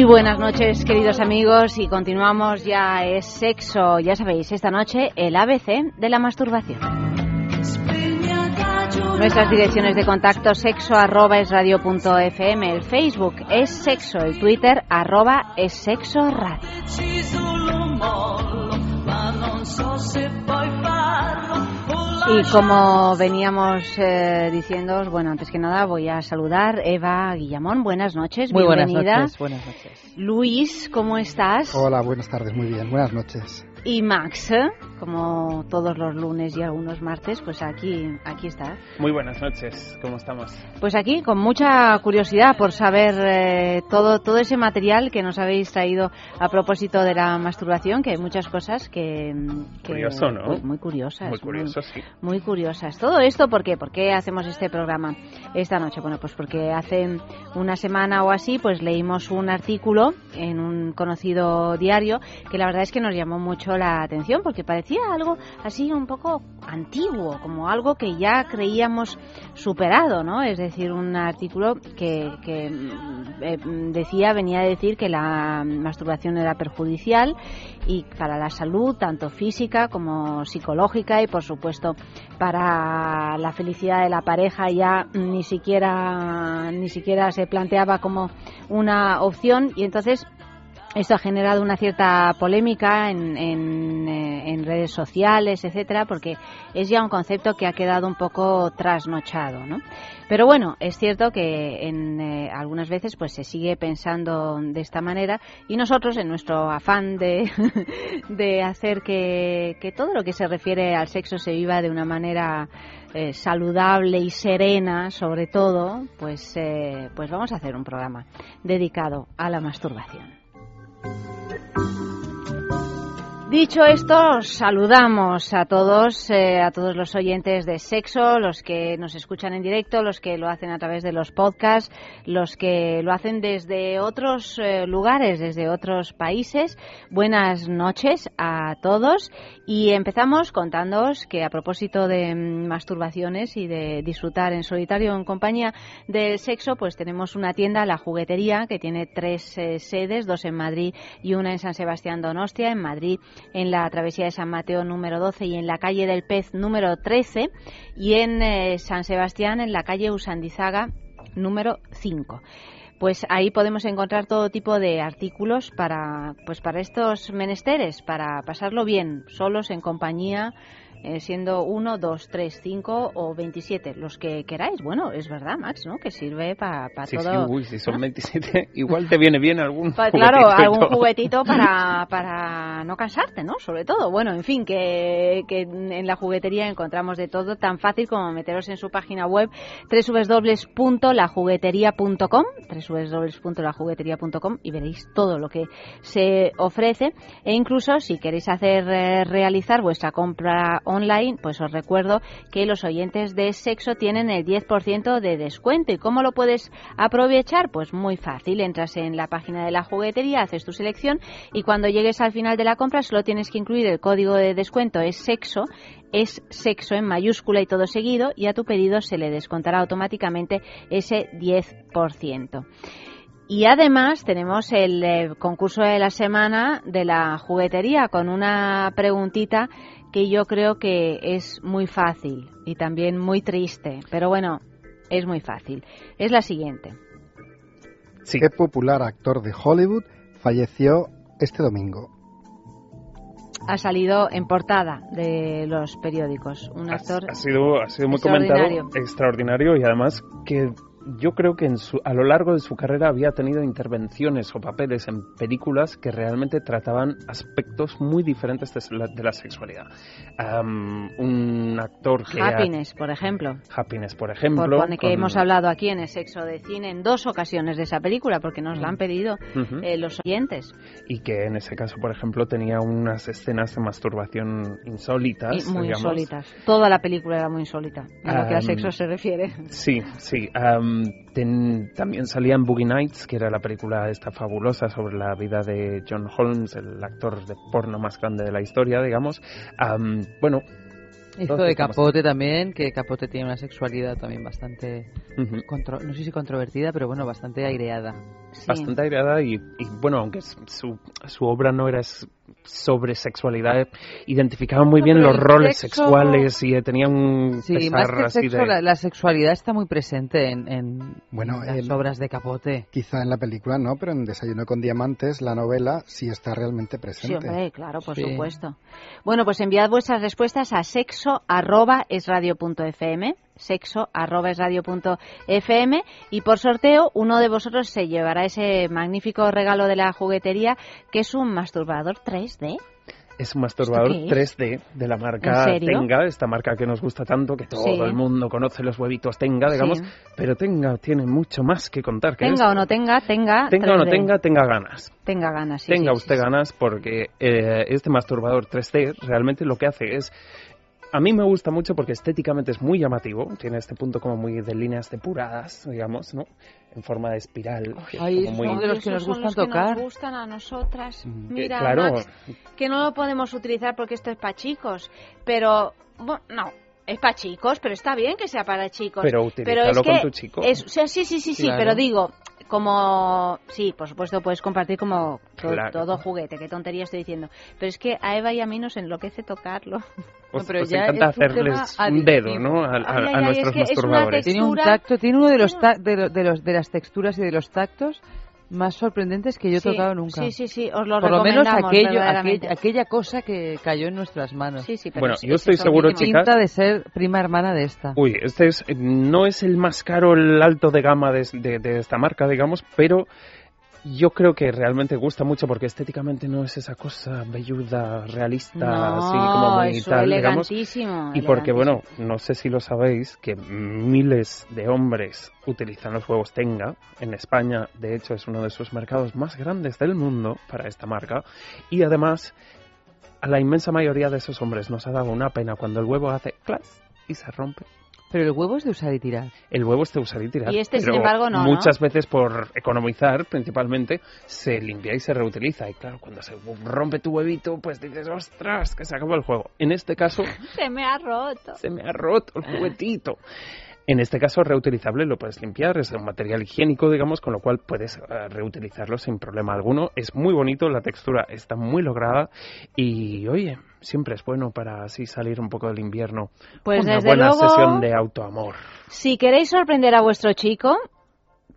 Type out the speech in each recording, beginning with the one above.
Muy buenas noches, queridos amigos, y continuamos ya es sexo, ya sabéis, esta noche el ABC de la masturbación. Nuestras direcciones de contacto sexo arroba es el Facebook es sexo, el Twitter arroba es sexo radio. Y como veníamos eh, diciendo, bueno, antes que nada voy a saludar Eva Guillamón. Buenas noches, Muy buenas bienvenida. noches, buenas noches. Luis, ¿cómo estás? Hola, buenas tardes, muy bien, buenas noches. Y Max, ¿eh? Como todos los lunes y algunos martes, pues aquí, aquí está. Muy buenas noches, ¿cómo estamos? Pues aquí con mucha curiosidad por saber eh, todo, todo ese material que nos habéis traído a propósito de la masturbación, que hay muchas cosas que... que Curioso, ¿no? pues muy curiosas. Muy curioso, sí. Muy curiosas. Todo esto, ¿por qué? ¿Por qué hacemos este programa esta noche? Bueno, pues porque hace una semana o así, pues leímos un artículo en un conocido diario que la verdad es que nos llamó mucho la atención porque parecía algo así un poco antiguo, como algo que ya creíamos superado, ¿no? Es decir, un artículo que, que mm, eh, decía, venía a decir que la masturbación era perjudicial y para la salud, tanto física como psicológica y por supuesto para la felicidad de la pareja ya ni siquiera ni siquiera se planteaba como una opción y entonces esto ha generado una cierta polémica en, eh, en, redes sociales, etcétera, porque es ya un concepto que ha quedado un poco trasnochado, ¿no? Pero bueno, es cierto que en eh, algunas veces pues se sigue pensando de esta manera y nosotros en nuestro afán de, de hacer que, que todo lo que se refiere al sexo se viva de una manera eh, saludable y serena, sobre todo, pues, eh, pues vamos a hacer un programa dedicado a la masturbación. Thank you. Dicho esto, saludamos a todos, eh, a todos los oyentes de Sexo, los que nos escuchan en directo, los que lo hacen a través de los podcasts, los que lo hacen desde otros eh, lugares, desde otros países. Buenas noches a todos y empezamos contándoos que a propósito de mm, masturbaciones y de disfrutar en solitario en compañía del sexo, pues tenemos una tienda, La Juguetería, que tiene tres eh, sedes, dos en Madrid y una en San Sebastián Donostia, en Madrid en la travesía de San Mateo número 12 y en la calle del Pez número 13 y en eh, San Sebastián en la calle Usandizaga número 5 pues ahí podemos encontrar todo tipo de artículos para pues para estos menesteres para pasarlo bien solos en compañía eh, siendo 1, 2, 3, 5 o 27, los que queráis. Bueno, es verdad, Max, ¿no? Que sirve para sí, todo. Sí, uy, si son 27, igual te viene bien algún pues, Claro, algún juguetito para, para no cansarte, ¿no? Sobre todo. Bueno, en fin, que, que en la juguetería encontramos de todo, tan fácil como meteros en su página web www.lajugueteria.com www.lajugueteria.com y veréis todo lo que se ofrece e incluso si queréis hacer eh, realizar vuestra compra online, pues os recuerdo que los oyentes de sexo tienen el 10% de descuento. ¿Y cómo lo puedes aprovechar? Pues muy fácil. Entras en la página de la juguetería, haces tu selección y cuando llegues al final de la compra solo tienes que incluir el código de descuento es sexo es sexo en mayúscula y todo seguido y a tu pedido se le descontará automáticamente ese 10%. Y además tenemos el eh, concurso de la semana de la juguetería con una preguntita que yo creo que es muy fácil y también muy triste, pero bueno, es muy fácil. Es la siguiente. Sí. ¿Qué popular actor de Hollywood falleció este domingo? Ha salido en portada de los periódicos. Un actor ha, ha sido, ha sido muy comentado, extraordinario y además que yo creo que en su, a lo largo de su carrera había tenido intervenciones o papeles en películas que realmente trataban aspectos muy diferentes de la, de la sexualidad. Um, un actor que... Happiness, ha, por ejemplo. Happiness, por ejemplo. Por que con... hemos hablado aquí en el sexo de cine en dos ocasiones de esa película, porque nos la han pedido uh -huh. eh, los oyentes. Y que en ese caso, por ejemplo, tenía unas escenas de masturbación insólitas. Y muy digamos. insólitas. Toda la película era muy insólita, um, lo que a sexo se refiere. Sí, sí. Um, Ten, también salía en Boogie Nights, que era la película esta fabulosa sobre la vida de John Holmes, el actor de porno más grande de la historia, digamos. Um, bueno. Hizo de Capote también, que Capote tiene una sexualidad también bastante, uh -huh. contro no sé si controvertida, pero bueno, bastante aireada. Bastante airada y, bueno, aunque su, su obra no era sobre sexualidad identificaba muy bien los roles sexuales y tenían sí, más que sexo, la, sexualidad está muy presente en, bueno, las obras de Capote. Quizá en la película no, pero en Desayuno con Diamantes la novela sí está realmente presente. Sí, hombre, claro, por supuesto. Bueno, pues enviad vuestras respuestas a sexo sexo arroba fm y por sorteo uno de vosotros se llevará ese magnífico regalo de la juguetería que es un masturbador 3D. Es un masturbador 3D de la marca Tenga, esta marca que nos gusta tanto, que todo el mundo conoce los huevitos Tenga, digamos, pero Tenga tiene mucho más que contar. Que tenga o no tenga, tenga. Tenga o no tenga, tenga ganas. Tenga ganas, sí. Tenga usted ganas porque eh, este masturbador 3D realmente lo que hace es a mí me gusta mucho porque estéticamente es muy llamativo, tiene este punto como muy de líneas depuradas, digamos, ¿no? En forma de espiral. Ay, muy... de los que nos gustan tocar. Que nos gustan a nosotras. Mm. Mira, claro. que no lo podemos utilizar porque esto es para chicos, pero bueno, no, es para chicos, pero está bien que sea para chicos. Pero utilízalo con tu chico. Es, sí, sí, sí, sí, pero digo, como sí, por supuesto puedes compartir como todo, juguete, qué tontería estoy diciendo, pero es que a Eva y a mí nos enloquece tocarlo. Pues, pero ya encanta hacerles un, dedo, ¿no? A, nuestros masturbadores. Tiene un tacto, tiene uno de los, de, los de las texturas y de los tactos más sorprendentes que yo he tocado nunca. Sí, sí, sí, os lo Por lo menos aquello, aquella, cosa que cayó en nuestras manos. Sí, sí, pero bueno, yo estoy seguro, chicas... Pinta de ser prima hermana de esta. Uy, este es, no es el más caro, el alto de gama de, de esta marca, digamos, pero yo creo que realmente gusta mucho porque estéticamente no es esa cosa velluda, realista, así como muy tal, digamos. Y porque, bueno, no sé si lo sabéis, que miles de hombres utilizan los huevos Tenga. En España, de hecho, es uno de sus mercados más grandes del mundo para esta marca. Y además, a la inmensa mayoría de esos hombres nos ha dado una pena cuando el huevo hace clas y se rompe. Pero el huevo es de usar y tirar. El huevo es de usar y tirar. Y este, sin embargo, no. Muchas veces, por economizar, principalmente, se limpia y se reutiliza. Y claro, cuando se rompe tu huevito, pues dices, ostras, que se acabó el juego. En este caso. se me ha roto. Se me ha roto el juguetito. En este caso, reutilizable lo puedes limpiar, es un material higiénico, digamos, con lo cual puedes eh, reutilizarlo sin problema alguno. Es muy bonito, la textura está muy lograda y, oye, siempre es bueno para así salir un poco del invierno. Pues una buena sesión de autoamor. Si queréis sorprender a vuestro chico,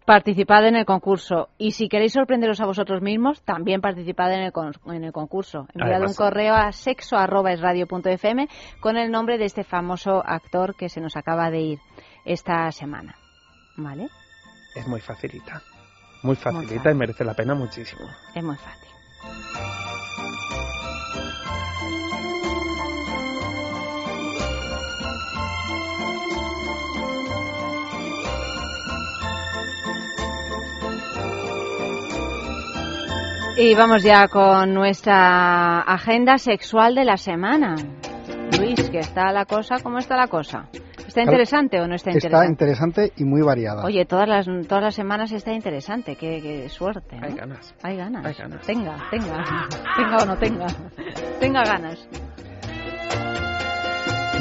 participad en el concurso. Y si queréis sorprenderos a vosotros mismos, también participad en el, en el concurso. Enviad un correo a sexo.radio.fm con el nombre de este famoso actor que se nos acaba de ir esta semana. ¿Vale? Es muy facilita. Muy facilita y merece la pena muchísimo. Es muy fácil. Y vamos ya con nuestra agenda sexual de la semana. Luis, ¿qué está la cosa? ¿Cómo está la cosa? ¿Está interesante o no está interesante? Está interesante y muy variada. Oye, todas las, todas las semanas está interesante. Qué, suerte. Hay ganas. Hay ganas. Hay ganas. Tenga, tenga. tenga o no tenga. tenga ganas.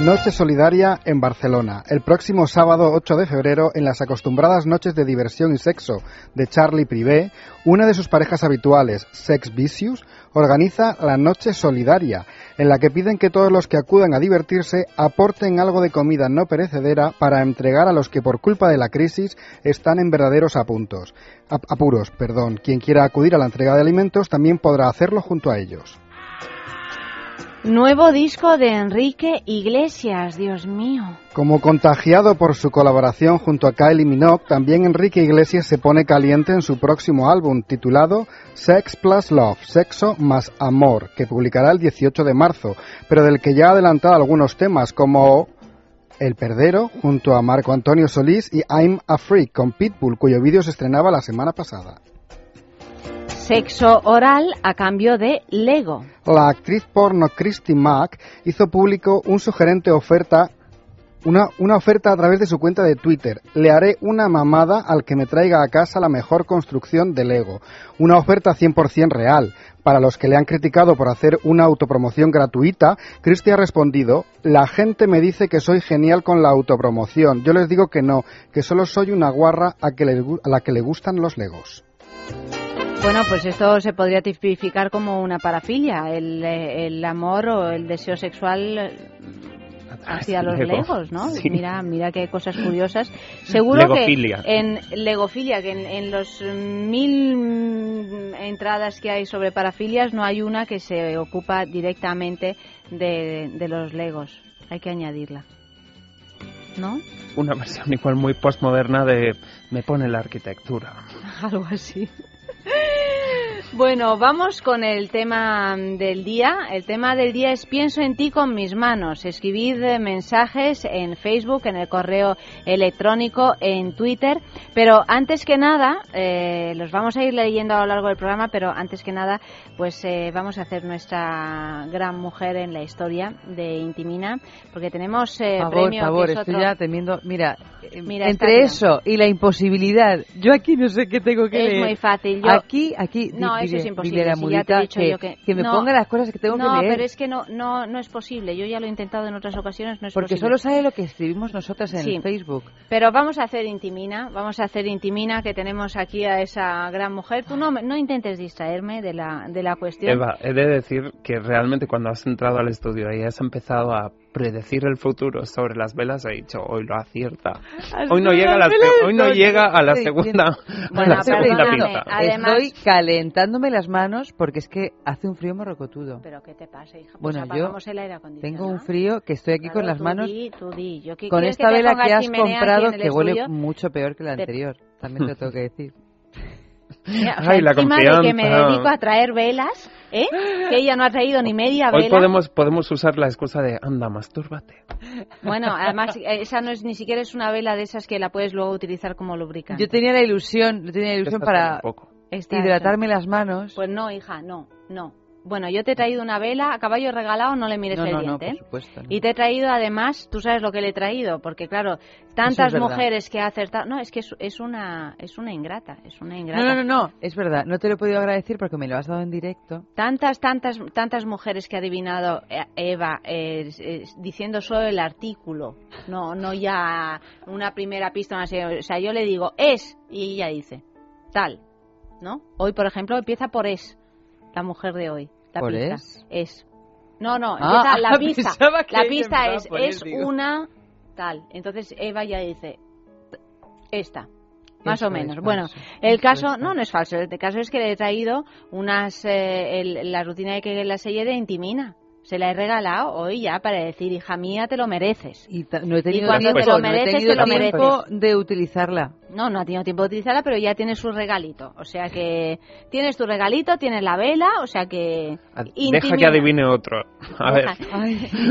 Noche Solidaria en Barcelona. El próximo sábado 8 de febrero, en las acostumbradas noches de diversión y sexo de Charlie Privé, una de sus parejas habituales, Sex Vicious, organiza la Noche Solidaria, en la que piden que todos los que acudan a divertirse aporten algo de comida no perecedera para entregar a los que por culpa de la crisis están en verdaderos apuntos. apuros. Perdón. Quien quiera acudir a la entrega de alimentos también podrá hacerlo junto a ellos. Nuevo disco de Enrique Iglesias, Dios mío. Como contagiado por su colaboración junto a Kylie Minogue, también Enrique Iglesias se pone caliente en su próximo álbum titulado Sex Plus Love, Sexo más Amor, que publicará el 18 de marzo, pero del que ya ha adelantado algunos temas como El Perdero junto a Marco Antonio Solís y I'm a Freak con Pitbull, cuyo vídeo se estrenaba la semana pasada. Sexo oral a cambio de Lego. La actriz porno Christy Mack hizo público un sugerente oferta una, oferta a través de su cuenta de Twitter. Le haré una mamada al que me traiga a casa la mejor construcción de Lego. Una oferta 100% real. Para los que le han criticado por hacer una autopromoción gratuita, Christy ha respondido, la gente me dice que soy genial con la autopromoción. Yo les digo que no, que solo soy una guarra a la que le gustan los Legos. Bueno, pues esto se podría tipificar como una parafilia, el, el amor o el deseo sexual hacia los legos, ¿no? Mira, mira que hay cosas curiosas. Seguro que en legofilia, que en, los mil entradas que hay sobre parafilias no hay una que se ocupa directamente de, de los legos. Hay que añadirla. ¿No? Una versión igual muy postmoderna de me pone la arquitectura. Algo así. Bueno, vamos con el tema del día. El tema del día es Pienso en ti con mis manos. Escribid mensajes en Facebook, en el correo electrónico, en Twitter. Pero antes que nada, eh, los vamos a ir leyendo a lo largo del programa, pero antes que nada, pues eh, vamos a hacer nuestra gran mujer en la historia de Intimina, porque tenemos eh, favor, premio. Favor, que es estoy ya temiendo. Mira, Mira entre eso y la imposibilidad, yo aquí no sé qué tengo que leer. Es muy fácil. Aquí, aquí, no, eso es imposible. que, me ponga las cosas que tengo que leer. No, pero es que no, no, no es posible. Yo ya lo he intentado en otras ocasiones, no es Porque solo sabe lo que escribimos nosotras en Facebook. Pero vamos a hacer intimina, vamos a hacer intimina que tenemos aquí a esa gran mujer. Tú no, no intentes distraerme de la, de la cuestión. Eva, he de decir que realmente cuando has entrado al estudio y has empezado a predecir el futuro sobre las velas, he dicho, hoy lo acierta. Hoy no llega a la, hoy no llega a la segunda, a la segunda pista. Estoy calentándome las manos porque es que hace un frío morrocotudo. ¿Pero qué te pasa, hija? Pues bueno, yo tengo un frío que estoy aquí con las manos tú di, Yo, con esta vela que has comprado que huele mucho peor que la anterior. También te tengo que decir. Ay, la confianza. de que me dedico a traer velas, ¿eh? Que ella no ha traído ni media vela. Hoy podemos, podemos usar la excusa de, anda, mastúrbate. Bueno, además, esa no es ni siquiera es una vela de esas que la puedes luego utilizar como lubricante. Yo tenía la ilusión, yo tenía la ilusión para hidratarme las manos. Pues no, hija, no, no. Bueno, yo te he traído una vela a caballo regalado, no le mires el diente. No, por supuesto, Y te he traído además, tú sabes lo que le he traído, porque claro, tantas mujeres que ha acertado. No, es que es, una es una ingrata, es una ingrata. No, no, no, es verdad, no te lo he podido agradecer porque me lo has dado en directo. Tantas, tantas, tantas mujeres que ha adivinado eh, Eva diciendo solo el artículo, no, no ya una primera pista, o sea, yo le digo es y ella dice tal, ¿no? Hoy, por ejemplo, empieza por es la mujer de hoy. La ¿Por pista es? es. No, no, ah, la pista. La pista es, es una tal. Entonces Eva ya dice, esta. Más o menos. Bueno, el caso, no, no es falso. El caso es que le he traído unas, eh, la rutina de que la selle de Intimina. Se la he regalado hoy ya para decir, hija mía, te lo mereces. Y no he tenido tiempo, te lo mereces, te lo mereces. de utilizarla. No, no ha tenido tiempo de utilizarla, pero ya tienes su regalito. O sea que tienes tu regalito, tienes la vela, o sea que... Deja que adivine otro. A ver.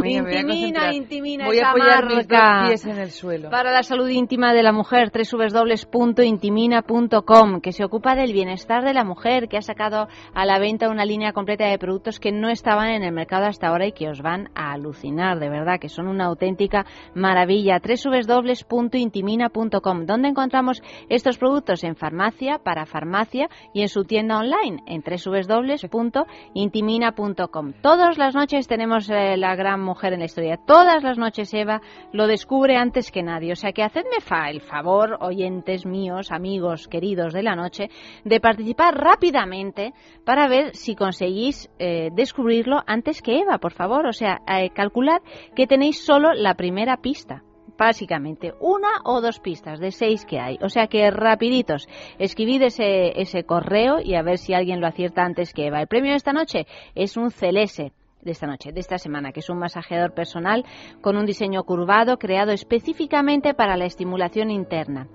intimina, intimina voy a apoyar mis pies en el suelo. Para la salud íntima de la mujer, www.intimina.com, que se ocupa del bienestar de la mujer, que ha sacado a la venta una línea completa de productos que no estaban en el mercado hasta ahora y que os van a alucinar, de verdad, que son una auténtica maravilla. www.intimina.com, donde encontramos estos productos en farmacia, para farmacia y en su tienda online en www.intimina.com. Todas las noches tenemos eh, la gran mujer en la historia. Todas las noches Eva lo descubre antes que nadie. O sea que hacedme el favor, oyentes míos, amigos queridos de la noche, de participar rápidamente para ver si conseguís eh, descubrirlo antes que Eva, por favor. O sea, eh, calculad que tenéis solo la primera pista básicamente una o dos pistas de seis que hay. O sea que rapiditos, escribid ese, ese correo y a ver si alguien lo acierta antes que Eva. El premio de esta noche es un Celese de esta noche, de esta semana, que es un masajeador personal con un diseño curvado creado específicamente para la estimulación interna.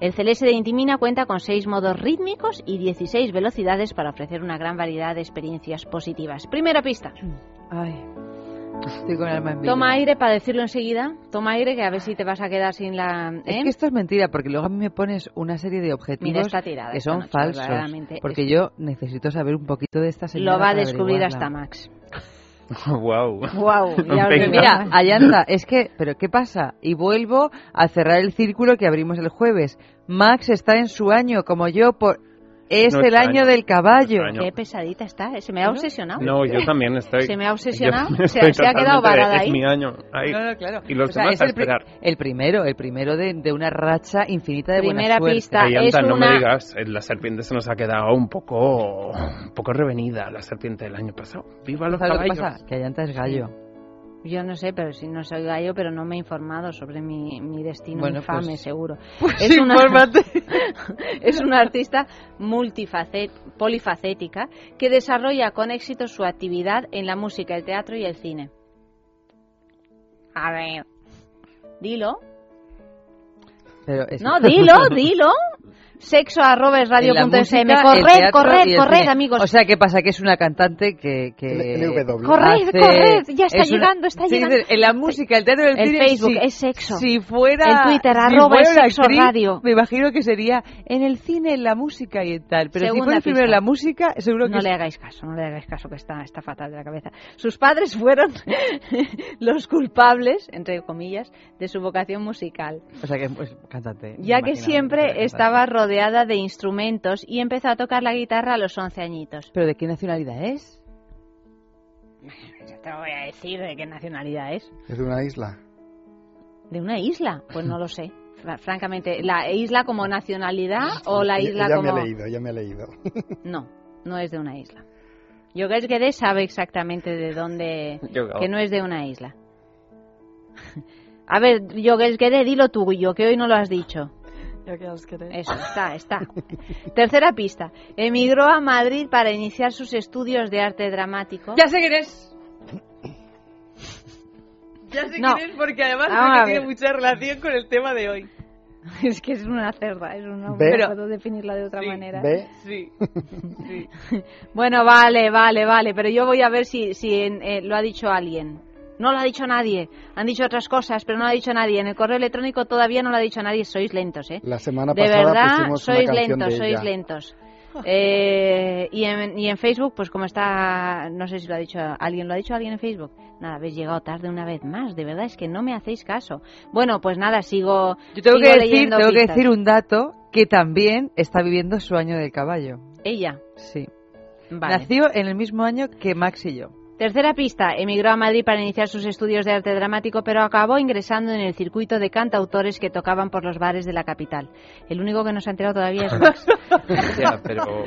El Celeste de Intimina cuenta con seis modos rítmicos y 16 velocidades para ofrecer una gran variedad de experiencias positivas. Primera pista. Ay. Estoy con alma en Toma aire para decirlo enseguida. Toma aire que a ver si te vas a quedar sin la. Es ¿eh? que esto es mentira, porque luego a mí me pones una serie de objetivos que son falsos. Porque yo necesito saber un poquito de esta señora. Lo va a descubrir hasta Max. wow. Wow. Mira, Ayanta, es que, pero ¿qué pasa? Y vuelvo a cerrar el círculo que abrimos el jueves. Max está en su año, como yo, por es el año, del caballo. Qué pesadita está, se me ha obsesionado. No, yo también estoy. Se me ha obsesionado, se, ha quedado varada ahí. Es mi año. Ahí. claro. Y los demás a esperar. El, primero, el primero de, de, una racha infinita de Primera buena pista es no una... me digas, eh, la serpiente se nos ha quedado un poco, un poco revenida, la serpiente del año pasado. ¡Viva los caballos! Qué pasa? Que Ayanta es gallo. Yo no sé, pero si no soy gallo, pero no me he informado sobre mi, mi destino infame, pues, seguro. Pues es, una, es una artista polifacética que desarrolla con éxito su actividad en la música, el teatro y el cine. A ver, dilo. no, dilo, dilo sexo arroba es radio Corred, corred, corred, amigos. O sea, ¿qué pasa? Que es una cantante que... que corred, corred, ya está llegando, está llegando. En la música, el teatro del el Facebook es sexo. Si fuera... El Twitter, arroba es sexo radio. Me imagino que sería en el cine, en la música y tal. Pero si fuera primero en la música, seguro que... No le hagáis caso, no le hagáis caso, que está, está fatal de la cabeza. Sus padres fueron los culpables, entre comillas, de su vocación musical. O sea que, pues, cantante. Ya que siempre estaba rodeado rodeada de instrumentos y empezó a tocar la guitarra a los 11 añitos. ¿Pero de qué nacionalidad es? Ya te lo voy a decir de qué nacionalidad es. ¿Es de una isla? ¿De una isla? Pues no lo sé. Francamente, ¿la isla como nacionalidad o la isla como...? Ya me he leído, ya me he leído. No, no es de una isla. Yogesh Gede sabe exactamente de dónde... Que no es de una isla. A ver, Yogesh Gede, dilo tú, yo, que hoy no lo has dicho. Eso, está, está. Tercera pista. Emigró a Madrid para iniciar sus estudios de arte dramático. Ya sé quién es. Ya sé quién es porque además tiene mucha relación con el tema de hoy. Es que es una cerda, es una... Pero puedo definirla de otra manera. Sí. sí. bueno, vale, vale, vale, pero yo voy a ver si, si eh, lo ha dicho alguien. No lo ha dicho nadie. Han dicho otras cosas, pero no lo ha dicho nadie. En el correo electrónico todavía no lo ha dicho nadie. Sois lentos, ¿eh? La semana de pasada verdad, sois lentos, sois lentos. Eh, y, en, y en Facebook, pues como está, no sé si lo ha dicho alguien, ¿lo ha dicho alguien en Facebook? Nada, habéis llegado tarde una vez más, de verdad es que no me hacéis caso. Bueno, pues nada, sigo. Yo tengo, que, decir, tengo que decir un dato que también está viviendo su año del caballo. ¿Ella? Sí. Nació en el mismo año que Max y yo. Tercera pista. Emigró a Madrid para iniciar sus estudios de arte dramático, pero acabó ingresando en el circuito de cantautores que tocaban por los bares de la capital. El único que no se ha enterado todavía es Max. ya, pero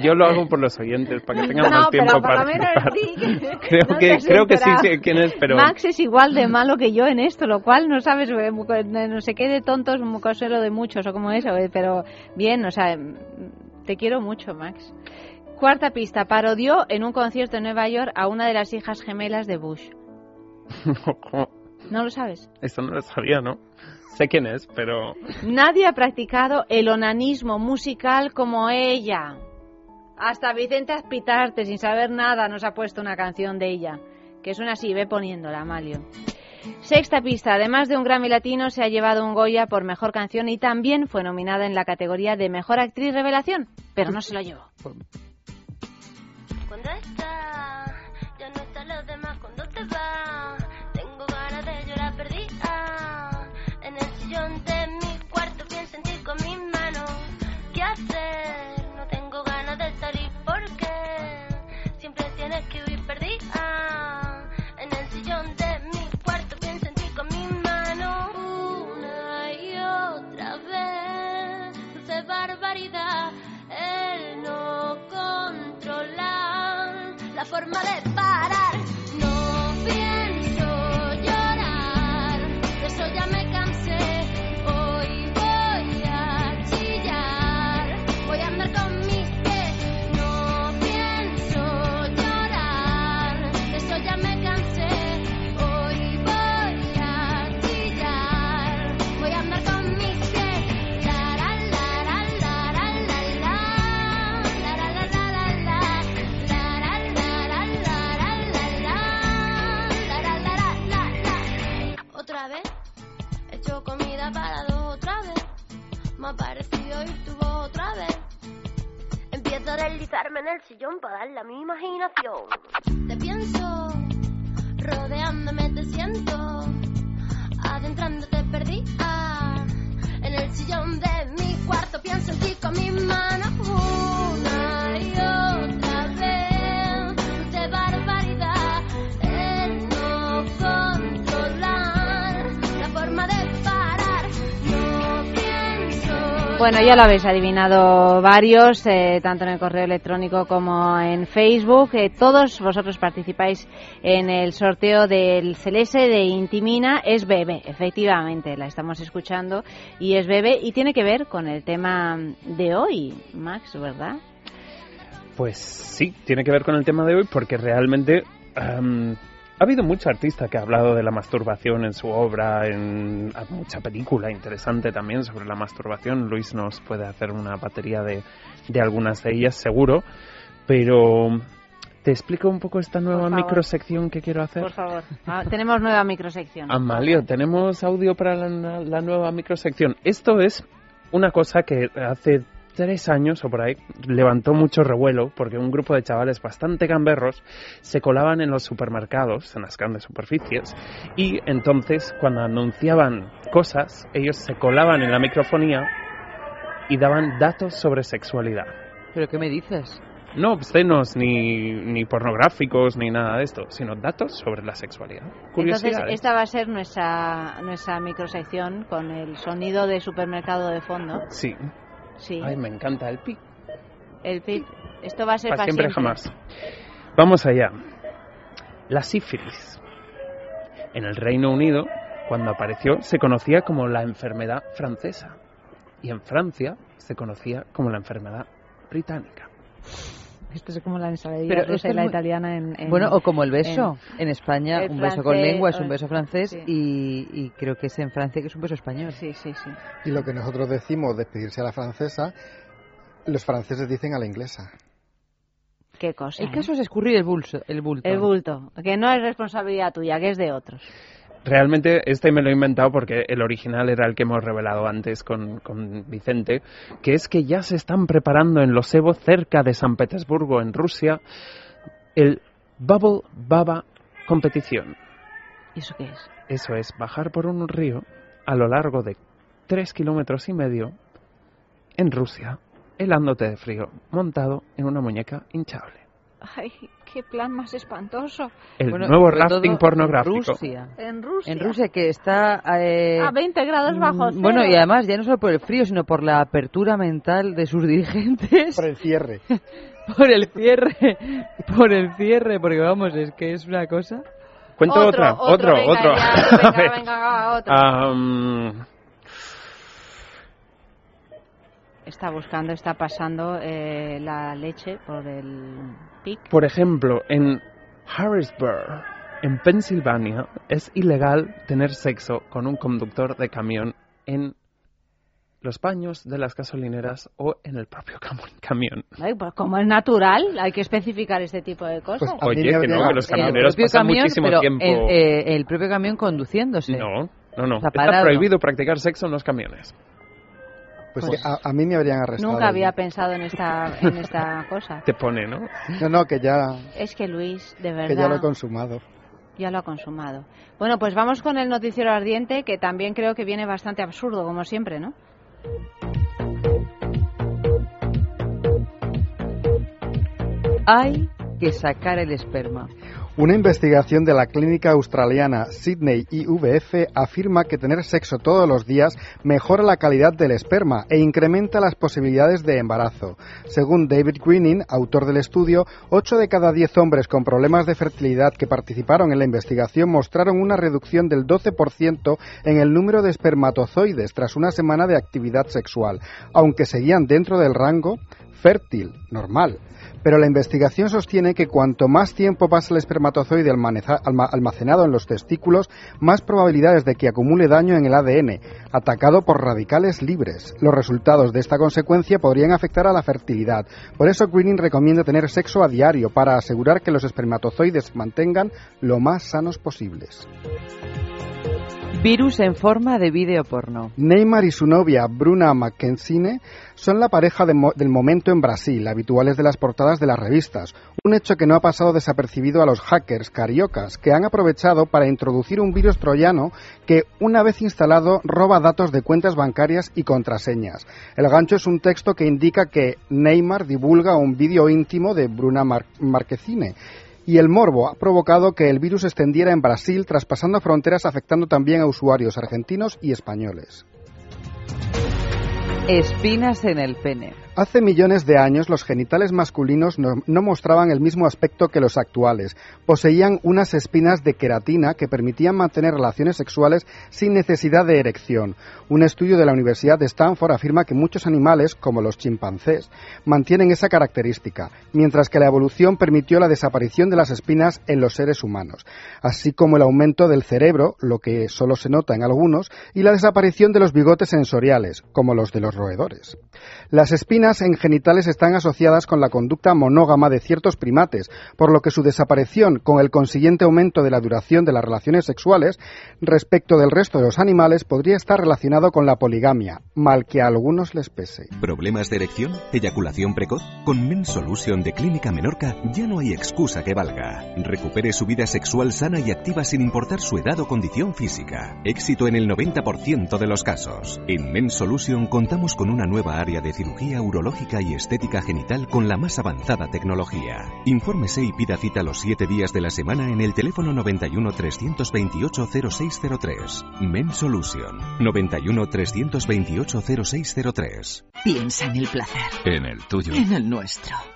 yo lo hago por los oyentes, para que tengan más tiempo para... creo, que, creo que sí quién es, pero... Max es igual de malo que yo en esto, lo cual no sabes, eh, no sé qué de tontos, mucosero de muchos o como eso, pero bien, o sea, te quiero mucho, Max. Cuarta pista. Parodió en un concierto en Nueva York a una de las hijas gemelas de Bush. ¿No lo sabes? Esto no lo sabía, ¿no? Sé quién es, pero... Nadie ha practicado el onanismo musical como ella. Hasta Vicente Aspitarte, sin saber nada, nos ha puesto una canción de ella. Que suena así, ve poniéndola, Amalio. Sexta pista. Además de un Grammy Latino, se ha llevado un Goya por Mejor Canción y también fue nominada en la categoría de Mejor Actriz Revelación, pero no se lo llevó. Cuando está, ya no están los demás cuando te va. Tengo ganas de llorar perdida. En el sillón de mi cuarto pienso en ti con mis manos. ¿Qué hacer? No tengo ganas de salir porque siempre tienes que huir perdida. En el sillón de mi cuarto pienso en ti con mis manos. Una y otra vez, dulce barbaridad. La forma de parar. Me ha parecido y tu voz otra vez. Empiezo a deslizarme en el sillón para darle a mi imaginación. Te pienso, rodeándome te siento, adentrándote perdida. En el sillón de mi cuarto pienso en ti con mis manos. Bueno, ya lo habéis adivinado varios, eh, tanto en el correo electrónico como en Facebook. Eh, todos vosotros participáis en el sorteo del Celeste de Intimina. Es Bebe, efectivamente, la estamos escuchando y es Bebe y tiene que ver con el tema de hoy, Max, ¿verdad? Pues sí, tiene que ver con el tema de hoy porque realmente ha habido mucho artista que ha hablado de la masturbación en su obra, en mucha película interesante también sobre la masturbación. Luis nos puede hacer una batería de, de algunas de ellas, seguro. Pero ¿Te explico un poco esta nueva microsección que quiero hacer? Por favor. Ah, tenemos nueva microsección. Amalio, tenemos audio para la, la, nueva microsección. Esto es una cosa que hace tres años o por ahí levantó mucho revuelo porque un grupo de chavales bastante gamberros se colaban en los supermercados, en las grandes superficies, y entonces cuando anunciaban cosas, ellos se colaban en la microfonía y daban datos sobre sexualidad. ¿Pero qué me dices? No obscenos ni, ni pornográficos ni nada de esto, sino datos sobre la sexualidad. Entonces, esta va a ser nuestra, nuestra microsección con el sonido de supermercado de fondo. Sí. Ay, me encanta el PIC. El PIC. Esto va a ser para, siempre, jamás. Vamos allá. La sífilis. En el Reino Unido, cuando apareció, se conocía como la enfermedad francesa. Y en Francia se conocía como la enfermedad británica. Esto es como la ensalada rusa y la italiana en, Bueno, o como el beso. En, España, un beso con lengua es un beso francés y, creo que es en Francia que es un beso español. Sí, sí, sí. Y lo que nosotros decimos despedirse a la francesa, los franceses dicen a la inglesa. ¿Qué cosa? El caso es escurrir el, bulto. El bulto, que no es responsabilidad tuya, que es de otros. Realmente este me lo he inventado porque el original era el que hemos revelado antes con, Vicente, que es que ya se están preparando en los Evo, cerca de San Petersburgo, en Rusia, el Bubble Baba Competición. ¿Y eso qué es? Eso es bajar por un río a lo largo de tres kilómetros y medio en Rusia, helándote de frío, montado en una muñeca hinchable. Ay, qué plan más espantoso. El nuevo rafting pornográfico. En Rusia. En Rusia. En Rusia, que está... Eh, a 20 grados mm, bajo cero. Bueno, y además, ya no solo por el frío, sino por la apertura mental de sus dirigentes. Por el cierre. por el cierre. Por el cierre, porque vamos, es que es una cosa... Cuento otra, otro, otro. venga, venga, otro está buscando, está pasando eh, la leche por el pic. Por ejemplo, en Harrisburg, en Pensilvania, es ilegal tener sexo con un conductor de camión en los baños de las gasolineras o en el propio camión. pues como es natural, hay que especificar este tipo de cosas. Pues Oye, que no, que los camioneros pasan muchísimo tiempo... Eh, el propio camión conduciéndose. No, no, no. Está prohibido practicar sexo en los camiones. Pues, pues a, mí me habrían arrestado. Nunca había pensado en esta, en esta cosa. Te pone, ¿no? No, no, que ya... Es que Luis, de verdad... Que ya lo he consumado. Ya lo ha consumado. Bueno, pues vamos con el noticiero ardiente, que también creo que viene bastante absurdo, como siempre, ¿no? Hay que sacar el esperma. Una investigación de la clínica australiana Sydney IVF afirma que tener sexo todos los días mejora la calidad del esperma e incrementa las posibilidades de embarazo. Según David Greening, autor del estudio, 8 de cada 10 hombres con problemas de fertilidad que participaron en la investigación mostraron una reducción del 12% en el número de espermatozoides tras una semana de actividad sexual, aunque seguían dentro del rango fértil, normal. Pero la investigación sostiene que cuanto más tiempo pasa el espermatozoide almacenado en los testículos, más probabilidades de que acumule daño en el ADN, atacado por radicales libres. Los resultados de esta consecuencia podrían afectar a la fertilidad. Por eso Greening recomienda tener sexo a diario para asegurar que los espermatozoides se mantengan lo más sanos posibles. Virus en forma de vídeo porno. Neymar y su novia Bruna Mackenzie son la pareja del momento en Brasil, habituales de las portadas de las revistas. Un hecho que no ha pasado desapercibido a los hackers cariocas, que han aprovechado para introducir un virus troyano que, una vez instalado, roba datos de cuentas bancarias y contraseñas. El gancho es un texto que indica que Neymar divulga un vídeo íntimo de Bruna Mar y el morbo ha provocado que el virus extendiera en Brasil, traspasando fronteras, afectando también a usuarios argentinos y españoles. Espinas en el pene. Hace millones de años los genitales masculinos no, mostraban el mismo aspecto que los actuales. Poseían unas espinas de queratina que permitían mantener relaciones sexuales sin necesidad de erección. Un estudio de la Universidad de Stanford afirma que muchos animales, como los chimpancés, mantienen esa característica, mientras que la evolución permitió la desaparición de las espinas en los seres humanos, así como el aumento del cerebro, lo que solo se nota en algunos, y la desaparición de los bigotes sensoriales, como los de los roedores. Las espinas en genitales están asociadas con la conducta monógama de ciertos primates, por lo que su desaparición, con el consiguiente aumento de la duración de las relaciones sexuales respecto del resto de los animales, podría estar relacionado con la poligamia, mal que a algunos les pese. ¿Problemas de erección? ¿Eyaculación precoz? Con Men Solution de Clínica Menorca ya no hay excusa que valga. Recupere su vida sexual sana y activa sin importar su edad o condición física. Éxito en el 90% de los casos. En Men Solution contamos con una nueva área de cirugía urológica y estética genital con la más avanzada tecnología. Infórmese y pida cita los 7 días de la semana en el teléfono 91 328 0603. Men Solution 91 328 0603. Piensa en el placer. En el tuyo. En el nuestro.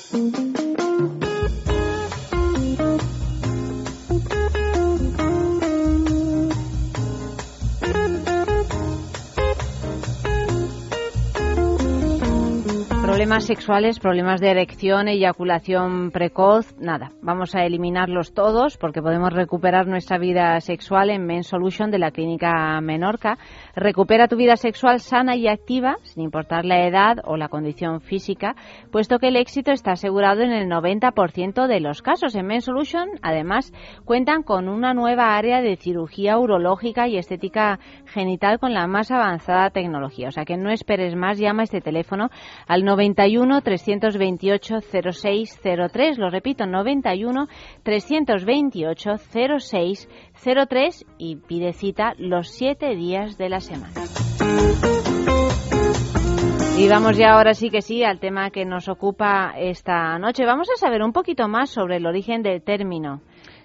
Thank you. Problemas sexuales, problemas de erección, eyaculación precoz, nada. Vamos a eliminarlos todos porque podemos recuperar nuestra vida sexual en Men Solution de la clínica Menorca. Recupera tu vida sexual sana y activa, sin importar la edad o la condición física, puesto que el éxito está asegurado en el 90% de los casos. En Men Solution, además, cuentan con una nueva área de cirugía urológica y estética genital con la más avanzada tecnología. O sea que no esperes más, llama este teléfono al 90 91 328 0603. Lo repito, 91 328 0603 y pide cita los siete días de la semana. Y vamos ya ahora sí que sí al tema que nos ocupa esta noche. Vamos a saber un poquito más sobre el origen del término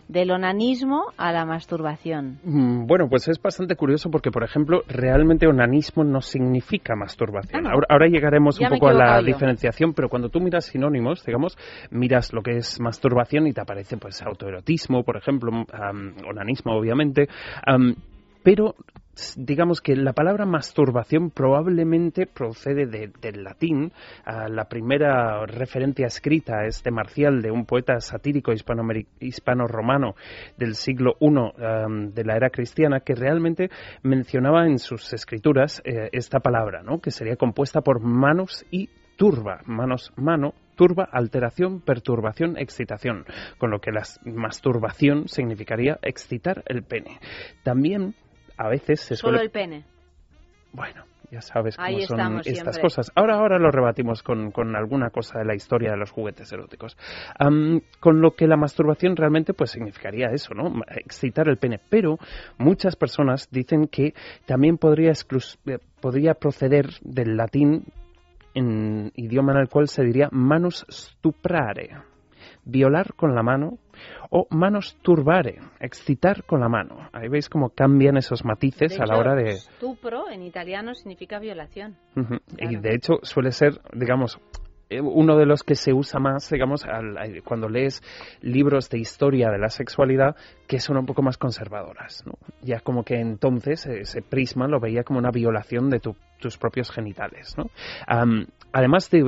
del onanismo a la masturbación. Mm, bueno, pues es bastante curioso porque, por ejemplo, realmente onanismo no significa masturbación. Ah, ahora, llegaremos un poco a la diferenciación, pero cuando tú miras sinónimos, digamos, miras lo que es masturbación y te aparece pues autoerotismo, por ejemplo, onanismo, obviamente, pero digamos que la palabra masturbación probablemente procede del latín. la primera referencia escrita es de Marcial, de un poeta satírico hispano-romano del siglo I de la era cristiana, que realmente mencionaba en sus escrituras eh, esta palabra, ¿no? que sería compuesta por manos y turba, manos, mano, turba, alteración, perturbación, excitación, con lo que la masturbación significaría excitar el pene. También a veces se suele... Solo el pene. Bueno, ya sabes cómo son estas cosas. Ahora, ahora lo rebatimos con, con, alguna cosa de la historia de los juguetes eróticos. con lo que la masturbación realmente pues significaría eso, ¿no? Excitar el pene. Pero muchas personas dicen que también podría, eh, podría proceder del latín en idioma en el cual se diría manus stuprare. Violar con la mano o manos turbare, excitar con la mano. Ahí veis cómo cambian esos matices a la hora de... Stupro en italiano significa violación. Y de hecho suele ser, digamos, eh, uno de los que se usa más, digamos, cuando lees libros de historia de la sexualidad que son un poco más conservadoras. ¿no? Ya como que entonces ese prisma lo veía como una violación de tus propios genitales. ¿no? Además de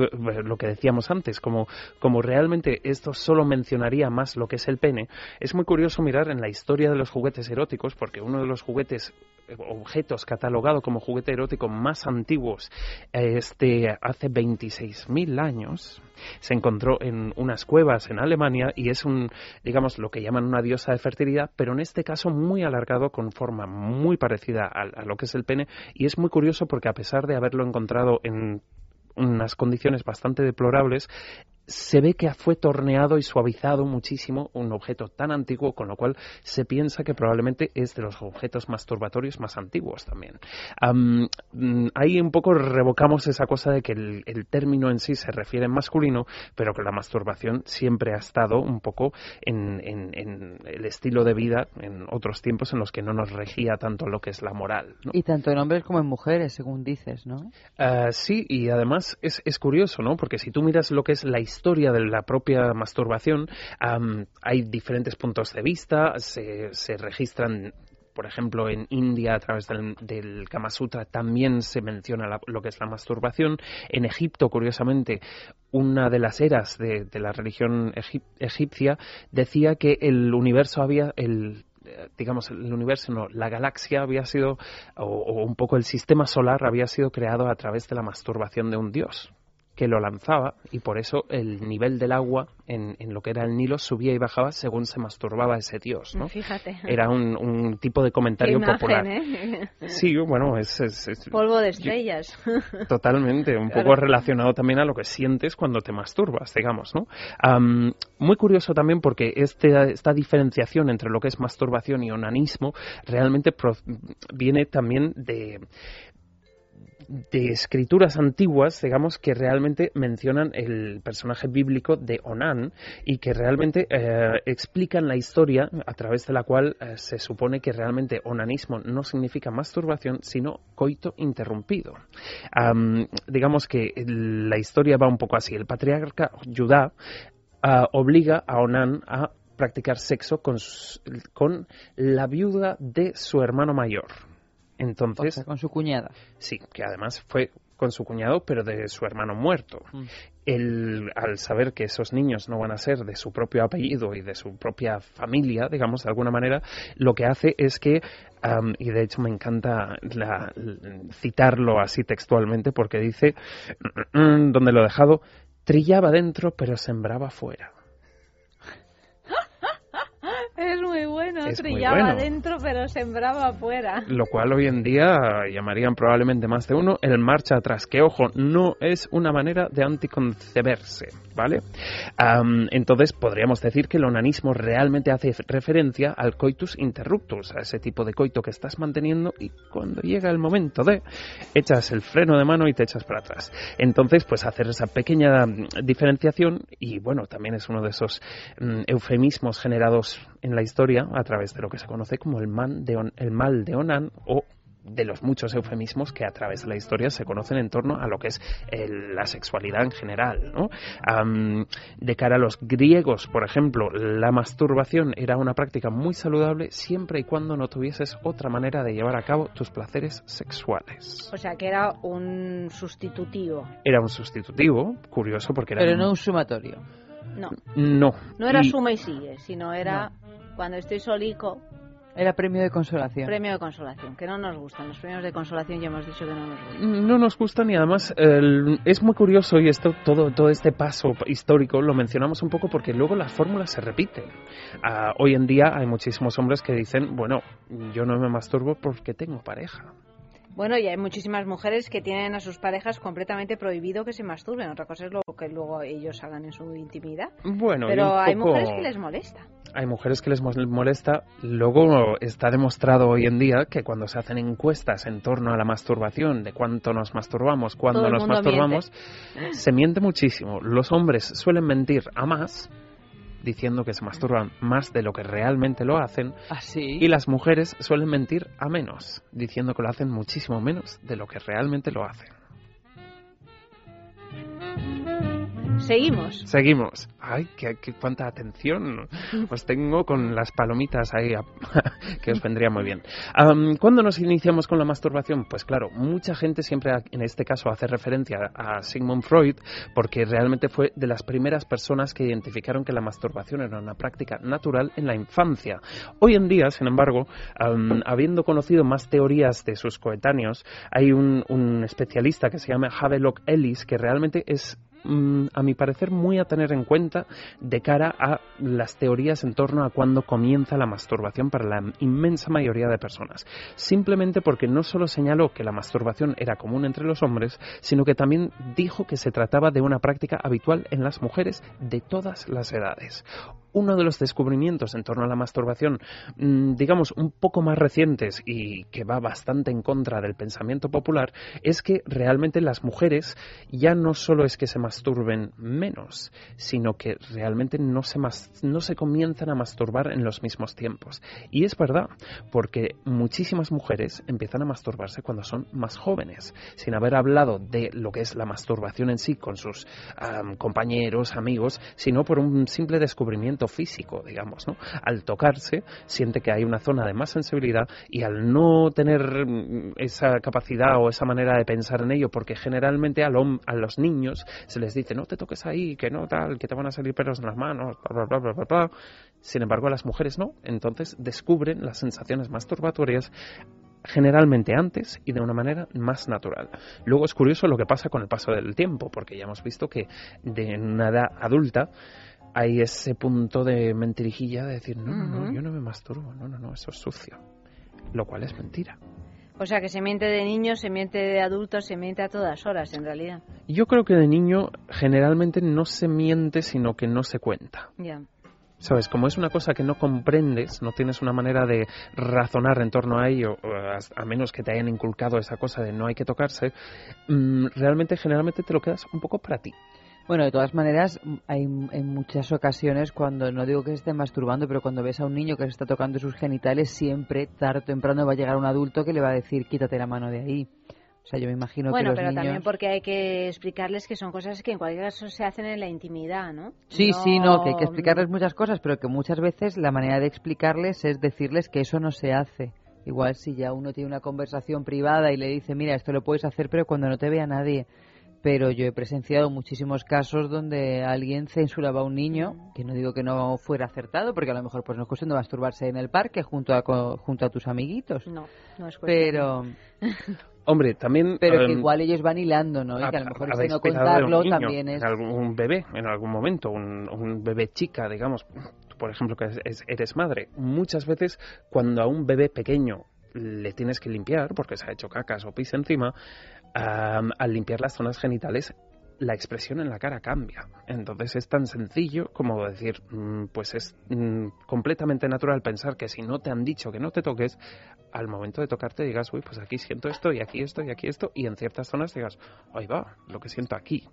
lo que decíamos antes, como, como realmente esto solo mencionaría más lo que es el pene, es muy curioso mirar en la historia de los juguetes eróticos, porque uno de los juguetes objetos catalogados como juguete erótico más antiguos este, hace 26.000 años se encontró en unas cuevas en Alemania y es un, digamos, lo que llaman una diosa de fertilidad, pero en este caso muy alargado con forma muy parecida a, a lo que es el pene y es muy curioso porque a pesar de haberlo encontrado en unas condiciones bastante deplorables, se ve que fue torneado y suavizado muchísimo un objeto tan antiguo, con lo cual se piensa que probablemente es de los objetos masturbatorios más antiguos también. Mm, ahí un poco revocamos esa cosa de que el, término en sí se refiere en masculino, pero que la masturbación siempre ha estado un poco en, el estilo de vida en otros tiempos en los que no nos regía tanto lo que es la moral. Y tanto en hombres como en mujeres, según dices, ¿no? Ah, sí, y además es, es curioso, ¿no? Porque si tú miras lo que es la historia historia de la propia masturbación hay diferentes puntos de vista, se, registran por ejemplo, en India, a través del, Kama Sutra, también se menciona lo que es la masturbación. En Egipto, curiosamente, una de las eras de, la religión egipcia decía que el universo había, el, digamos, el universo, no, la galaxia había sido, o, un poco el sistema solar había sido creado a través de la masturbación de un dios que lo lanzaba y por eso el nivel del agua en, en, lo que era el Nilo subía y bajaba según se masturbaba ese dios, ¿no? Fíjate. Era un, un tipo de comentario popular. ¿eh? Sí, bueno, es, es, polvo de estrellas. totalmente, un poco relacionado también a lo que sientes cuando te masturbas, digamos, ¿no? muy curioso también porque este, esta diferenciación entre lo que es masturbación y onanismo realmente viene también de de escrituras antiguas, digamos, que realmente mencionan el personaje bíblico de Onan y que realmente eh, explican la historia a través de la cual eh, se supone que realmente onanismo no significa masturbación, sino coito interrumpido. digamos que la historia va un poco así. El patriarca Judá ah, obliga a Onan a practicar sexo con, con la viuda de su hermano mayor. Entonces, con su cuñada. Sí, que además fue con su cuñado, pero de su hermano muerto. Mm. al saber que esos niños no van a ser de su propio apellido y de su propia familia, digamos, de alguna manera, lo que hace es que, y de hecho me encanta citarlo así textualmente, porque dice, mm, mm, donde lo he dejado, trillaba dentro, pero sembraba fuera. Muy bueno, trillaba adentro pero sembraba afuera. Lo cual hoy en día llamarían probablemente más de uno el marcha atrás, que ojo, no es una manera de anticonceberse, ¿vale? entonces podríamos decir que el onanismo realmente hace referencia al coitus interruptus, a ese tipo de coito que estás manteniendo y cuando llega el momento de echas el freno de mano y te echas para atrás. Entonces, pues hacer esa pequeña diferenciación y bueno, también es uno de esos mm, eufemismos generados en la historia a través de lo que se conoce como el, el mal de Onan o de los muchos eufemismos que a través de la historia se conocen en torno a lo que es la sexualidad en general. ¿no? de cara a los griegos, por ejemplo, la masturbación era una práctica muy saludable siempre y cuando no tuvieses otra manera de llevar a cabo tus placeres sexuales. O sea, que era un sustitutivo. Era un sustitutivo, curioso porque era... Pero no un sumatorio. No. No. No era suma y sigue, sino era cuando estoy solico. Era premio de consolación. Premio de consolación, que no nos gustan. Los premios de consolación ya hemos dicho que no nos gustan. No nos gustan y además es muy curioso y esto todo, todo este paso histórico lo mencionamos un poco porque luego las fórmulas se repiten. Ah, hoy en día hay muchísimos hombres que dicen, bueno, yo no me masturbo porque tengo pareja. Bueno, y hay muchísimas mujeres que tienen a sus parejas completamente prohibido que se masturben. Otra cosa es lo que luego ellos hagan en su intimidad. Bueno, pero hay mujeres que les molesta. Hay mujeres que les molesta. Luego está demostrado hoy en día que cuando se hacen encuestas en torno a la masturbación, de cuánto nos masturbamos, cuándo nos masturbamos, se miente muchísimo. Los hombres suelen mentir a más diciendo que se masturban más de lo que realmente lo hacen. ¿Ah, y las mujeres suelen mentir a menos, diciendo que lo hacen muchísimo menos de lo que realmente lo hacen. Seguimos. Seguimos. Ay, qué, cuánta atención os tengo con las palomitas ahí, que os vendría muy bien. ¿Cuándo nos iniciamos con la masturbación? Pues claro, mucha gente siempre en este caso hace referencia a Sigmund Freud porque realmente fue de las primeras personas que identificaron que la masturbación era una práctica natural en la infancia. Hoy en día, sin embargo, habiendo conocido más teorías de sus coetáneos, hay un, un especialista que se llama Havelock Ellis que realmente es a mi parecer, muy a tener en cuenta de cara a las teorías en torno a cuándo comienza la masturbación para la inmensa mayoría de personas. Simplemente porque no solo señaló que la masturbación era común entre los hombres, sino que también dijo que se trataba de una práctica habitual en las mujeres de todas las edades uno de los descubrimientos en torno a la masturbación, mm, digamos, un poco más recientes y que va bastante en contra del pensamiento popular, es que realmente las mujeres ya no solo es que se masturben menos, sino que realmente no se, no se comienzan a masturbar en los mismos tiempos. Y es verdad, porque muchísimas mujeres empiezan a masturbarse cuando son más jóvenes, sin haber hablado de lo que es la masturbación en sí con sus compañeros, amigos, sino por un simple descubrimiento físico, digamos, ¿no? Al tocarse, siente que hay una zona de más sensibilidad y al no tener mm, esa capacidad o esa manera de pensar en ello, porque generalmente a, los niños se les dice, no te toques ahí, que no tal, que te van a salir pelos en las manos, bla, bla, bla, bla, bla. Sin embargo, a las mujeres no. Entonces descubren las sensaciones masturbatorias generalmente antes y de una manera más natural. Luego es curioso lo que pasa con el paso del tiempo, porque ya hemos visto que de una edad adulta hay ese punto de mentirijilla de decir, no, no, no, yo no me masturbo, no, no, no, eso es sucio. Lo cual es mentira. O sea, que se miente de niño, se miente de adulto, se miente a todas horas, en realidad. Yo creo que de niño generalmente no se miente, sino que no se cuenta. Ya. ¿Sabes? Como es una cosa que no comprendes, no tienes una manera de razonar en torno a ello, a menos que te hayan inculcado esa cosa de no hay que tocarse, mm, realmente generalmente te lo quedas un poco para ti. Bueno, de todas maneras, hay en muchas ocasiones cuando, no digo que se esté masturbando, pero cuando ves a un niño que se está tocando sus genitales, siempre, tarde o temprano, va a llegar un adulto que le va a decir, quítate la mano de ahí. O sea, yo me imagino bueno, que los pero también porque hay que explicarles que son cosas que en cualquier caso se hacen en la intimidad, ¿no? Sí, sí, no, que hay que explicarles muchas cosas, pero que muchas veces la manera de explicarles es decirles que eso no se hace. Igual si ya uno tiene una conversación privada y le dice, mira, esto lo puedes hacer, pero cuando no te vea nadie pero yo he presenciado muchísimos casos donde alguien censuraba a un niño, que no digo que no fuera acertado, porque a lo mejor pues no es cuestión de masturbarse en el parque junto a, junto a tus amiguitos. No, no es cuestión. Pero... Hombre, también... Pero que igual ellos van hilando, ¿no? Y que a lo mejor ese no contarlo también es... Un bebé, en algún momento, un, un bebé chica, digamos, por ejemplo, que eres madre. Muchas veces cuando a un bebé pequeño le tienes que limpiar porque se ha hecho cacas o pis encima, al limpiar las zonas genitales la expresión en la cara cambia. Entonces es tan sencillo como decir, mm, pues es mm, completamente natural pensar que si no te han dicho que no te toques, al momento de tocarte digas, uy, pues aquí siento esto y aquí esto y aquí esto, y en ciertas zonas digas, ahí va, lo que siento aquí.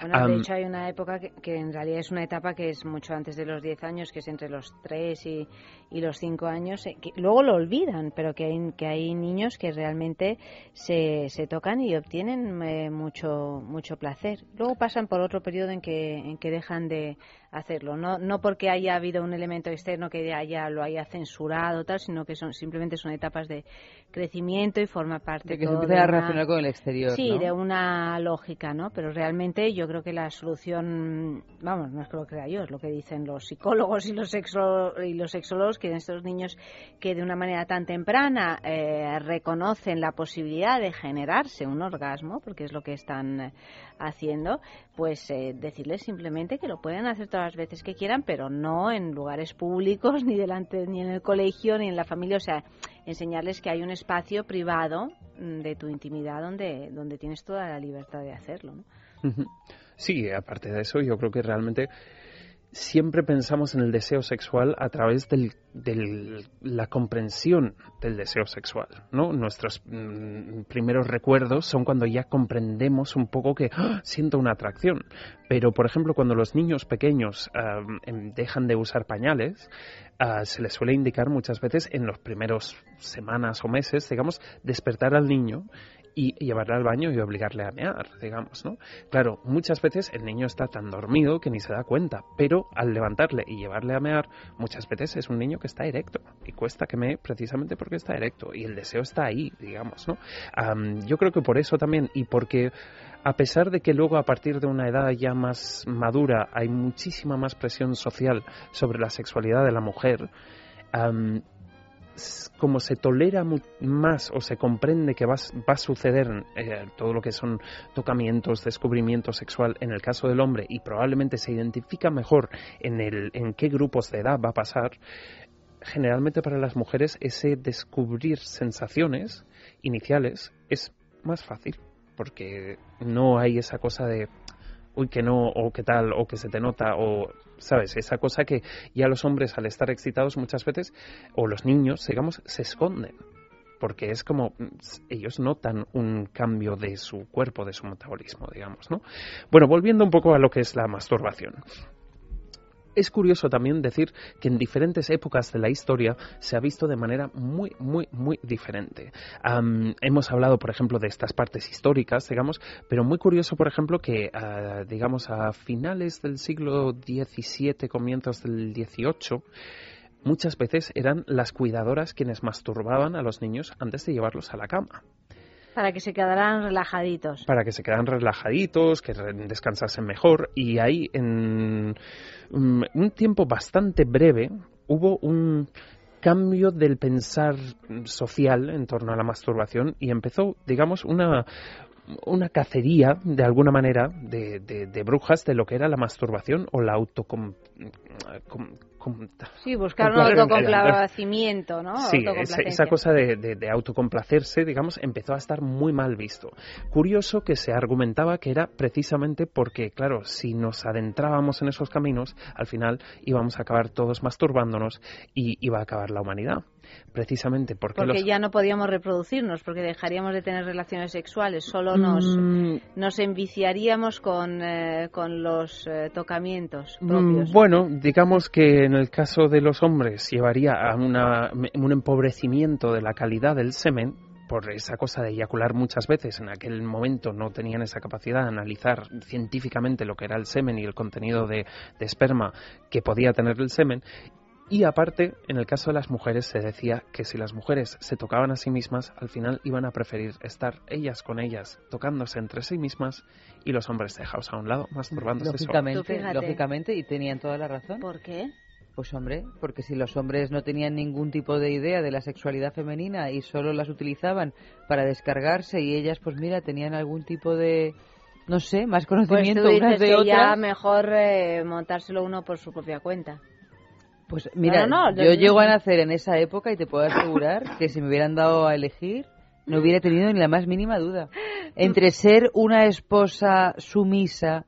Bueno, de hecho hay una época que, en realidad es una etapa que es mucho antes de los 10 años, que es entre los 3 y, y los 5 años, eh, que luego lo olvidan, pero que hay, que hay niños que realmente se, se tocan y obtienen eh, mucho, mucho placer. Luego pasan por otro periodo en que, en que dejan de hacerlo. No, no porque haya habido un elemento externo que ya lo haya censurado, tal, sino que son simplemente son etapas de crecimiento y forma parte de que se empiece a relacionar con el exterior. Sí, de una lógica, ¿no? Pero realmente yo creo que la solución, vamos, no es que lo crea yo, es lo que dicen los psicólogos y los, sexo, y los sexólogos, que estos niños que de una manera tan temprana eh, reconocen la posibilidad de generarse un orgasmo, porque es lo que están eh, haciendo, pues eh, decirles simplemente que lo pueden hacer todas las veces que quieran, pero no en lugares públicos, ni delante, ni en el colegio, ni en la familia. O sea, enseñarles que hay un espacio privado mm, de tu intimidad donde, donde tienes toda la libertad de hacerlo. Sí, aparte de eso, yo creo que realmente siempre pensamos en el deseo sexual a través de la comprensión del deseo sexual, ¿no? Nuestros mm, primeros recuerdos son cuando ya comprendemos un poco que ¡ah! siento una atracción. Pero, por ejemplo, cuando los niños pequeños em, dejan de usar pañales, ah, se les suele indicar muchas veces en los primeros semanas o meses, digamos, despertar al niño y llevarle al baño y obligarle a mear, digamos, ¿no? Claro, muchas veces el niño está tan dormido que ni se da cuenta, pero al levantarle y llevarle a mear, muchas veces es un niño que está erecto y cuesta que mee precisamente porque está erecto y el deseo está ahí, digamos, ¿no? yo creo que por eso también y porque a pesar de que luego a partir de una edad ya más madura hay muchísima más presión social sobre la sexualidad de la mujer, como se tolera más o se comprende que va, a suceder eh, todo lo que son tocamientos, descubrimiento sexual en el caso del hombre y probablemente se identifica mejor en, el, en qué grupos de edad va a pasar, generalmente para las mujeres ese descubrir sensaciones iniciales es más fácil porque no hay esa cosa de uy que no o qué tal o que se te nota o ¿sabes? Esa cosa que ya los hombres al estar excitados muchas veces, o los niños, digamos, se esconden. Porque es como mm, ellos notan un cambio de su cuerpo, de su metabolismo, digamos, ¿no? Bueno, volviendo un poco a lo que es la masturbación. Es curioso también decir que en diferentes épocas de la historia se ha visto de manera muy, muy, muy diferente. hemos hablado, por ejemplo, de estas partes históricas, digamos, pero muy curioso, por ejemplo, que, ah, digamos, a finales del siglo XVII, comienzos del XVIII, muchas veces eran las cuidadoras quienes masturbaban a los niños antes de llevarlos a la cama. Para que se quedaran relajaditos. Para que se quedaran relajaditos, que descansasen mejor. Y ahí, en mm, un tiempo bastante breve, hubo un cambio del pensar social en torno a la masturbación y empezó, digamos, una, una cacería, de alguna manera, de, de, brujas de lo que era la masturbación o la autocom, Sí, buscar un autocomplacimiento, ¿no? Sí, esa, cosa de, de, autocomplacerse, digamos, empezó a estar muy mal visto. Curioso que se argumentaba que era precisamente porque, claro, si nos adentrábamos en esos caminos, al final íbamos a acabar todos masturbándonos y iba a acabar la humanidad precisamente porque, porque ya no podíamos reproducirnos, porque dejaríamos de tener relaciones sexuales, solo nos, mm. nos enviciaríamos con, eh, con los eh, tocamientos mm, propios. bueno, digamos que en el caso de los hombres llevaría a una, un empobrecimiento de la calidad del semen, por esa cosa de eyacular muchas veces. En aquel momento no tenían esa capacidad de analizar científicamente lo que era el semen y el contenido de, de esperma que podía tener el semen. Y aparte, en el caso de las mujeres se decía que si las mujeres se tocaban a sí mismas, al final iban a preferir estar ellas con ellas, tocándose entre sí mismas, y los hombres dejados a un lado, masturbándose lógicamente, Lógicamente, y tenían toda la razón. ¿Por qué? Pues hombre, porque si los hombres no tenían ningún tipo de idea de la sexualidad femenina y solo las utilizaban para descargarse y ellas, pues mira, tenían algún tipo de, no sé, más pues conocimiento pues unas de que otras. ya mejor eh, montárselo uno por su propia cuenta. Pues mira, yo llego a nacer en esa época y te puedo asegurar que si me hubieran dado a elegir, no hubiera tenido ni la más mínima duda. Entre ser una esposa sumisa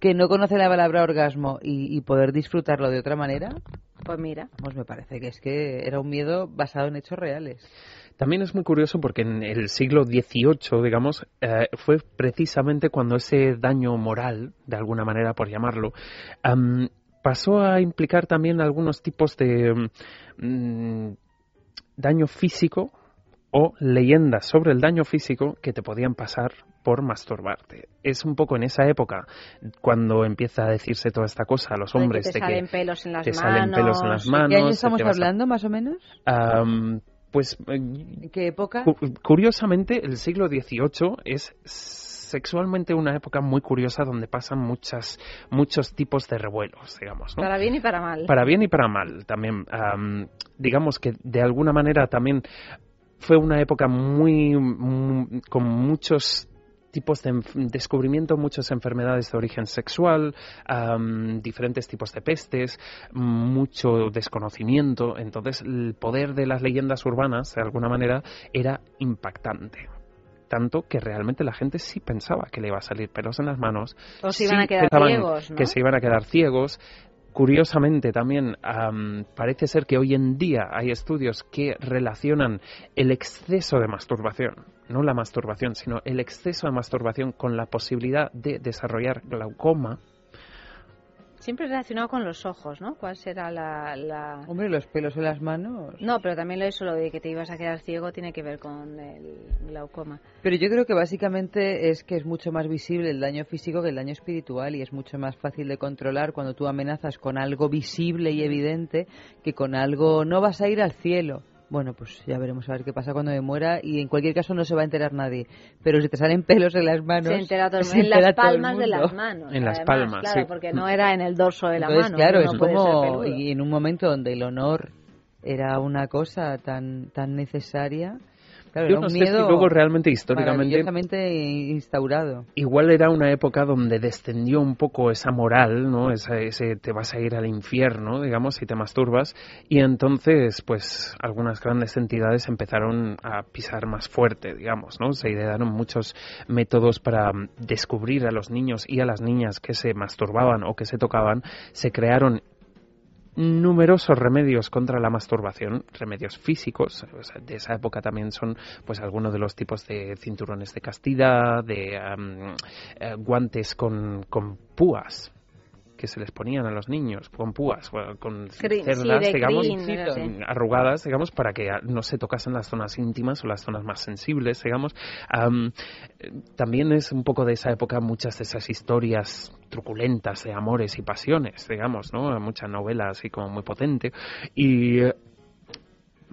que no conoce la palabra orgasmo y, poder disfrutarlo de otra manera, pues mira. Pues me parece que es que era un miedo basado en hechos reales. También es muy curioso porque en el siglo XVIII, digamos, eh, fue precisamente cuando ese daño moral, de alguna manera por llamarlo, pasó a implicar también algunos tipos de mm, daño físico o leyendas sobre el daño físico que te podían pasar por masturbarte. Es un poco en esa época cuando empieza a decirse toda esta cosa a los hombres de que te salen pelos en las manos. Salen pelos en las manos. ¿Qué año estamos hablando, más o menos? pues. ¿En qué época? curiosamente, el siglo XVIII es sexualmente una época muy curiosa donde pasan muchas, muchos tipos de revuelos, digamos. Para bien y para mal. Para bien y para mal también. digamos que de alguna manera también fue una época muy, con muchos tipos de descubrimiento, muchas enfermedades de origen sexual, diferentes tipos de pestes, mucho desconocimiento. Entonces, el poder de las leyendas urbanas, de alguna manera, era impactante. tanto que realmente la gente sí pensaba que le iba a salir pelos en las manos. O se iban a quedar ciegos, Que se iban a quedar ciegos. Curiosamente también parece ser que hoy en día hay estudios que relacionan el exceso de masturbación, no la masturbación, sino el exceso de masturbación con la posibilidad de desarrollar glaucoma Siempre relacionado con los ojos, ¿no? ¿Cuál será la, Hombre, los pelos en las manos. No, pero también lo eso, lo de que te ibas a quedar ciego, tiene que ver con el glaucoma. Pero yo creo que básicamente es que es mucho más visible el daño físico que el daño espiritual y es mucho más fácil de controlar cuando tú amenazas con algo visible y evidente que con algo no vas a ir al cielo bueno, pues ya veremos a ver qué pasa cuando me muera y en cualquier caso no se va a enterar nadie. Pero si te salen pelos en las manos... Se entera todo el mundo. En las palmas de las manos. En las palmas, Claro, porque no era en el dorso de la Entonces, mano. claro, es como... Y en un momento donde el honor era una cosa tan, tan necesaria yo no sé si luego realmente históricamente instaurado. Igual era una época donde descendió un poco esa moral, ¿no? ese te vas a ir al infierno, digamos, si te masturbas y entonces pues algunas grandes entidades empezaron a pisar más fuerte, digamos, ¿no? Se idearon muchos métodos para descubrir a los niños y a las niñas que se masturbaban o que se tocaban, se crearon numerosos remedios contra la masturbación, remedios físicos, de esa época también son pues algunos de los tipos de cinturones de castidad, de eh, guantes con, con púas, que se les ponían a los niños con púas, con cerdas, digamos, arrugadas, digamos, para que no se tocasen las zonas íntimas o las zonas más sensibles, digamos. también es un poco de esa época muchas de esas historias truculentas de amores y pasiones, digamos, ¿no? Mucha novela así como muy potente. Y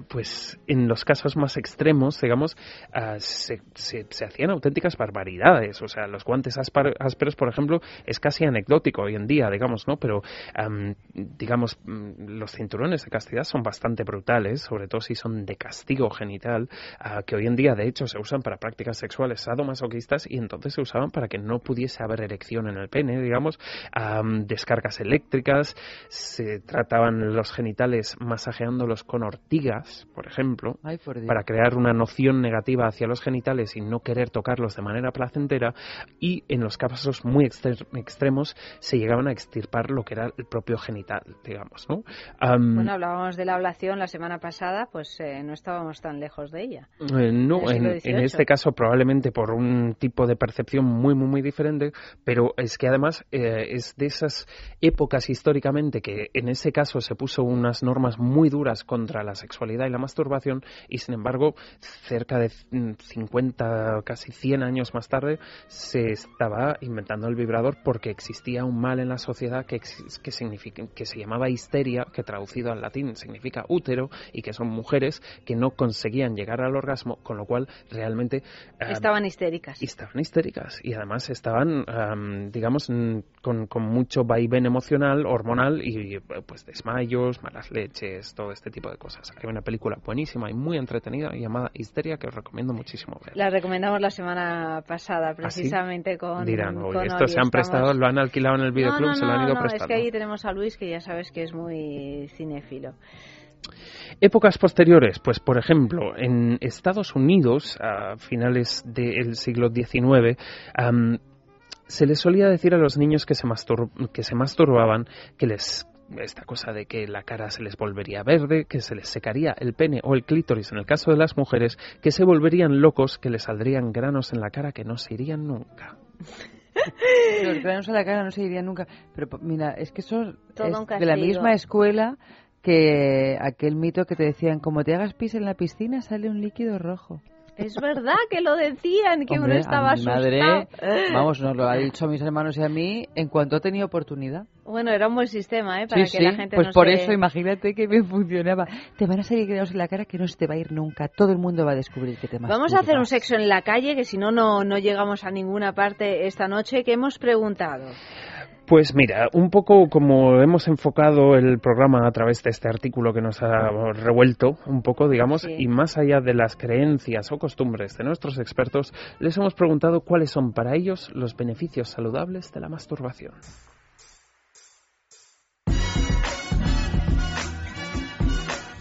pues en los casos más extremos, digamos, ah, se, se, hacían auténticas barbaridades. O sea, los guantes ásperos, por ejemplo, es casi anecdótico hoy en día, digamos, ¿no? Pero, digamos, mm, los cinturones de castidad son bastante brutales, sobre todo si son de castigo genital, ah, que hoy en día, de hecho, se usan para prácticas sexuales sadomasoquistas y entonces se usaban para que no pudiese haber erección en el pene, digamos, descargas eléctricas, se trataban los genitales masajeándolos con ortigas, por ejemplo, para crear una noción negativa hacia los genitales y no querer tocarlos de manera placentera, y en los casos muy extremos se llegaban a extirpar lo que era el propio genital, digamos, ¿no? bueno, hablábamos de la ablación la semana pasada, pues eh, no estábamos tan lejos de ella. Eh, no, en, este caso probablemente por un tipo de percepción muy, muy, muy diferente, pero es que además eh, es de esas épocas históricamente que en ese caso se puso unas normas muy duras contra la sexualidad y la masturbación y sin embargo cerca de 50, casi 100 años más tarde se estaba inventando el vibrador porque existía un mal en la sociedad que, que, significa, que se llamaba histeria, que traducido al latín significa útero y que son mujeres que no conseguían llegar al orgasmo, con lo cual realmente... Eh, estaban histéricas. Estaban histéricas y además estaban, digamos, con, con mucho vaivén emocional, hormonal y pues desmayos, malas leches, todo este tipo de cosas. Hay una película buenísima y muy entretenida llamada Histeria que os recomiendo muchísimo ver. La recomendamos la semana pasada ¿Ah, precisamente con Dirán, estos se han prestado, lo han alquilado en el videoclub, se lo han ido no, prestando. Es que ahí tenemos a Luis que ya sabes que es muy cinéfilo. Épocas posteriores, pues por ejemplo, en Estados Unidos, a finales del siglo XIX, se les solía decir a los niños que se, que se masturbaban que les esta cosa de que la cara se les volvería verde, que se les secaría el pene o el clítoris en el caso de las mujeres, que se volverían locos, que les saldrían granos en la cara que no se irían nunca. Los granos en la cara no se irían nunca. Pero mira, es que eso es de la misma escuela que aquel mito que te decían, como te hagas pis en la piscina sale un líquido rojo. Es verdad que lo decían, que uno estaba mi madre, vamos, nos lo ha dicho a mis hermanos y a mí en cuanto ha tenido oportunidad. Bueno, era un buen sistema, ¿eh? Para que la gente pues por eso imagínate que bien funcionaba. Te van a salir granos en la cara que no se te va a ir nunca. Todo el mundo va a descubrir que te Vamos a hacer un sexo en la calle, que si no, no llegamos a ninguna parte esta noche. que hemos preguntado? Pues mira, un poco como hemos enfocado el programa a través de este artículo que nos ha revuelto un poco, digamos, y más allá de las creencias o costumbres de nuestros expertos, les hemos preguntado cuáles son para ellos los beneficios saludables de la masturbación.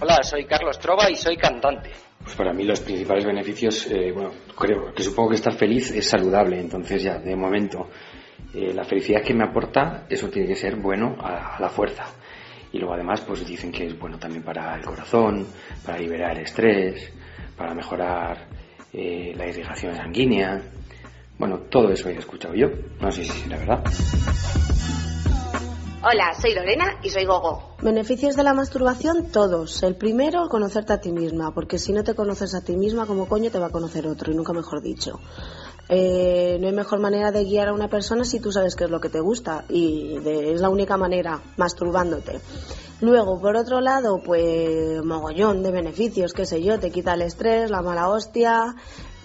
Hola, soy Carlos Trova y soy cantante. Pues para mí los principales beneficios, eh, bueno, creo que supongo que estar feliz es saludable, entonces ya, de momento, eh, la felicidad que me aporta, eso tiene que ser bueno a, la fuerza. Y luego además, pues dicen que es bueno también para el corazón, para liberar estrés, para mejorar eh, la irrigación sanguínea. Bueno, todo eso he escuchado yo. No sé si es la verdad. Hola, soy Lorena y soy Gogo. Beneficios de la masturbación, todos. El primero, conocerte a ti misma, porque si no te conoces a ti misma, como coño te va a conocer otro, y nunca mejor dicho. Eh, no hay mejor manera de guiar a una persona si tú sabes qué es lo que te gusta, y es la única manera, masturbándote. Luego, por otro lado, pues mogollón de beneficios, qué sé yo, te quita el estrés, la mala hostia,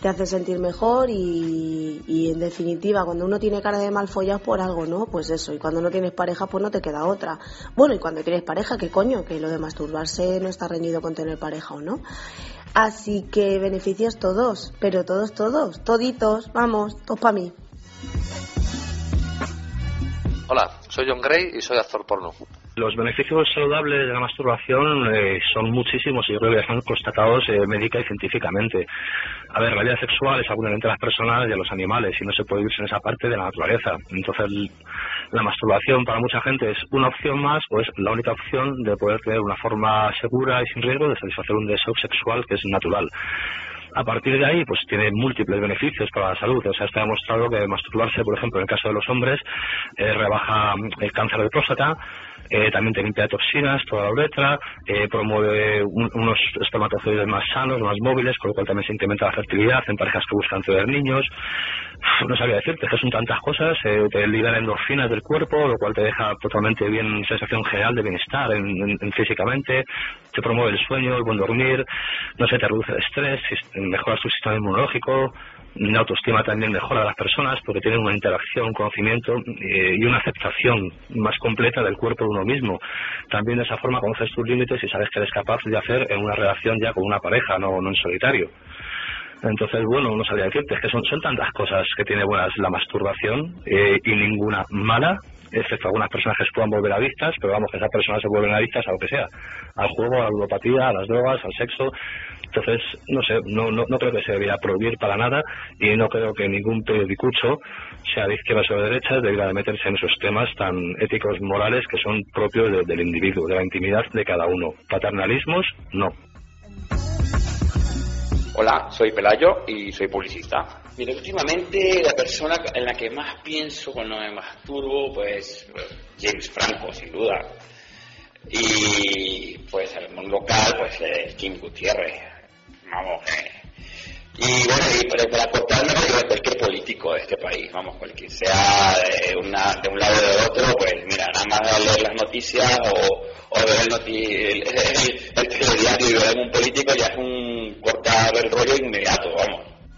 te hace sentir mejor y, en definitiva cuando uno tiene cara de mal follado por algo, ¿no? Pues eso, y cuando no tienes pareja pues no te queda otra. Bueno, y cuando tienes pareja, ¿qué coño? Que lo de masturbarse no está reñido con tener pareja o no. Así que beneficios todos, pero todos, todos, toditos, vamos, todos para mí. Hola, soy John Gray y soy actor porno. Los beneficios saludables de la masturbación eh, son muchísimos y yo creo que están constatados eh, médica y científicamente. A ver, la vida sexual es algo inherente a las personas y a los animales y no se puede irse en esa parte de la naturaleza. Entonces, la masturbación para mucha gente es una opción más o es la única opción de poder tener una forma segura y sin riesgo de satisfacer un deseo sexual que es natural a partir de ahí, pues tiene múltiples beneficios para la salud. O sea, está demostrado que masturbarse, por ejemplo, en el caso de los hombres, eh, rebaja el cáncer de próstata, eh, también te limpia toxinas, toda la uretra, eh, promueve unos espermatozoides más sanos, más móviles, con lo cual también se incrementa la fertilidad en parejas que buscan tener niños. No sabía decirte que son tantas cosas, eh, te libera endorfinas del cuerpo, lo cual te deja totalmente bien, sensación general de bienestar en, físicamente, te promueve el sueño, el buen dormir, no se te reduce el estrés, mejora tu sistema inmunológico, la autoestima también mejora a las personas porque tienen una interacción, un conocimiento eh, y una aceptación más completa del cuerpo de uno mismo. También de esa forma conoces tus límites y sabes que eres capaz de hacer en una relación ya con una pareja, no, no en solitario. Entonces, bueno, no sabría decirte, es que son, son tantas cosas que tiene buenas la masturbación eh, y ninguna mala, excepto algunas personas que se puedan volver adictas, pero vamos, que esas personas se vuelven adictas a lo que sea, al juego, a la ludopatía, a las drogas, al sexo, entonces, no sé, no, no, no creo que se debería prohibir para nada y no creo que ningún periodicucho, sea de izquierdas o de derechas, debería de meterse en esos temas tan éticos, morales, que son propios del individuo, de la intimidad de cada uno. Paternalismos, no. Hola, soy Pelayo y soy publicista. Mira, últimamente la persona en la que más pienso cuando me masturbo, pues James Franco, sin duda. Y pues el mundo local, pues Kim Gutiérrez vamos, eh. Y bueno, y para, para aportarme a cualquier político de este país, vamos, cualquier sea de, una, de un lado o de otro, pues mira, nada más leer las noticias o, o ver el, noti el, el, telediario y ver a un político ya es un cortar el rollo inmediato, vamos.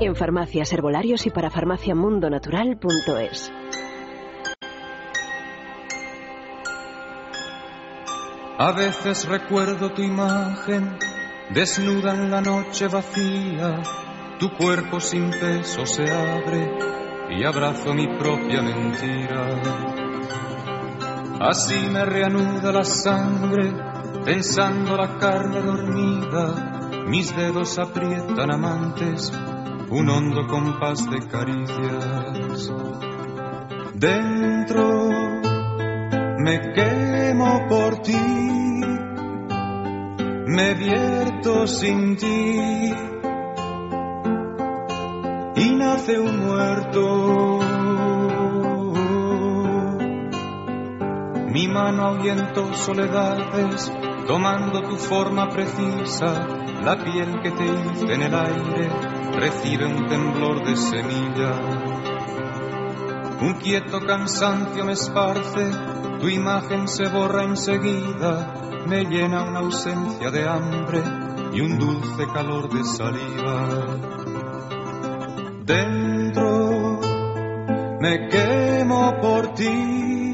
En farmacias, herbolarios y para farmaciamundonatural.es. A veces recuerdo tu imagen, desnuda en la noche vacía, tu cuerpo sin peso se abre y abrazo mi propia mentira. Así me reanuda la sangre, pensando la carne dormida, mis dedos aprietan amantes, un hondo compás de caricias. Dentro me quemo por ti, me vierto sin ti y nace un muerto. Mi mano ahuyentó soledades, tomando tu forma precisa, la piel que te hice en el aire recibe un temblor de semilla. Un quieto cansancio me esparce, tu imagen se borra enseguida, me llena una ausencia de hambre y un dulce calor de saliva. Dentro me quemo por ti,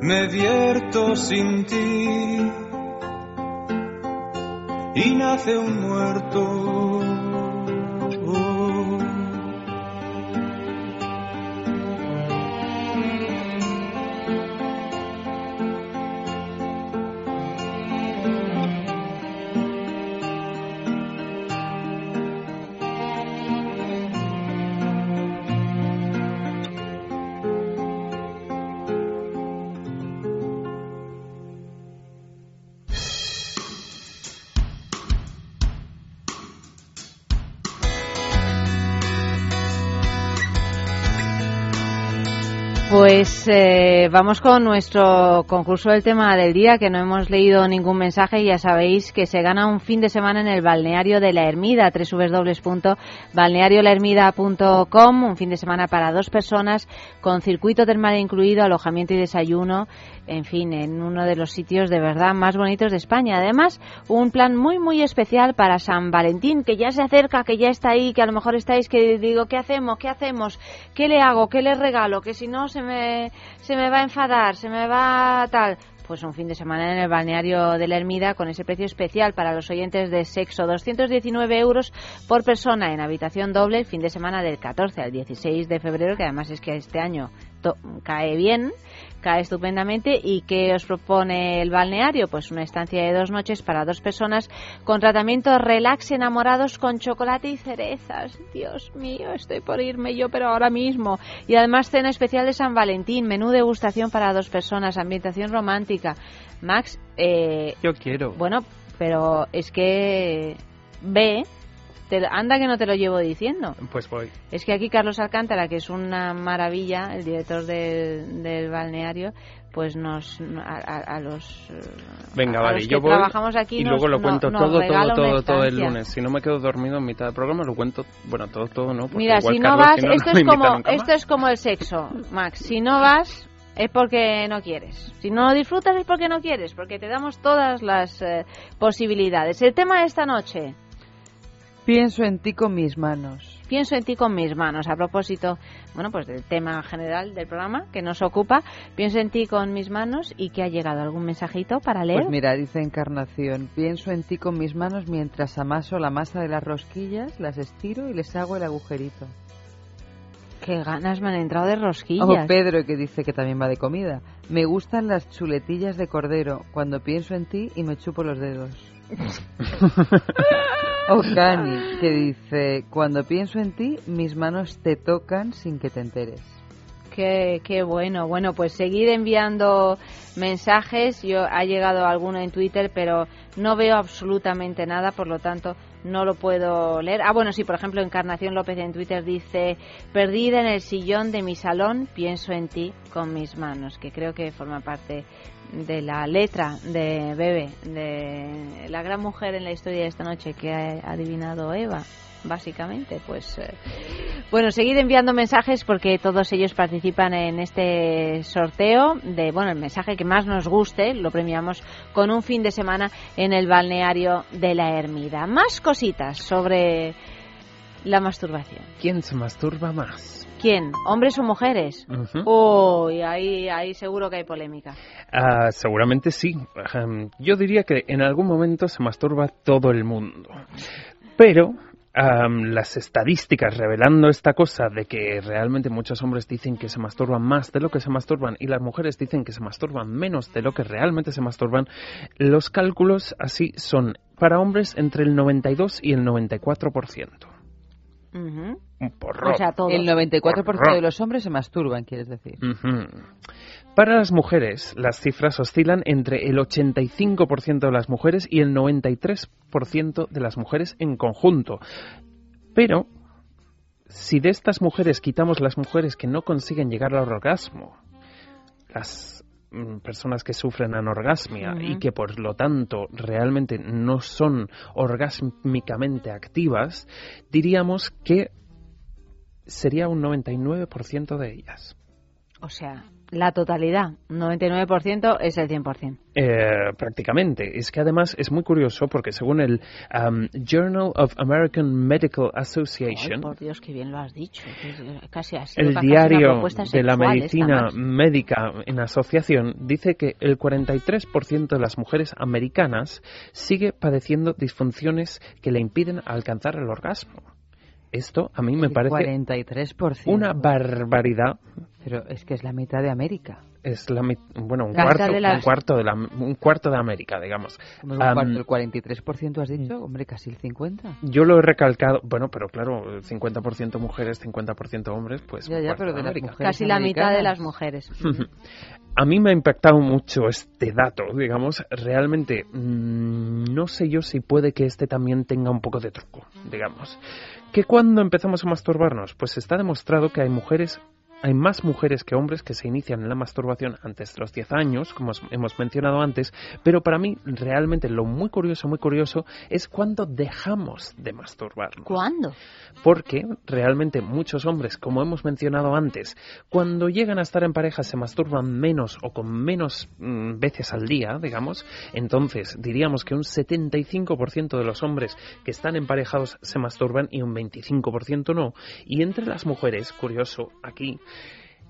me vierto sin ti y nace un muerto. Pues eh, vamos con nuestro concurso del tema del día, que no hemos leído ningún mensaje. Ya sabéis que se gana un fin de semana en el balneario de la Ermida, www.balneariolahermida.com, un fin de semana para dos personas con circuito termal incluido, alojamiento y desayuno en fin, en uno de los sitios de verdad más bonitos de España. Además, un plan muy, muy especial para San Valentín, que ya se acerca, que ya está ahí, que a lo mejor estáis que digo, ¿qué hacemos? ¿Qué hacemos? ¿Qué le hago? ¿Qué le regalo? Que si no se me, se me va a enfadar, se me va tal. Pues un fin de semana en el balneario de la Ermida con ese precio especial para los oyentes de sexo, 219 euros por persona en habitación doble el fin de semana del 14 al 16 de febrero, que además es que este año cae bien cae estupendamente. ¿Y qué os propone el balneario? Pues una estancia de dos noches para dos personas con tratamiento relax enamorados con chocolate y cerezas. Dios mío, estoy por irme yo, pero ahora mismo. Y además cena especial de San Valentín, menú degustación para dos personas, ambientación romántica. Max, eh, yo quiero. Bueno, pero es que ve anda que no te lo llevo diciendo. Pues voy. Es que aquí Carlos Alcántara, que es una maravilla, el director del balneario, pues nos a, los venga vale yo voy trabajamos aquí y luego lo cuento todo todo todo todo el lunes si no me quedo dormido en mitad del programa lo cuento bueno todo todo no mira si no vas esto es como esto es como el sexo Max si no vas es porque no quieres. Si no lo disfrutas es porque no quieres, porque te damos todas las eh, posibilidades. El tema de esta noche, Pienso en ti con mis manos. Pienso en ti con mis manos. A propósito, bueno, pues del tema general del programa que nos ocupa, pienso en ti con mis manos y que ha llegado algún mensajito para leer. Pues mira, dice Encarnación, pienso en ti con mis manos mientras amaso la masa de las rosquillas, las estiro y les hago el agujerito. Qué ganas me han entrado de rosquillas. O Pedro que dice que también va de comida. Me gustan las chuletillas de cordero cuando pienso en ti y me chupo los dedos. O Cani, que dice, cuando pienso en ti, mis manos te tocan sin que te enteres. Qué, qué bueno. Bueno, pues seguir enviando mensajes. Yo ha llegado alguno en Twitter, pero no veo absolutamente nada, por lo tanto no lo puedo leer. Ah, bueno, sí, por ejemplo, Encarnación López en Twitter dice, perdida en el sillón de mi salón, pienso en ti con mis manos, que creo que forma parte de la letra de Bebe, de la gran mujer en la historia de esta noche que ha adivinado Eva básicamente pues eh, Bueno, seguid enviando mensajes porque todos ellos participan en este sorteo de, bueno, el mensaje que más nos guste, lo premiamos con un fin de semana en el balneario de la Ermida. Más cositas sobre la masturbación. ¿Quién se masturba más? ¿Quién? ¿Hombres o mujeres? Uy, ahí, ahí seguro que hay polémica. Ah, seguramente sí. Yo diría que en algún momento se masturba todo el mundo. Pero las estadísticas revelando esta cosa de que realmente muchos hombres dicen que se masturban más de lo que se masturban y las mujeres dicen que se masturban menos de lo que realmente se masturban, los cálculos así son para hombres entre el 92 y el 94%. Un porrón. O sea, todos. El 94% Porrón. de los hombres se masturban, quieres decir. Ujú. Para las mujeres, las cifras oscilan entre el 85% de las mujeres y el 93% de las mujeres en conjunto. Pero, si de estas mujeres quitamos las mujeres que no consiguen llegar al orgasmo, las personas que sufren anorgasmia y que por lo tanto realmente no son orgásmicamente activas, diríamos que sería un 99% de ellas. O sea, la totalidad, 99% es el 100%. Eh, prácticamente. Es que además es muy curioso porque según el um, Journal of American Medical Ay, Association, por Dios, que bien lo has dicho. que es, Casi así. el diario de la medicina médica en asociación dice que el 43% de las mujeres americanas sigue padeciendo disfunciones que le impiden alcanzar el orgasmo. Esto a mí me El parece 43%. una barbaridad. Pero es que es la mitad de América. Es la bueno un La cuarto, de las- un cuarto de la un cuarto de América, digamos. Como un cuarto, el 43% has dicho, hombre, casi el 50%. Yo lo he recalcado, bueno, pero claro, 50% mujeres, 50% hombres, pues Ya, un ya, cuarto pero de de las América. mujeres Casi la mitad de las mujeres. A mí me ha impactado mucho este dato, digamos, realmente mm, no sé yo si puede que este también tenga un poco de truco, digamos. Que cuando empezamos a masturbarnos, pues está demostrado que hay mujeres hay más mujeres que hombres que se inician en la masturbación antes de los 10 años, como os- hemos mencionado antes, pero para mí realmente lo muy curioso, muy curioso, es cuando dejamos de masturbarnos. ¿Cuándo? Porque realmente muchos hombres, como hemos mencionado antes, cuando llegan a estar en pareja se masturban menos o con menos mm, veces al día, digamos. Entonces, diríamos que un 75% de los hombres que están emparejados se masturban y un 25% no. Y entre las mujeres, curioso aquí,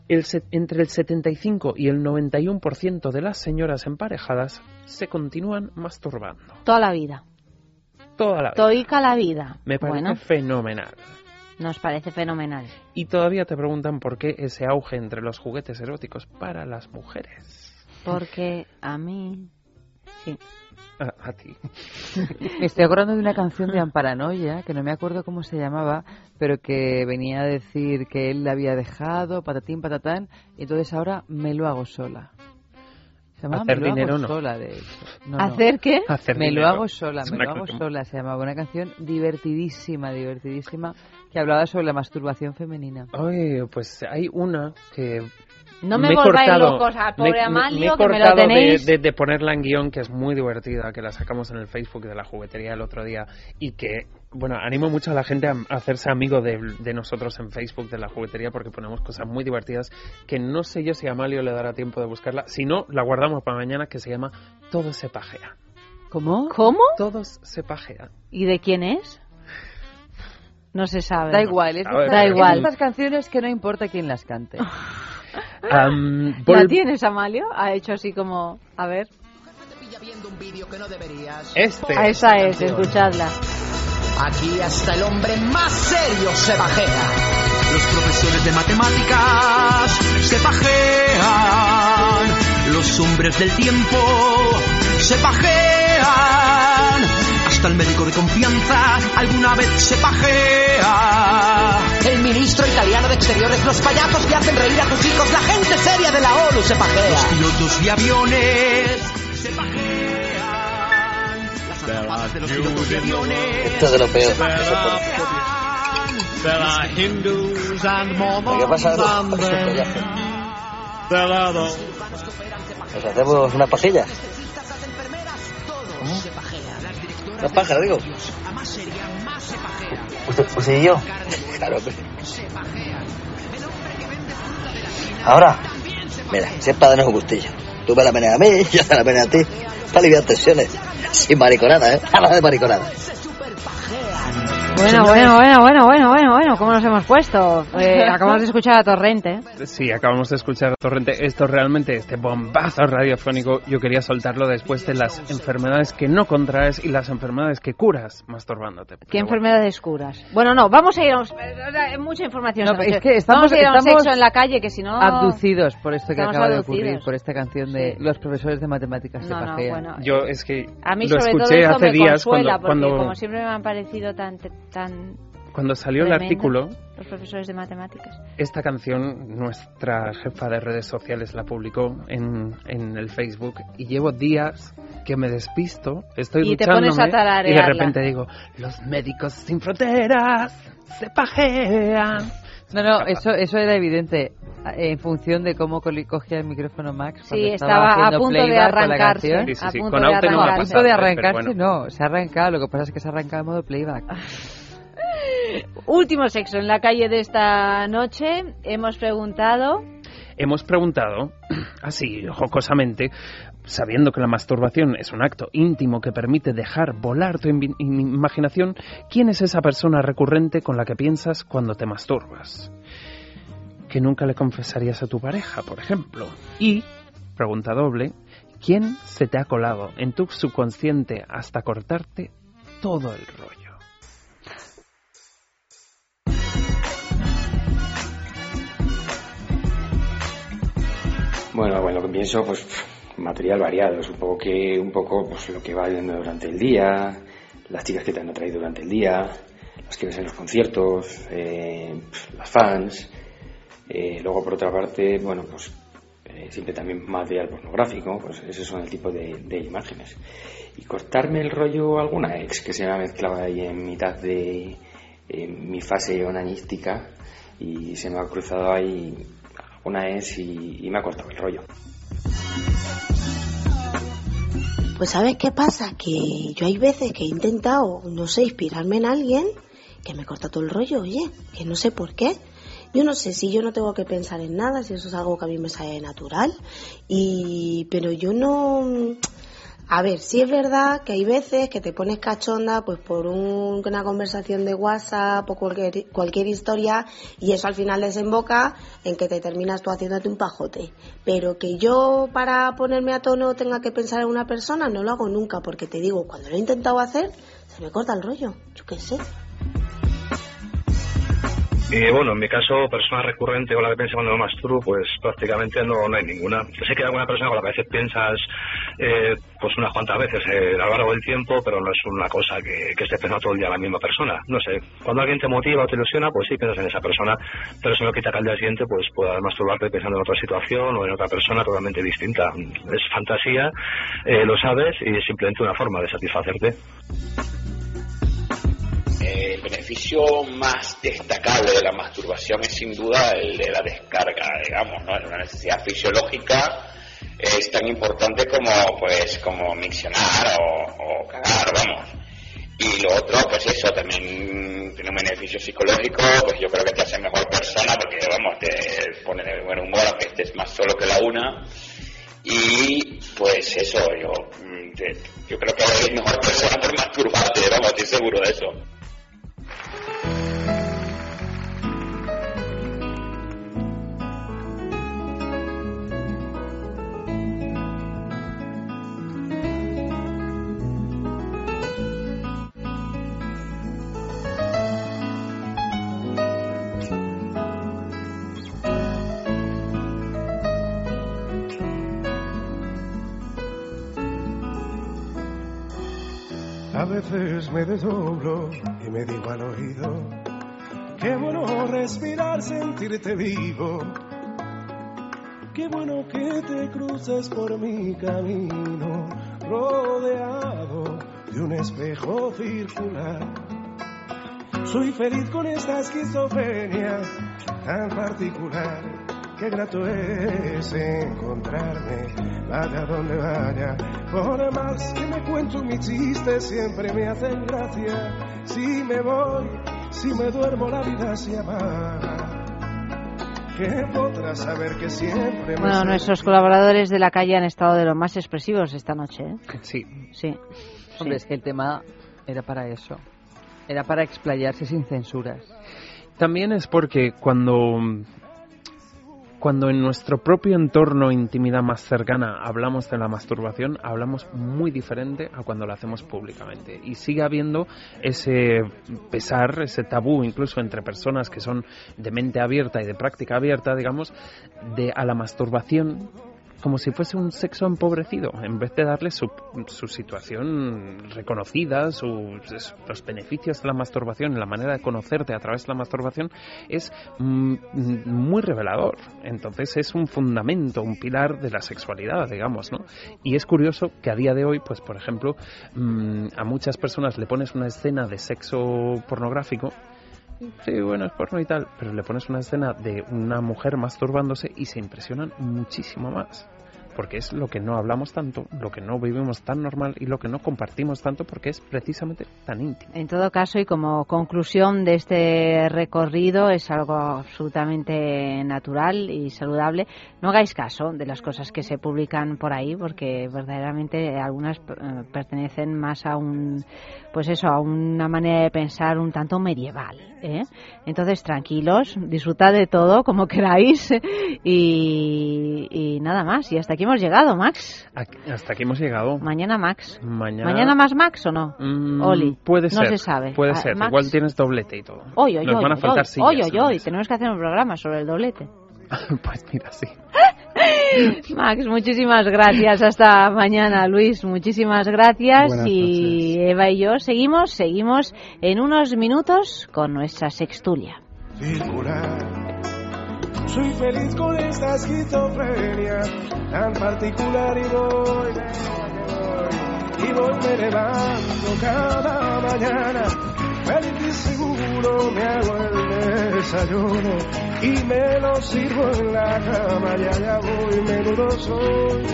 el entre el 75 y el 91% de las señoras emparejadas se continúan masturbando. Toda la vida. Toda la vida. Toica la vida. Me parece Bueno, fenomenal. nos parece fenomenal. Y todavía te preguntan por qué ese auge entre los juguetes eróticos para las mujeres. Porque a mí... Sí. A, a ti. Me estoy acordando de una canción de Amparanoia, que no me acuerdo cómo se llamaba, pero que venía a decir que él la había dejado, patatín, patatán, y entonces ahora me lo hago sola. Se llamaba Hacer Me lo dinero, hago no. sola, de hecho. No, no. ¿Hacer qué? Hacer Me lo dinero. hago sola, me lo hago sola. Se llamaba una canción divertidísima, divertidísima, que hablaba sobre la masturbación femenina. Ay, pues hay una que No me, he volváis cortado- locos al pobre me- me- me he Amalio, que me lo de- tenéis. De, de ponerla en guion, que es muy divertida, que la sacamos en el Facebook de la juguetería el otro día y que, bueno, animo mucho a la gente a, a hacerse amigo de, de nosotros en Facebook de la juguetería porque ponemos cosas muy divertidas que no sé yo si a Amalio le dará tiempo de buscarla. Si no, la guardamos para mañana que se llama Todo se pajea. ¿Cómo? ¿Cómo? Todos se pajean. ¿Y de quién es? No se sabe. Da igual, es A ver, de Da estas- igual. estas canciones que no importa quién las cante. Am, ¿La tienes, Amalio? Ha hecho así como... A ver. Este. Ah, esa es, escuchadla. Aquí hasta el hombre más serio se bajea. Los profesores de matemáticas se pajean. Los hombres del tiempo se pajean. Hasta el médico de confianza alguna vez se pajea. El ministro italiano de exteriores, los payasos que hacen reír a tus hijos, la gente seria de la ONU se pajea. Los pilotos de aviones se pajean. Las de los pilotos de aviones. Esto es de lo peor que se puede There are Hindus and Mormons ¿Qué pasa? and then there are those Pues hacemos una pajilla. La paja, digo. ¿Usted, usted y yo? Claro, hombre. Ahora, mira, sepa de nuevo gustillo. Tú me la meneas a mí yo te la meneo a ti. Para aliviar tensiones. Sin mariconada, ¿eh? Nada de mariconada. Bueno, bueno, bueno, bueno, bueno, bueno, bueno, ¿cómo nos hemos puesto? Eh, acabamos de escuchar a Torrente. Sí, acabamos de escuchar a Torrente. Esto realmente, este bombazo radiofónico, yo quería soltarlo después de las enfermedades que no contraes y las enfermedades que curas masturbándote. ¿Qué enfermedades curas? Bueno, no, vamos a ir a mucha información. No, es que estamos, vamos a ir a un estamos sexo en la calle que si no... abducidos por esto que acaba de abducidos. ocurrir, por esta canción de los profesores de matemáticas No, se no, pajean. bueno, Yo es que A mí lo sobre todo escuché esto hace me días consuela cuando, porque cuando, como siempre me han parecido tan, tan cuando salió el tremendo artículo, los profesores de matemáticas. Esta canción, nuestra jefa de redes sociales la publicó en, en el Facebook y llevo días que me despisto, estoy Y te pones a y de repente digo, los médicos sin fronteras se pajean. No, no, eso, eso era evidente. En función de cómo cogía el micrófono Max. Sí, estaba, estaba a punto de playback con arrancarse. canción. Sí, sí, a sí, punto con de ha A arrancarse. punto de arrancarse, bueno. no, se ha arrancado. Lo que pasa es que se ha arrancado en modo playback. Último sexo en la calle de esta noche. Hemos preguntado... Hemos preguntado, así jocosamente, sabiendo que la masturbación es un acto íntimo que permite dejar volar tu imaginación, ¿quién es esa persona recurrente con la que piensas cuando te masturbas? Que nunca le confesarías a tu pareja, por ejemplo. Y, pregunta doble, ¿quién se te ha colado en tu subconsciente hasta cortarte todo el rollo? Bueno, bueno, lo que pienso, pues material variado, poco que, un poco pues lo que va viendo durante el día, las chicas que te han atraído durante el día, las que ves en los conciertos, eh, las fans, eh, luego por otra parte, bueno, pues eh, siempre también material pornográfico, pues esos son el tipo de, imágenes. Y cortarme el rollo alguna ex que se me ha mezclado ahí en mitad de mi fase onanística y se me ha cruzado ahí una ex y, y me ha cortado el rollo. Pues ¿sabes qué pasa? Que yo hay veces que he intentado, no sé, inspirarme en alguien que me corta todo el rollo, oye, que no sé por qué. Yo no sé si yo no tengo que pensar en nada, si eso es algo que a mí me sale natural. Y pero yo no a ver, sí es verdad que hay veces que te pones cachonda pues por un- una conversación de WhatsApp o cualquier, cualquier historia y eso al final desemboca en que te terminas tú haciéndote un pajote. Pero que yo para ponerme a tono tenga que pensar en una persona no lo hago nunca porque te digo, cuando lo he intentado hacer se me corta el rollo, yo qué sé. Y bueno, en mi caso, persona recurrente con la que pienso cuando me masturbo, pues prácticamente no, no hay ninguna. Sé que hay alguna persona con la que a veces piensas eh, pues unas cuantas veces eh, a lo largo del tiempo, pero no es una cosa que, que estés pensando todo el día la misma persona. No sé, cuando alguien te motiva o te ilusiona, pues sí piensas en esa persona, pero eso no quita que al día siguiente pues puedas masturbarte pensando en otra situación o en otra persona totalmente distinta. Es fantasía, eh, lo sabes, y es simplemente una forma de satisfacerte. Eh, El beneficio más destacable de la masturbación es sin duda el de la descarga, digamos, ¿no? Es una necesidad fisiológica es tan importante como, pues, como miccionar o, cagar, vamos. Y lo otro, pues eso, también tiene un beneficio psicológico, pues yo creo que te hace mejor persona porque, vamos, te pone de buen humor aunque estés más solo que la una. Y pues eso, yo, mm, te- yo creo que eres mejor persona por masturbarte, vamos, estoy seguro de eso. Veces me desdoblo y me digo al oído, qué bueno respirar, sentirte vivo. Qué bueno que te cruces por mi camino, rodeado de un espejo circular. Soy feliz con esta esquizofrenia tan particular qué grato es encontrarme, vaya donde vaya. Por más que me cuento mi chiste, siempre me hacen gracia. Si me voy, si me duermo, la vida se apaga. ¿Qué podrás saber que siempre me Bueno, nuestros colaboradores de la calle han estado de los más expresivos esta noche. ¿eh? Sí. Sí. Hombre, es que el tema era para eso. Era para explayarse sin censuras. También es porque cuando, cuando en nuestro propio entorno, intimidad más cercana, hablamos de la masturbación, hablamos muy diferente a cuando lo hacemos públicamente. Y sigue habiendo ese pesar, ese tabú, incluso entre personas que son de mente abierta y de práctica abierta, digamos, de a la masturbación como si fuese un sexo empobrecido, en vez de darle su, su situación reconocida, sus, los beneficios de la masturbación, la manera de conocerte a través de la masturbación, es mm, muy revelador. Entonces es un fundamento, un pilar de la sexualidad, digamos, ¿no? Y es curioso que a día de hoy, pues por ejemplo, mm, a muchas personas le pones una escena de sexo pornográfico Sí, bueno, es porno y tal, pero le pones una escena de una mujer masturbándose y se impresionan muchísimo más. Porque es lo que no hablamos tanto, lo que no vivimos tan normal y lo que no compartimos tanto porque es precisamente tan íntimo. En todo caso, y como conclusión de este recorrido, es algo absolutamente natural y saludable. No hagáis caso de las cosas que se publican por ahí, porque verdaderamente algunas eh, pertenecen más a un, pues eso, a una manera de pensar un tanto medieval. ¿eh? Entonces, tranquilos, disfrutad de todo como queráis y, y nada más. Y hasta aquí hemos llegado, Max. Aquí- hasta aquí hemos llegado. Mañana, Max. Mañana, ¿Mañana más Max o no? Mm, Oli. Puede no ser. se sabe. Puede Ah, ser. Max- Igual tienes doblete y todo. Hoy, hoy, Nos hoy, van a faltar hoy, sillas. hoy, hoy, hoy. Tenemos que hacer un programa sobre el doblete. pues mira, sí. Max, muchísimas gracias. Hasta mañana, Luis. Muchísimas gracias. Buenas y Eva y yo seguimos, seguimos en unos minutos con nuestra sextulia. circular. Soy feliz con esta esquizofrenia tan particular y voy, voy, y voy me levanto cada mañana. Feliz y seguro me hago el desayuno y me lo sirvo en la cama. Ya ya voy, menudo soy.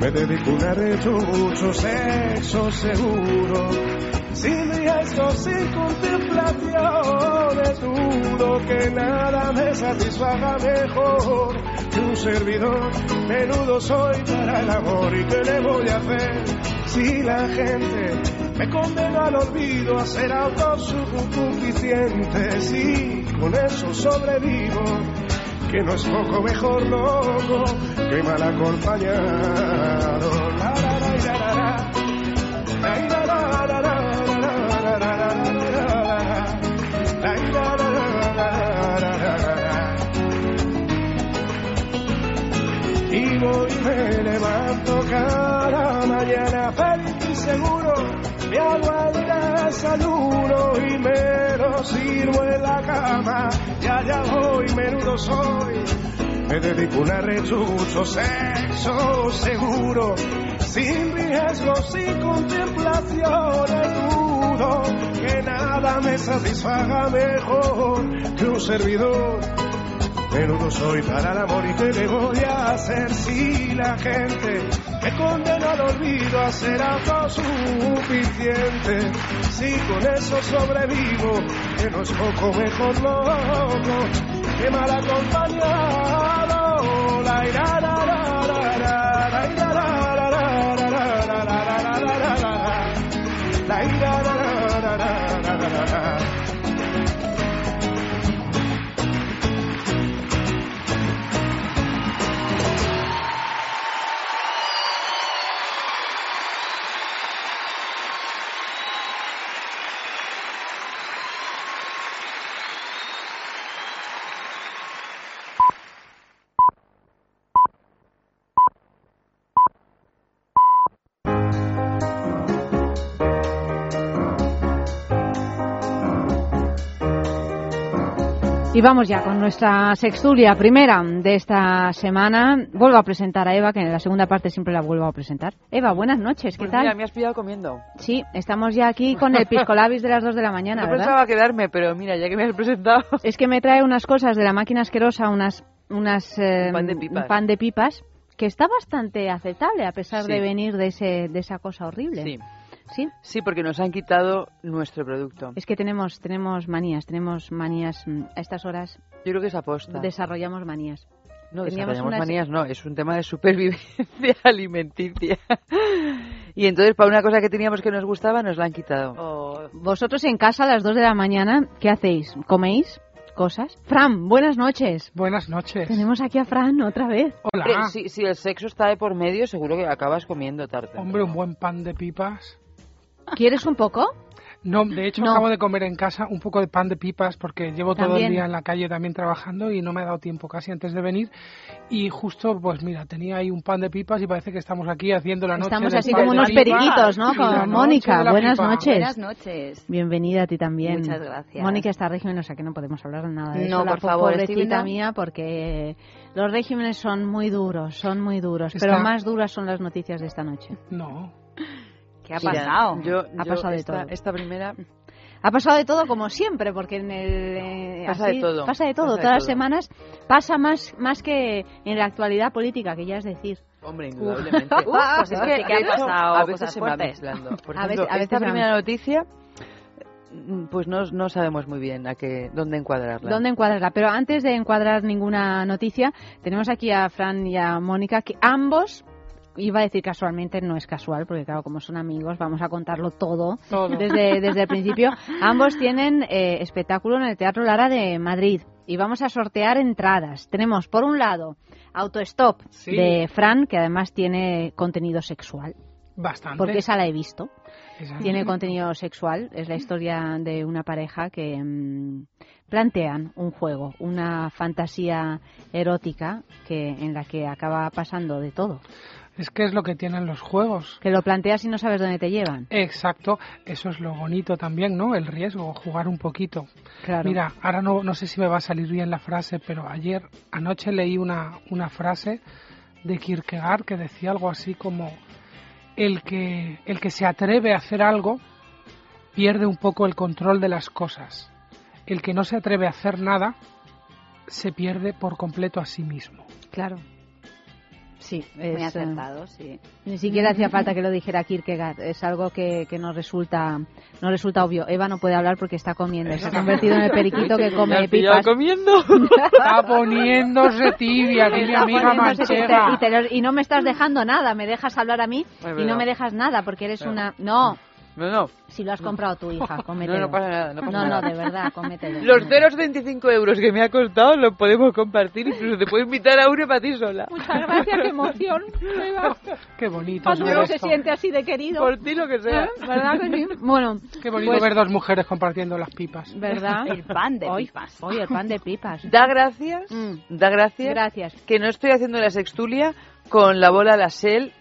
Me dedico a un sexo seguro. Sin riesgo, sin contemplación, es duro que nada me satisfaga mejor que un servidor. Menudo soy para el amor y qué le voy a hacer si la gente me condena al olvido a ser autosuficiente. Si con eso sobrevivo, que no es poco mejor loco que mal acompañado. Me levanto cada mañana feliz y seguro. Me el desayuno y me lo sirvo en la cama. Ya, ya voy, menudo soy. Me dedico un arrechucho, sexo seguro, sin riesgo, sin contemplaciones, dudo que nada me satisfaga mejor que un servidor. Menudo soy para el amor y qué le voy a hacer si la gente me condena al olvido a ser autosuficiente. Si con eso sobrevivo, que no es poco mejor loco que mal acompañado. La ira, Y vamos ya con nuestra sextulia primera de esta semana. Vuelvo a presentar a Eva, que en la segunda parte siempre la vuelvo a presentar. Eva, buenas noches, ¿qué Pues tal? mira, me has pillado comiendo. Sí, estamos ya aquí con el piscolabis de las 2 de la mañana, no ¿verdad? pensaba quedarme, pero mira, ya que me has presentado... Es que me trae unas cosas de la máquina asquerosa, unas unas, eh, pan de pipas. un pan de pipas que está bastante aceptable a pesar Sí. de venir de, ese, de esa cosa horrible. Sí. Sí. Sí, porque nos han quitado nuestro producto. Es que tenemos, tenemos manías, tenemos manías mm, a estas horas. Yo creo que es aposta. Desarrollamos manías. No, Teníamos desarrollamos unas- manías, no, es un tema de supervivencia alimenticia. y entonces, para una cosa que teníamos que nos gustaba, nos la han quitado. Vosotros en casa a las 2 de la mañana, ¿qué hacéis? ¿Coméis cosas? Fran, buenas noches. Buenas noches. Tenemos aquí a Fran otra vez. Hombre, si, si el sexo está de por medio, seguro que acabas comiendo tarde. Hombre, un buen pan de pipas. ¿Quieres un poco? No, de hecho No. acabo de comer en casa un poco de pan de pipas porque llevo todo el día en la calle también trabajando y no me ha dado tiempo casi antes de venir. Y justo, pues mira, tenía ahí un pan de pipas y parece que estamos aquí haciendo la noche Estamos así como unos periquitos, ¿no? Con Mónica. Buenas pipa. noches. Buenas noches. Bienvenida a ti también. Muchas gracias. Mónica está régimen, o sea que no podemos hablar nada de No, eso. La por favor, pobrecita mía, porque los regímenes son muy duros, son muy duros. Está- Pero más duras son las noticias de esta noche. No. ¿Qué ha Mira, pasado? Yo, Ha yo pasado de esta, todo. Esta primera... Ha pasado de todo como siempre, porque en el eh, Pasa así- de todo. Pasa de todo. Pasa de Todas las todo. semanas pasa más más que en la actualidad política, que ya es decir. Hombre, indudablemente. Uf, pues es que, que hecho, pasado a veces cosas se me va fuertes. mezclando. Por A ejemplo, veces- a esta veces primera noticia, mm, pues no, no sabemos muy bien a qué, dónde encuadrarla. ¿Dónde encuadrarla? Pero antes de encuadrar ninguna noticia, tenemos aquí a Fran y a Mónica, que ambos, iba a decir casualmente, no es casual, porque claro, como son amigos, vamos a contarlo todo, Todo. Desde, desde el principio. Ambos tienen eh, espectáculo en el Teatro Lara de Madrid y vamos a sortear entradas. Tenemos, por un lado, Autostop Sí. de Fran, que además tiene contenido sexual, Bastante. porque esa la he visto. Tiene contenido sexual, es la historia de una pareja que mm, plantean un juego, una fantasía erótica que en la que acaba pasando de todo. Es que es lo que tienen los juegos. Que lo planteas y no sabes dónde te llevan. Exacto, eso es lo bonito también, ¿no? El riesgo, jugar un poquito. Claro. Mira, ahora no, no sé si me va a salir bien la frase, pero ayer, anoche leí una, una frase de Kierkegaard que decía algo así como el que, el que se atreve a hacer algo pierde un poco el control de las cosas. El que no se atreve a hacer nada se pierde por completo a sí mismo. Claro. Sí, Muy es, eh, acertado, sí. Ni siquiera hacía falta que lo dijera Kierkegaard. Es algo que, que nos resulta nos resulta obvio. Eva no puede hablar porque está comiendo. Se ha convertido en el periquito que Me come pipas. comiendo. Está poniéndose tibia, aquí mi amiga que manchega. te- y, te lo- y no me estás dejando nada, me dejas hablar a mí y no me dejas nada porque eres una... No, No, no. si lo has comprado tu hija, cómetelo. No, no pasa nada, no pasa no, nada. de verdad, cómetelo. Los 0,25 euros que me ha costado los podemos compartir. Incluso te puedo invitar a uno para ti sola. Muchas gracias, qué emoción. Qué bonito. Cuando uno se siente así de querido. Por ti lo que sea. ¿Eh? ¿Verdad que sí? Bueno, Qué bonito pues, ver dos mujeres compartiendo las pipas. ¿verdad? El pan de Hoy- pipas. Oye, el pan de pipas. Da gracias, Mm. da gracias, Gracias. que no estoy haciendo la sextulia con la bola Lasel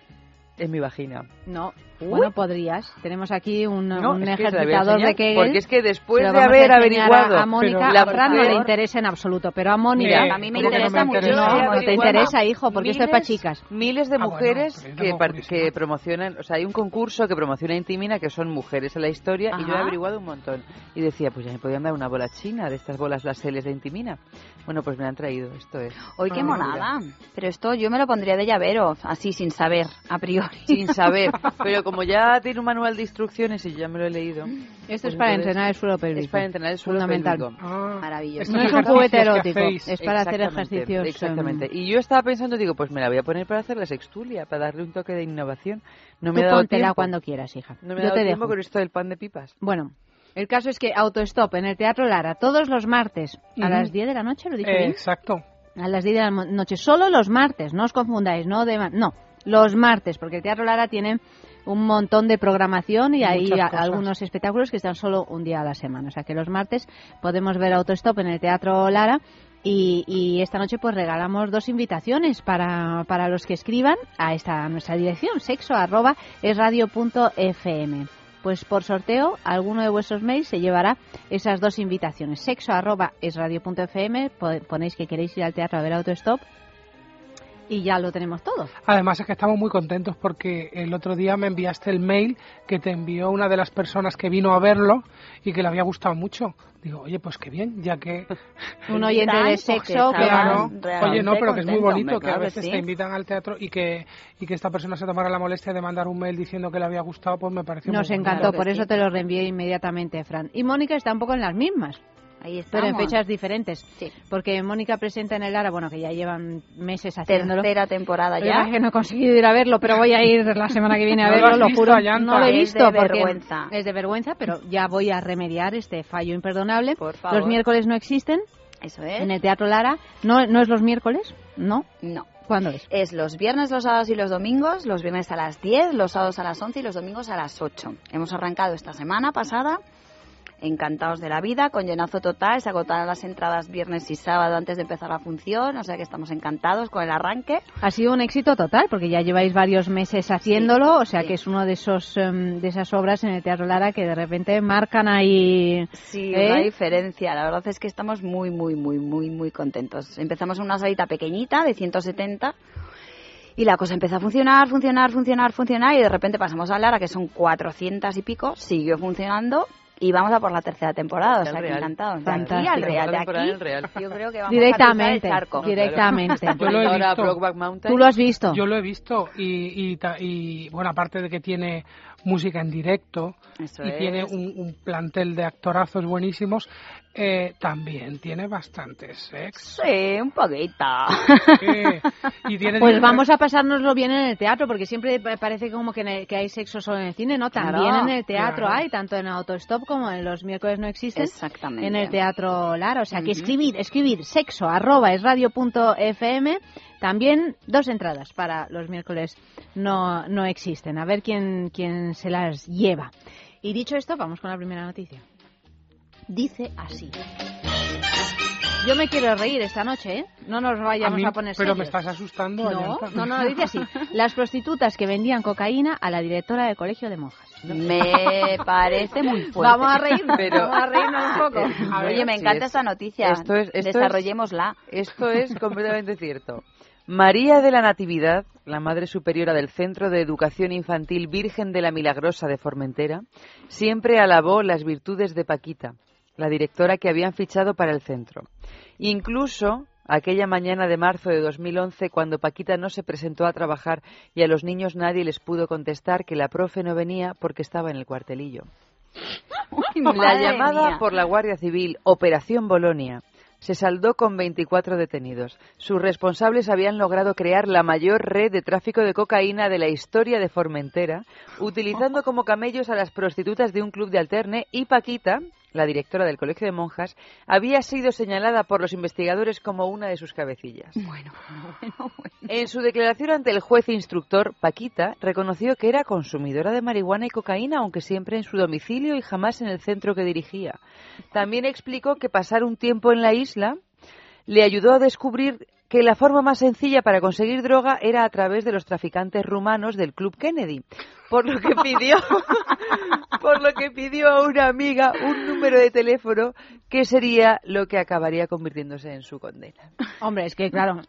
en mi vagina. No, bueno, podrías. Tenemos aquí un, No, un es que ejercitador de Kegel. Porque es que después de haber averiguado A, Mónica, Pero- la a Fran no le interesa en absoluto, pero a Mónica... Eh, a mí me ¿cómo que no interesa me mucho. interesa? No, no te interesa, hijo, porque esto es para miles- chicas. Miles de Ah, bueno, mujeres yo que, que promocionan, o sea, hay un concurso que promociona Intimina que son mujeres en la historia y yo he Ajá. averiguado un montón. Y decía, pues ya me podían dar una bola china de estas bolas Laseles de Intimina. Bueno, pues me la han traído, esto es. Hoy qué monada. Pero esto yo me lo pondría de llavero, así sin saber, a priori. Sin saber, pero como ya tiene un manual de instrucciones y yo ya me lo he leído. Esto pues es para entonces- entrenar el suelo pélvico. Es para entrenar el suelo Fundamental. pélvico. Ah, Maravilloso. No es un juguete erótico, es para hacer ejercicios. Exactamente. Y yo estaba pensando, digo, pues me la voy a poner para hacer la sextulia, para darle un toque de innovación. No me tú ha dado póntela tiempo. cuando quieras, hija. No me ha Yo dado te tiempo dejo. con esto del pan de pipas. Bueno, el caso es que Autostop en el Teatro Lara, todos los martes, a las 10 de la noche, ¿lo he dicho Eh, bien? exacto. A las 10 de la noche, solo los martes, no os confundáis, no de ma- no, los martes, porque el Teatro Lara tiene un montón de programación y hay a- algunos espectáculos que están solo un día a la semana. O sea que los martes podemos ver Autostop en el Teatro Lara y, y esta noche pues regalamos dos invitaciones para, para los que escriban a esta a nuestra dirección, sexo arroba es radio punto fm. Pues por sorteo, alguno de vuestros mails se llevará esas dos invitaciones. Sexo arroba es radio punto fm, po- ponéis que queréis ir al teatro a ver Autostop y ya lo tenemos todo. Además es que estamos muy contentos porque el otro día me enviaste el mail que te envió una de las personas que vino a verlo y que le había gustado mucho. Digo, oye, pues qué bien, ya que... Un oyente de sexo, claro. Oye, no, pero que es muy bonito que a veces te invitan al teatro y que, y que esta persona se tomara la molestia de mandar un mail diciendo que le había gustado, pues me pareció Nos encantó, por eso te lo reenvié inmediatamente, Fran. Y Mónica está un poco en las mismas. Pero en fechas diferentes. Sí. Porque Mónica presenta en el Lara, bueno, que ya llevan meses haciéndolo. Tercera temporada ya. que no he conseguido ir a verlo, pero voy a ir la semana que viene a verlo, lo, juro. No lo he visto es de vergüenza. es de vergüenza, pero ya voy a remediar este fallo imperdonable. Por favor. Los miércoles no existen. Eso es. En el Teatro Lara. ¿No, no es los miércoles? ¿No? No. ¿Cuándo es? Es los viernes, los sábados y los domingos, los viernes a las 10, los sábados a las 11 y los domingos a las 8. Hemos arrancado esta semana pasada encantados de la vida, con llenazo total, se agotaron las entradas viernes y sábado antes de empezar la función, o sea que estamos encantados con el arranque. Ha sido un éxito total, porque ya lleváis varios meses haciéndolo, o sea que es uno de esos em, de esas obras en el Teatro Lara que de repente marcan ahí... Sí, una ¿eh? diferencia, la verdad es que estamos muy, muy, muy, muy, muy contentos. Empezamos en una salita pequeñita de 170 y la cosa empezó a funcionar, funcionar, funcionar, funcionar y de repente pasamos a Lara, que son 400 y pico, siguió funcionando y vamos a por la tercera temporada, o sea, que encantado. De aquí al Real, de aquí, yo creo que vamos directamente, a el Directamente. yo lo he visto. ¿Tú lo has visto? Yo lo he visto y, y, y, bueno, aparte de que tiene música en directo y tiene un, un, plantel de actorazos buenísimos, eh, también tiene bastante sexo. Sí, un poquito. Y tiene pues vamos a pasárnoslo bien en el teatro, porque siempre parece como que, que hay sexo solo en el cine, ¿no? También en el teatro hay, tanto en Autostop como en los miércoles no existen. Exactamente. En el teatro Lara. O sea, que escribir, escribir sexo arroba es radio punto fm. También dos entradas para los miércoles no, no existen. A ver quién, quién se las lleva. Y dicho esto, vamos con la primera noticia dice así. Yo me quiero reír esta noche, ¿eh? No nos vayamos a, poner Pero me estás asustando. No, no, no, dice así. Las prostitutas que vendían cocaína a la directora del colegio de monjas. Me parece muy fuerte. Vamos a reír, pero... vamos a reírnos un poco. Oye, me encanta esta noticia. Esto es, Desarrollémosla. esto es completamente cierto. María de la Natividad, la Madre Superiora del Centro de Educación Infantil Virgen de la Milagrosa de Formentera, siempre alabó las virtudes de Paquita la directora que habían fichado para el centro. Incluso aquella mañana de marzo de 2011, cuando Paquita no se presentó a trabajar y a los niños nadie les pudo contestar que la profe no venía porque estaba en el cuartelillo. la llamada por la Guardia Civil Operación Bolonia se saldó con 24 detenidos. Sus responsables habían logrado crear la mayor red de tráfico de cocaína de la historia de Formentera, utilizando como camellos a las prostitutas de un club de alterne y Paquita, la directora del Colegio de Monjas, había sido señalada por los investigadores como una de sus cabecillas. Bueno, bueno, En su declaración ante el juez instructor, Paquita reconoció que era consumidora de marihuana y cocaína, aunque siempre en su domicilio y jamás en el centro que dirigía. También explicó que pasar un tiempo en la isla le ayudó a descubrir que la forma más sencilla para conseguir droga era a través de los traficantes rumanos del Club Kennedy, por lo que pidió, por lo que pidió a una amiga un número de teléfono que sería lo que acabaría convirtiéndose en su condena. Hombre, es que claro,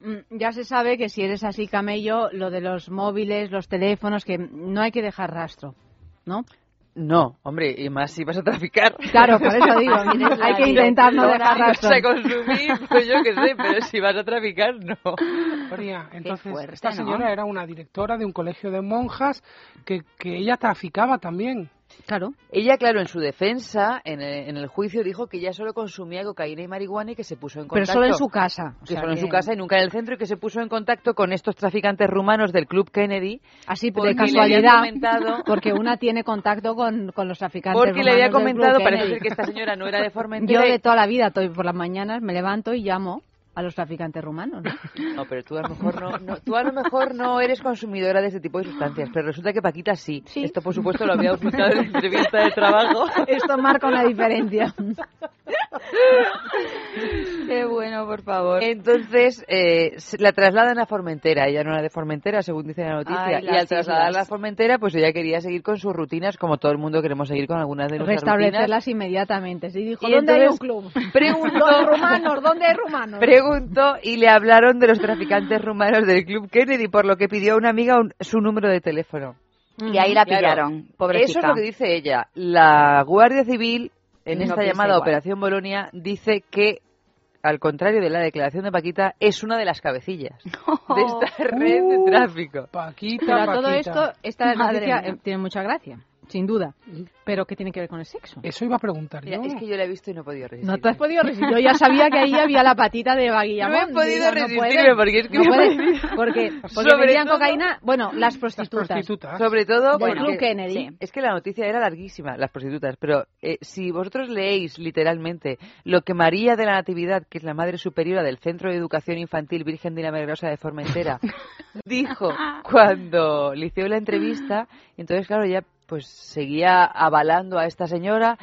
mm, ya se sabe que si eres así camello, lo de los móviles, los teléfonos, que no hay que dejar rastro, ¿no? No, hombre, y más si vas a traficar. Claro, por eso digo, hay que intentar no dejar rastro. Si vas a consumir, pues yo qué sé, pero si vas a traficar, no. entonces, esta señora era una directora de un colegio de monjas que, que ella traficaba también. Claro. Ella, claro, en su defensa, en el, juicio, dijo que ella solo consumía cocaína y marihuana y que se puso en contacto. Pero solo en su casa. que solo en su casa y nunca en el centro y que se puso en contacto con estos traficantes rumanos del Club Kennedy. Así, de casualidad. Porque una tiene contacto con, los traficantes Porque le había comentado, parece ser que esta señora no era de Formentera. Yo de toda la vida, estoy por las mañanas, me levanto y llamo a los traficantes rumanos, ¿no? No, pero tú a lo mejor no, tú a lo mejor no eres consumidora de este tipo de sustancias, pero resulta que Paquita sí. Esto, por supuesto, lo había ocultado en la entrevista de trabajo. Esto marca una diferencia. Qué bueno, por favor. Entonces, eh, se- la trasladan a Formentera. Ella no era de Formentera, según dice la noticia. Ay, y al trasladarla islas. a Formentera, pues ella quería seguir con sus rutinas, como todo el mundo queremos seguir con algunas de nuestras rutinas. Restablecerlas inmediatamente. Sí, dijo, Y ¿dónde hay un entonces club? preguntó- Los rumanos, ¿dónde hay rumanos? Preguntó y le hablaron de los traficantes rumanos del Club Kennedy, por lo que pidió a una amiga un- su número de teléfono. Y ahí la Claro, pillaron, pobrecita. Eso es lo que dice ella. La Guardia Civil, en No esta llamada igual. Operación Bolonia, dice que, al contrario de la declaración de Paquita, es una de las cabecillas de esta red de tráfico. Paquita, Pero a todo esto, esta Madre noticia mía. eh, tiene mucha gracia, sin duda. Pero ¿qué tiene que ver con el sexo? Eso iba a preguntar yo. Es que yo la he visto y no he podido resistir. No te has podido resistir. Yo ya sabía que ahí había la patita de Baguillamón. No he podido Digo, resistirme, porque es que no me puede, parece- porque, porque Sobre vendían todo- cocaína. Bueno, las prostitutas. prostitutas. Sobre todo Del porque Club Kennedy. Sí, es que la noticia era larguísima, las prostitutas, pero eh, si vosotros leéis literalmente lo que María de la Natividad, que es la madre superiora del Centro de Educación Infantil Virgen de la Milagrosa de Formentera, dijo cuando le hicieron la entrevista, entonces claro, ya pues seguía avalando a esta señora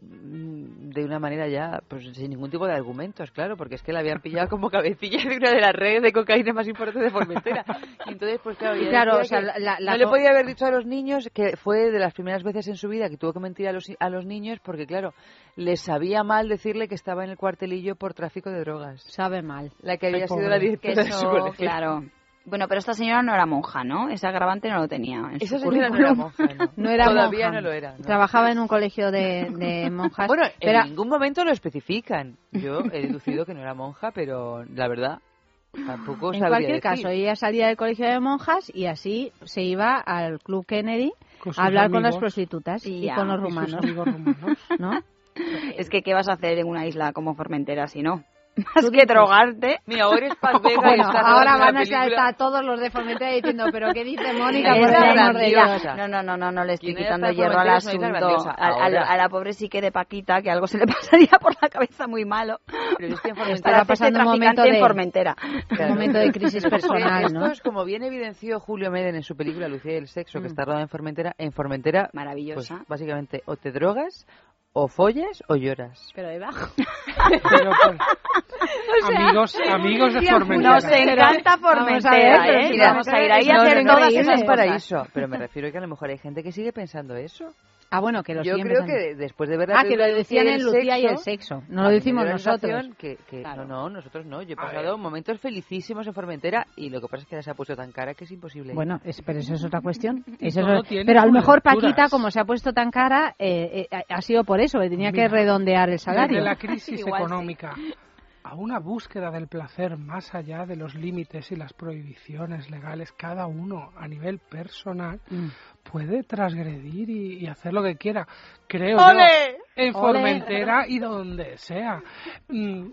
mm, de una manera ya pues sin ningún tipo de argumentos, claro, porque es que la habían pillado como cabecilla de una de las redes de cocaína más importantes de Formentera. Y entonces pues claro, claro, o sea, que la- la no le podía haber dicho a los niños que fue de las primeras veces en su vida que tuvo que mentir a los, a los niños porque claro, les sabía mal decirle que estaba en el cuartelillo por tráfico de drogas. Sabe mal. La que había Ay, sido pobre. la Que directora de su colegio. claro. Bueno, pero esta señora no era monja, ¿no? Ese agravante no lo tenía. En Esa su señora no era monja, ¿no? No era Todavía monja. no lo era. ¿no? Trabajaba en un colegio de, de monjas. Bueno, pero en ningún momento lo especifican. Yo he deducido que no era monja, pero la verdad tampoco en cualquier decir. caso, ella salía del colegio de monjas y así se iba al Club Kennedy a hablar con las amigos. prostitutas Y y, con los y sus rumanos. amigos rumanos. ¿No? Es que, ¿qué vas a hacer en una isla como Formentera si no? Más que drogarte. Mira, ahora es Paz Vega y Bueno, está ahora van a saltar todos los de Formentera diciendo, pero ¿qué dice Mónica? Por el amor de. Dios. No, no, no, no, no le estoy quitando hierro al asunto. A, a- a la pobre psique de Paquita, que algo se le pasaría por la cabeza muy malo. Pero es que en Formentera pasando un momento en de- Formentera. Un momento de crisis personal, Esto ¿no? es como bien evidenció Julio Meden en su película Lucía y el sexo, que está rodada en Formentera. En Formentera, pues, Maravillosa. básicamente, o te drogas, o follas, o lloras. Pero debajo. Pero, pues, amigos, amigos de Formentera. Nos encanta Vamos a Formentera, ver, pero ¿eh? vamos a ir ahí a hacer no, todas increíble. esas paraíso. Pero me refiero que a lo mejor hay gente que sigue pensando eso. Ah, bueno, que lo Yo creo que después de ver la Ah, que lo decían en y Lucía y el sexo. No lo decimos nosotros. Que, que- No, no, nosotros no. Yo he pasado momentos felicísimos en Formentera y lo que pasa es que se ha puesto tan cara que es imposible. Bueno, es- pero eso es otra cuestión. Eso todo es- tiene pero a lo mejor lecturas. Paquita, como se ha puesto tan cara, eh, eh, ha sido por eso, que tenía que Mira, redondear el salario. Desde la crisis Igual sí. A una búsqueda del placer más allá de los límites y las prohibiciones legales, cada uno a nivel personal Mm. puede transgredir y, y hacer lo que quiera. Creo en. Formentera y donde sea. Mm,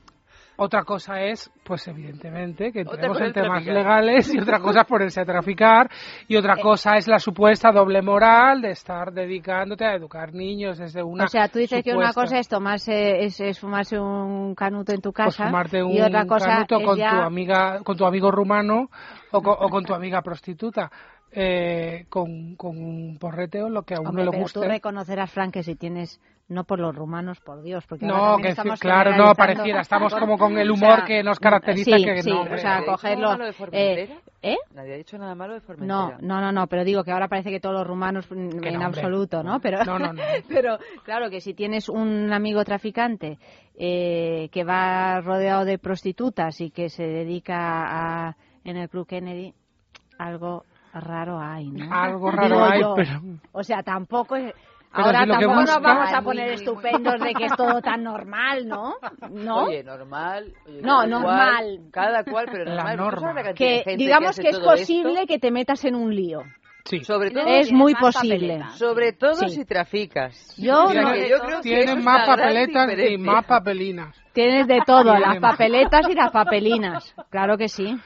otra cosa es, pues evidentemente, que entremos en temas traficar. legales y otra cosa es ponerse a traficar y otra Eh. cosa es la supuesta doble moral de estar dedicándote a educar niños desde una O sea, tú dices que una cosa es tomarse, es, es fumarse un canuto en tu pues casa fumarte un y otra cosa canuto es con ya... tu amiga con tu amigo rumano o con, o con tu amiga prostituta eh, con, con un porreteo lo que a uno Hombre, le pero guste tú reconocerás, Frank, que si tienes, no por los rumanos, por Dios, porque no que estamos claro no pareciera estamos como con el o humor sea, que nos caracteriza sí, que sí, no o sea, ¿Nadie ha dicho cogerlo... nada malo de eh? ¿Eh? Nadie ha dicho nada malo de No, Formentera. no, no, no, pero digo que ahora parece que todos los rumanos en no, hombre. absoluto, ¿no? Pero, No, no, no. pero claro que si tienes un amigo traficante eh, que va rodeado de prostitutas y que se dedica a en el Club Kennedy, algo raro hay, ¿no? algo raro Digo hay yo. pero O sea, tampoco es- Pero Ahora si tampoco nos vamos a poner estupendos de que es todo tan normal, ¿no? ¿No? Oye, normal. oye, No, cada normal. cual, cada cual, pero La normal. ¿Tú sabes norma. la de que digamos que, es esto? posible que te metas en un lío. sí Sobre todo, Es Tienes muy posible. sobre todo Sí. si traficas. Yo Mira no- que yo creo que tienen eso es más papeletas y más papelinas Tienes de todo, las papeletas y las papelinas. Claro que sí.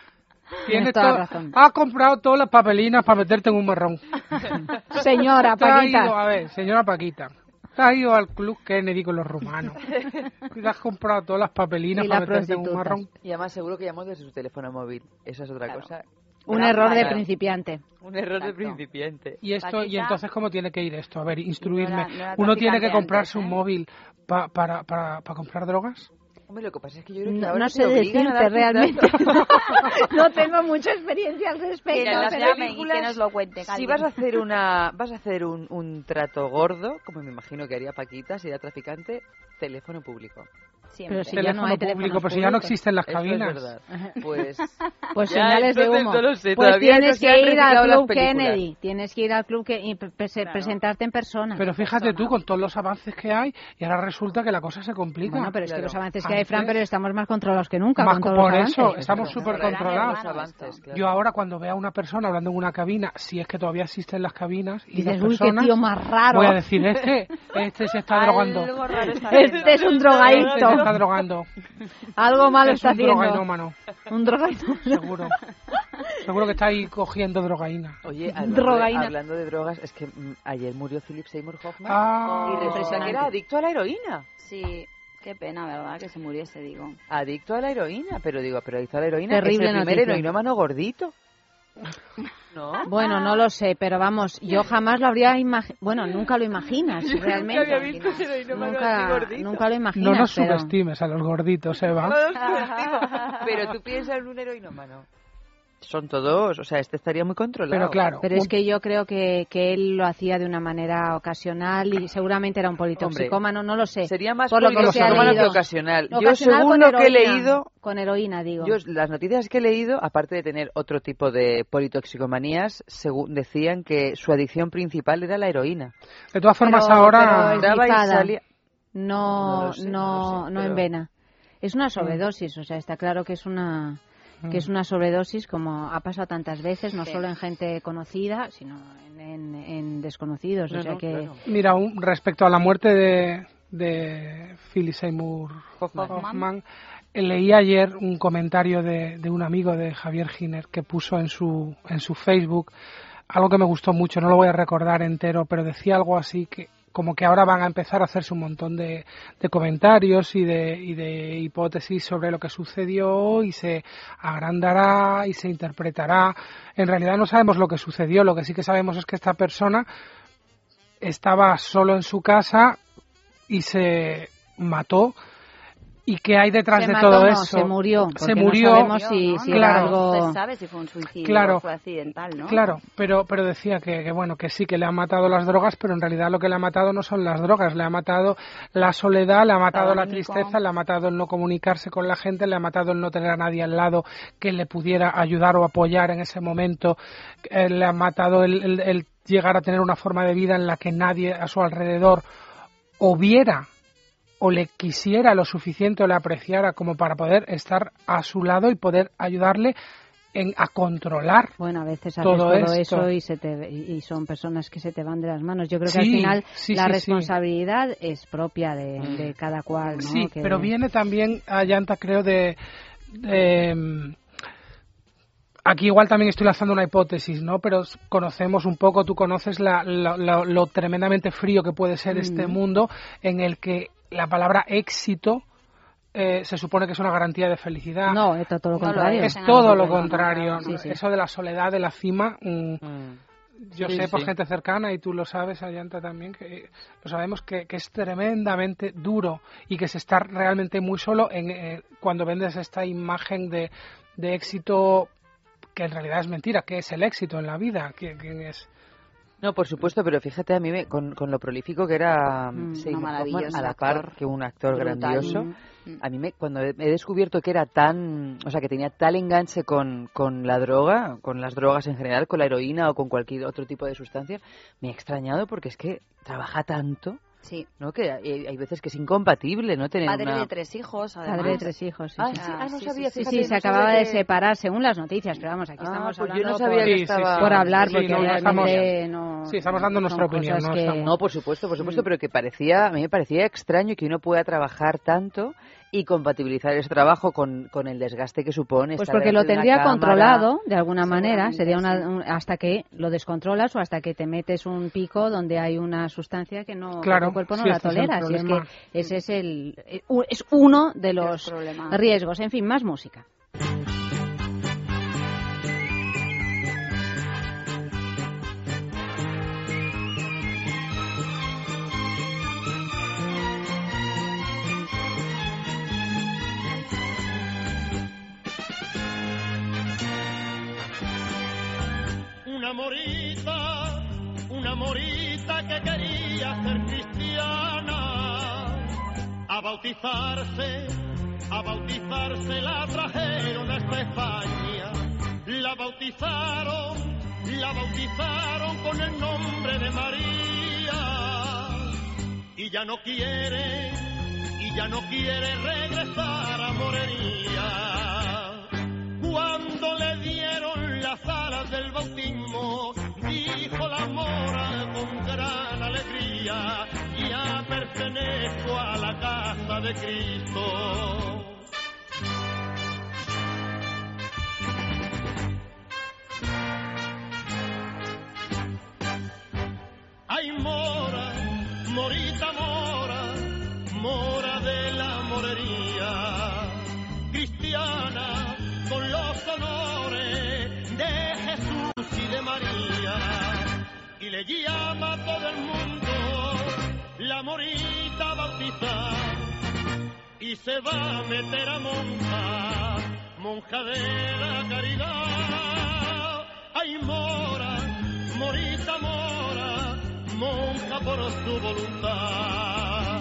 Tienes toda to- razón. has comprado todas las papelinas para meterte en un marrón Señora Te has ido, Paquita. a ver, señora Paquita, te has ido al club Kennedy con los rumanos. Y te has comprado todas las papelinas Y para las meterte en un prostitutas. marrón. Y además seguro que llamó desde su teléfono móvil. Esa es otra cosa Un error de principiante. Un error de principiante. ¿Y esto y Paquita. entonces cómo tiene que ir esto? A ver, instruirme. No era- no era ¿Uno tiene que comprarse antes, un ¿eh? móvil pa- para, para, para comprar drogas? Hombre, lo que pasa es que yo creo que No, ahora no sé obligan a decirte realmente. no tengo mucha experiencia al respecto. Que nos llamen y que nos lo cuente. Si vas a hacer una, vas a hacer un, un trato gordo, como me imagino que haría Paquita, si era traficante, teléfono público. Siempre. Pero si ya no hay público, pero si ya no existen las Eso es cabinas. Pues, Pues Ya, señales de humo. no lo sé, pues tienes que han ir al Club. Kennedy. Tienes que ir al Club y pre- pre- presentarte en persona. Pero fíjate tú, con todos los avances que hay, y ahora resulta que la cosa se complica. Bueno, pero es que Claro. los avances que hay, Fran, pero estamos más controlados que nunca. Más con por eso, avances. estamos súper controlados. los avances, claro. Yo ahora cuando veo a una persona hablando en una cabina, si es que todavía existen las cabinas, y Dices, uy, qué tío más raro. voy a decir, este, este se está drogando. Algo raro está Este es un drogadicto. Está drogando. Algo malo es está un haciendo. drogainómano, Un drogainómano. seguro. Seguro que está ahí cogiendo drogaína. Oye, hablando de, Drogaína. hablando de drogas, es que mm, ayer murió Philip Seymour Hoffman Ah. y resulta que era adicto a la heroína. Sí, qué pena, ¿verdad? Que se muriese, digo. Adicto a la heroína, pero digo, pero adicto a la heroína Terrible es el primer noticia. heroinómano gordito. ¿No? Bueno, no lo sé, pero vamos, yo jamás lo habría imaginado. Bueno, nunca lo imaginas, realmente. había visto así Nunca, nunca lo No imaginas. nos pero... subestimes a los gorditos, Eva. Pero tú piensas en un heroinómano. Son todos, o sea, este estaría muy controlado. Pero claro, Pero es que yo creo que, que él lo hacía de una manera ocasional y seguramente era un politoxicómano, no lo sé. Sería más Por politoxicómano que ocasional. Yo, Ocasional según lo que he leído, Con heroína, digo. yo las noticias que he leído, aparte de tener otro tipo de politoxicomanías, según decían que su adicción principal era la heroína. de todas formas Pero- ahora... pero es Entraba y dictada. salía- No, No sé, no no, sé, pero- en vena. Es una sobredosis, o sea, está claro que es una que es una sobredosis como ha pasado tantas veces, no Sí. solo en gente conocida, sino en, en- en desconocidos. No, o sea no, que claro. Mira, un- respecto a la muerte de, de Philip Seymour Hoffman. Hoffman, eh, leí ayer un comentario de, de un amigo de Javier Giner que puso en su, en su Facebook algo que me gustó mucho, no lo voy a recordar entero, pero decía algo así que como que ahora van a empezar a hacerse un montón de, de comentarios y de, y de hipótesis sobre lo que sucedió y se agrandará y se interpretará. En realidad no sabemos lo que sucedió, lo que sí que sabemos es que esta persona estaba solo en su casa y se mató. ¿Y qué hay detrás se de mató, todo no, eso? se murió. Se murió. No sabemos si, ¿no? si No era Claro. algo. se sabe si fue un suicidio Claro. o fue accidental, ¿no? Claro, pero, pero decía que, que, bueno, que sí, que le ha matado las drogas, pero en realidad lo que le ha matado no son las drogas, le ha matado la soledad, le ha matado la tristeza, le ha matado el no comunicarse con la gente, le ha matado el no tener a nadie al lado que le pudiera ayudar o apoyar en ese momento, eh, le ha matado el, el- el llegar a tener una forma de vida en la que nadie a su alrededor o viera o le quisiera lo suficiente o le apreciara como para poder estar a su lado y poder ayudarle en, a controlar Bueno, a veces haces todo todo, esto. eso y, se te, y son personas que se te van de las manos. Yo creo que al final sí, la sí, sí. responsabilidad es propia de, de cada cual, ¿no? Sí, Que- pero viene también a llanta, creo, de, de, mm, Aquí igual también estoy lanzando una hipótesis, ¿no? Pero conocemos un poco, tú conoces la- la- la- lo tremendamente frío que puede ser este Mm. mundo en el que la palabra éxito eh, se supone que es una garantía de felicidad. No, es todo lo contrario. es todo lo contrario. Eso de la soledad de la cima, mm, yo Sí, sé por sí. gente cercana y tú lo sabes, Ayanta también, que lo sabemos que, que es tremendamente duro y que se está realmente muy solo en, eh, cuando vendes esta imagen de, de éxito que en realidad es mentira, que es el éxito en la vida, que, que es No, por supuesto, pero fíjate a mí me- con, con lo prolífico que era Mm, Seymour Hoffman, a la par actor. que un actor Brutal. grandioso. Mm. A mí me, cuando he, he descubierto que era tan, o sea, que tenía tal enganche con, con la droga, con las drogas en general, con la heroína o con cualquier otro tipo de sustancia, me ha extrañado porque es que trabaja tanto, Sí. ¿no? Que hay, hay veces que es incompatible, ¿no? Tener Padre una... de tres hijos, además. Padre de tres hijos, sí, Ah, sí. ah, no sí, sabía, sí, Sí, fíjate, sí, se no acababa de que- separar según las noticias, pero vamos, aquí Ah, estamos pues yo hablando no sabía por, que estaba... por hablar, Sí, porque no, estamos- realmente no... sí, estamos dando nuestra opinión, no que- estamos- No, por supuesto, por Mm. supuesto, pero que parecía, a mí me parecía extraño que uno pueda trabajar tanto y compatibilizar ese trabajo con, con el desgaste que supone. Pues estar porque lo tendría cámara. controlado de alguna manera, sería una, un- hasta que lo descontrolas o hasta que te metes un pico donde hay una sustancia que no Claro, tu cuerpo no la este tolera. Si es que ese es el eh, es uno de los riesgos. En fin, más música. Una morita, una morita que quería ser cristiana, a bautizarse, a bautizarse la trajeron hasta España, la bautizaron, la bautizaron con el nombre de María. Y ya no quiere, y ya no quiere regresar a Morería. Cuando le dieron las alas del bautismo, dijo la mora con gran alegría, ya pertenezco a la casa de Cristo. Ay, mora, morita mora, mora de la morería, cristiana los honores de Jesús y de María, y le llama a todo el mundo la morita bautizada, y se va a meter a monja, monja de la caridad. Ay, mora, morita mora, monja por su voluntad.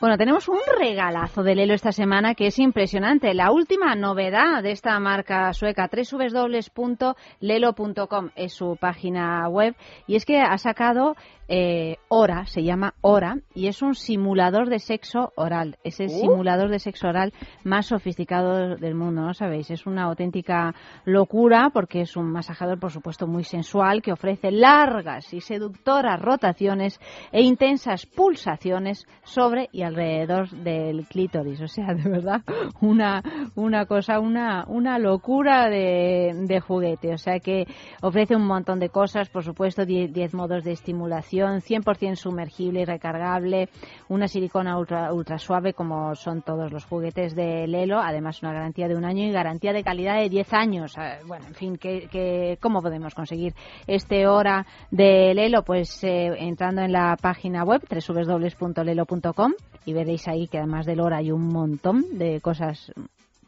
Bueno, tenemos un regalazo de Lelo esta semana que es impresionante. La última novedad de esta marca sueca, www.lelo.com, es su página web, y es que ha sacado eh, Hora, se llama Hora, y es un simulador de sexo oral. Es el Uh. simulador de sexo oral más sofisticado del mundo, ¿no sabéis? Es una auténtica locura porque es un masajador, por supuesto, muy sensual que ofrece largas y seductoras rotaciones e intensas pulsaciones sobre y alrededor del clítoris. O sea, de verdad, una, una cosa, una, una locura de, de juguete. O sea que ofrece un montón de cosas, por supuesto, 10 10 modos de estimulación, 100% sumergible y recargable, una silicona ultra, ultra suave como son todos los juguetes de Lelo, además una garantía de un año y garantía de calidad de 10 años. Eh, Bueno, en fin, que, que- ¿cómo podemos conseguir este hora de Lelo? Pues eh, entrando en la página web www.lelo.com y veréis ahí que además del hora hay un montón de cosas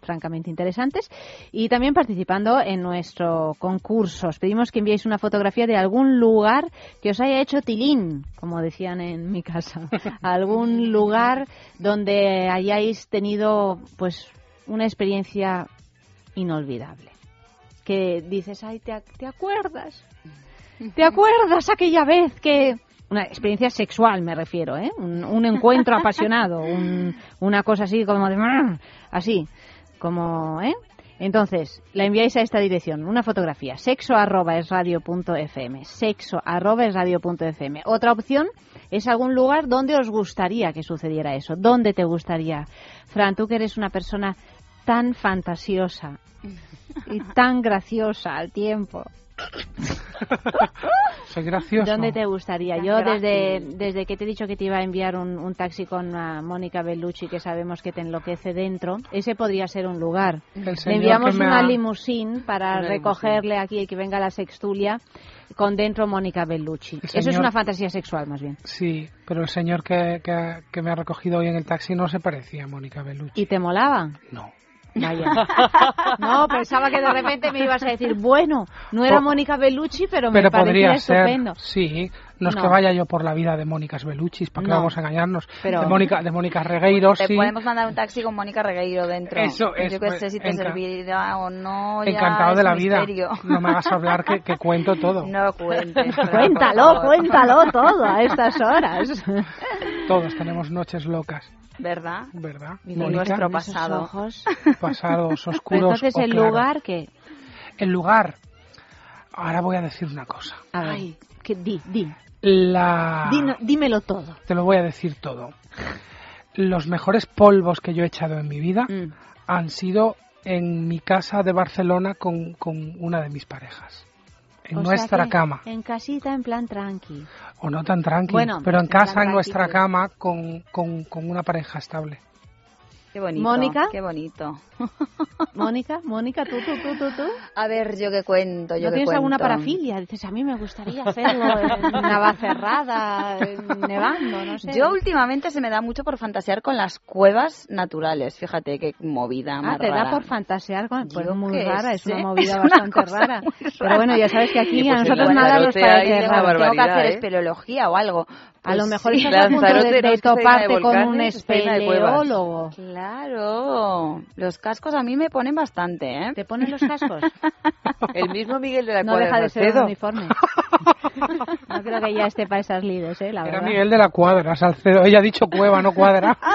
francamente interesantes y también participando en nuestro concurso. Os pedimos que enviéis una fotografía de algún lugar que os haya hecho tilín, como decían en mi casa. algún lugar donde hayáis tenido pues una experiencia inolvidable. Que dices, ay, ¿te, ¿te acuerdas? ¿Te acuerdas aquella vez que... Una experiencia sexual me refiero, ¿eh? Un, un encuentro apasionado, un- una cosa así como de... Así, como, ¿eh? Entonces, la enviáis a esta dirección, una fotografía, sexo arroba es radio punto fm, sexo arroba es radio punto fm. Otra opción es algún lugar donde os gustaría que sucediera eso, ¿dónde te gustaría? Fran, tú que eres una persona tan fantasiosa y tan graciosa al tiempo. Soy gracioso. ¿Dónde te gustaría? Yo desde, desde que te he dicho que te iba a enviar un, un taxi con ah, Mónica Bellucci, que sabemos que te enloquece dentro, ese podría ser un lugar. Le enviamos una ha- limusín para Una recogerle aquí y que venga a la sextulia con dentro Mónica Bellucci. Eso es una fantasía sexual, más bien. Sí, pero el señor que, que, que me ha recogido hoy en el taxi no se parecía a Mónica Bellucci. ¿Y te molaba? No. Vaya. No, pensaba que de repente me ibas a decir, bueno, no era Mónica Bellucci, pero me Pero parecía podría ser, estupendo. sí. No es No. que vaya yo por la vida de Mónicas Bellucci, ¿para qué No. vamos a engañarnos? Pero- De Mónica, de Mónica Regueiro, Te sí. podemos mandar un taxi con Mónica Regueiro dentro. Eso es, Yo que pues, sé si te servirá o no. Encantado de la misterio. vida. No me hagas hablar que, que cuento todo. No cuentes. Cuéntalo, cuéntalo todo a estas horas. Todos tenemos noches locas. ¿Verdad? ¿Verdad? Nuestro pasado. Ojos. Pasados oscuros. Entonces, ¿el lugar qué? El lugar. Ahora voy a decir una cosa. A ver, que di, di. La... Dino- dímelo todo. Te lo voy a decir todo. Los mejores polvos que yo he echado en mi vida Mm. han sido en mi casa de Barcelona con, con una de mis parejas. En O nuestra cama. En casita, en plan tranqui. O no tan tranqui, Bueno, pero en plan casa, en nuestra cama, con, con, con una pareja estable. Qué bonito. ¿Mónica? Qué bonito. Mónica, Mónica, tú, tú, tú, tú, tú. A ver, yo qué cuento, yo ¿No qué tienes alguna cuento. parafilia? Dices, a mí me gustaría hacerlo en Navacerrada, nevando, no sé. Yo últimamente se me da mucho por fantasear con las cuevas naturales. Fíjate qué movida Ah, más te rara. da por fantasear con... Pues Yo muy rara, es una movida es bastante cosa rara. muy Pero rara. bueno, ya sabes que aquí a pues nosotros nada nos parece raro. Tengo que hacer ¿eh? espeleología o algo. A lo Pues mejor sí. estás a punto de, Lanzarote no de toparte con un espeleólogo. Claro, los cascos a mí me ponen bastante, ¿eh? ¿Te ponen los cascos? El mismo Miguel de la No Cuadra deja de ser un uniforme. No creo que ya esté para esas lides, ¿eh? La Era verdad. Miguel de la Cuadra, Salcedo. Ella ha dicho cueva, no cuadra.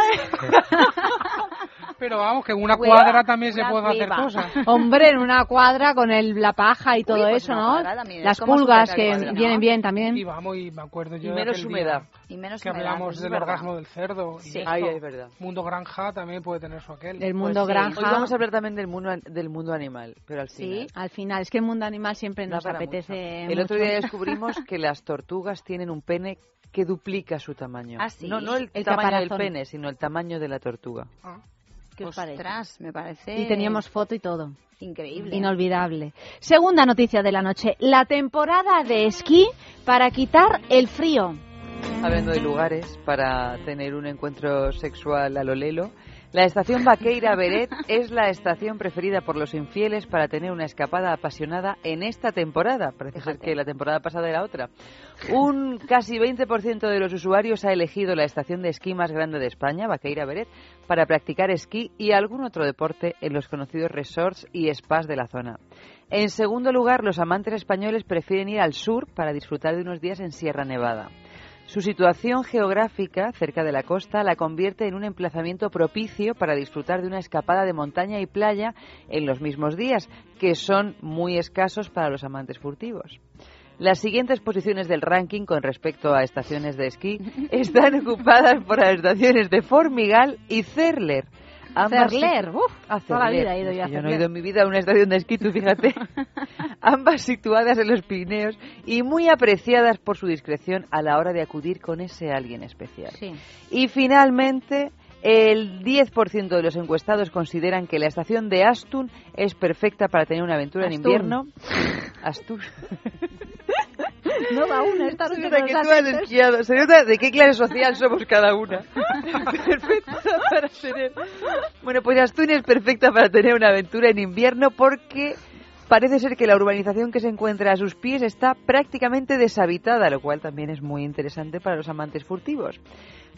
Pero vamos, que en una Cueva, cuadra también se puede hacer cosas. Hombre, en una cuadra con el, la paja y todo Uy, pues eso, ¿no? también Las pulgas que cuadra, ¿no? vienen bien también. Y vamos, y me acuerdo yo Y de menos humedad. Y menos que humedad, hablamos del verdad. orgasmo del cerdo. Sí. Y Ay, esto. es verdad. Mundo granja también puede tener su aquel. El mundo Pues sí. granja. Hoy vamos a hablar también del mundo, del mundo animal, pero al final. Sí. Al final, es que el mundo animal siempre nos apetece. mucho. El otro día descubrimos que las tortugas tienen un pene que duplica su tamaño. ¿Ah, sí? No, no el, El tamaño del caparazón. pene, sino el tamaño de la tortuga. ¿Qué os parece? Ostras, me parece Y teníamos foto y todo. increíble. Inolvidable. Segunda noticia de la noche. La temporada de esquí para quitar el frío. Hablando de lugares para tener un encuentro sexual a lo lelo, la estación Vaqueira Beret es la estación preferida por los infieles para tener una escapada apasionada en esta temporada. Parece ser que la temporada pasada era otra. Un casi 20% de los usuarios ha elegido la estación de esquí más grande de España, Vaqueira Beret, para practicar esquí y algún otro deporte en los conocidos resorts y spas de la zona. En segundo lugar, los amantes españoles prefieren ir al sur para disfrutar de unos días en Sierra Nevada. Su situación geográfica, cerca de la costa, la convierte en un emplazamiento propicio para disfrutar de una escapada de montaña y playa en los mismos días, que son muy escasos para los amantes furtivos. Las siguientes posiciones del ranking con respecto a estaciones de esquí están ocupadas por las estaciones de Formigal y Cerler. Ambas Cerler, situ- uf, Ah, toda la vida he ido yo a yo no he ido en mi vida a una estación de esquí, tú fíjate. Ambas situadas en los Pirineos y muy apreciadas por su discreción a la hora de acudir con ese alguien especial. Sí. Y finalmente, el 10% de los encuestados consideran que la estación de Astun es perfecta para tener una aventura en invierno. Astun. No va una esta noche que tú has esquiado. Se nota de qué clase social somos cada una. Perfecta para tener. Bueno, pues Astun es perfecta para tener una aventura en invierno porque parece ser que la urbanización que se encuentra a sus pies está prácticamente deshabitada, lo cual también es muy interesante para los amantes furtivos.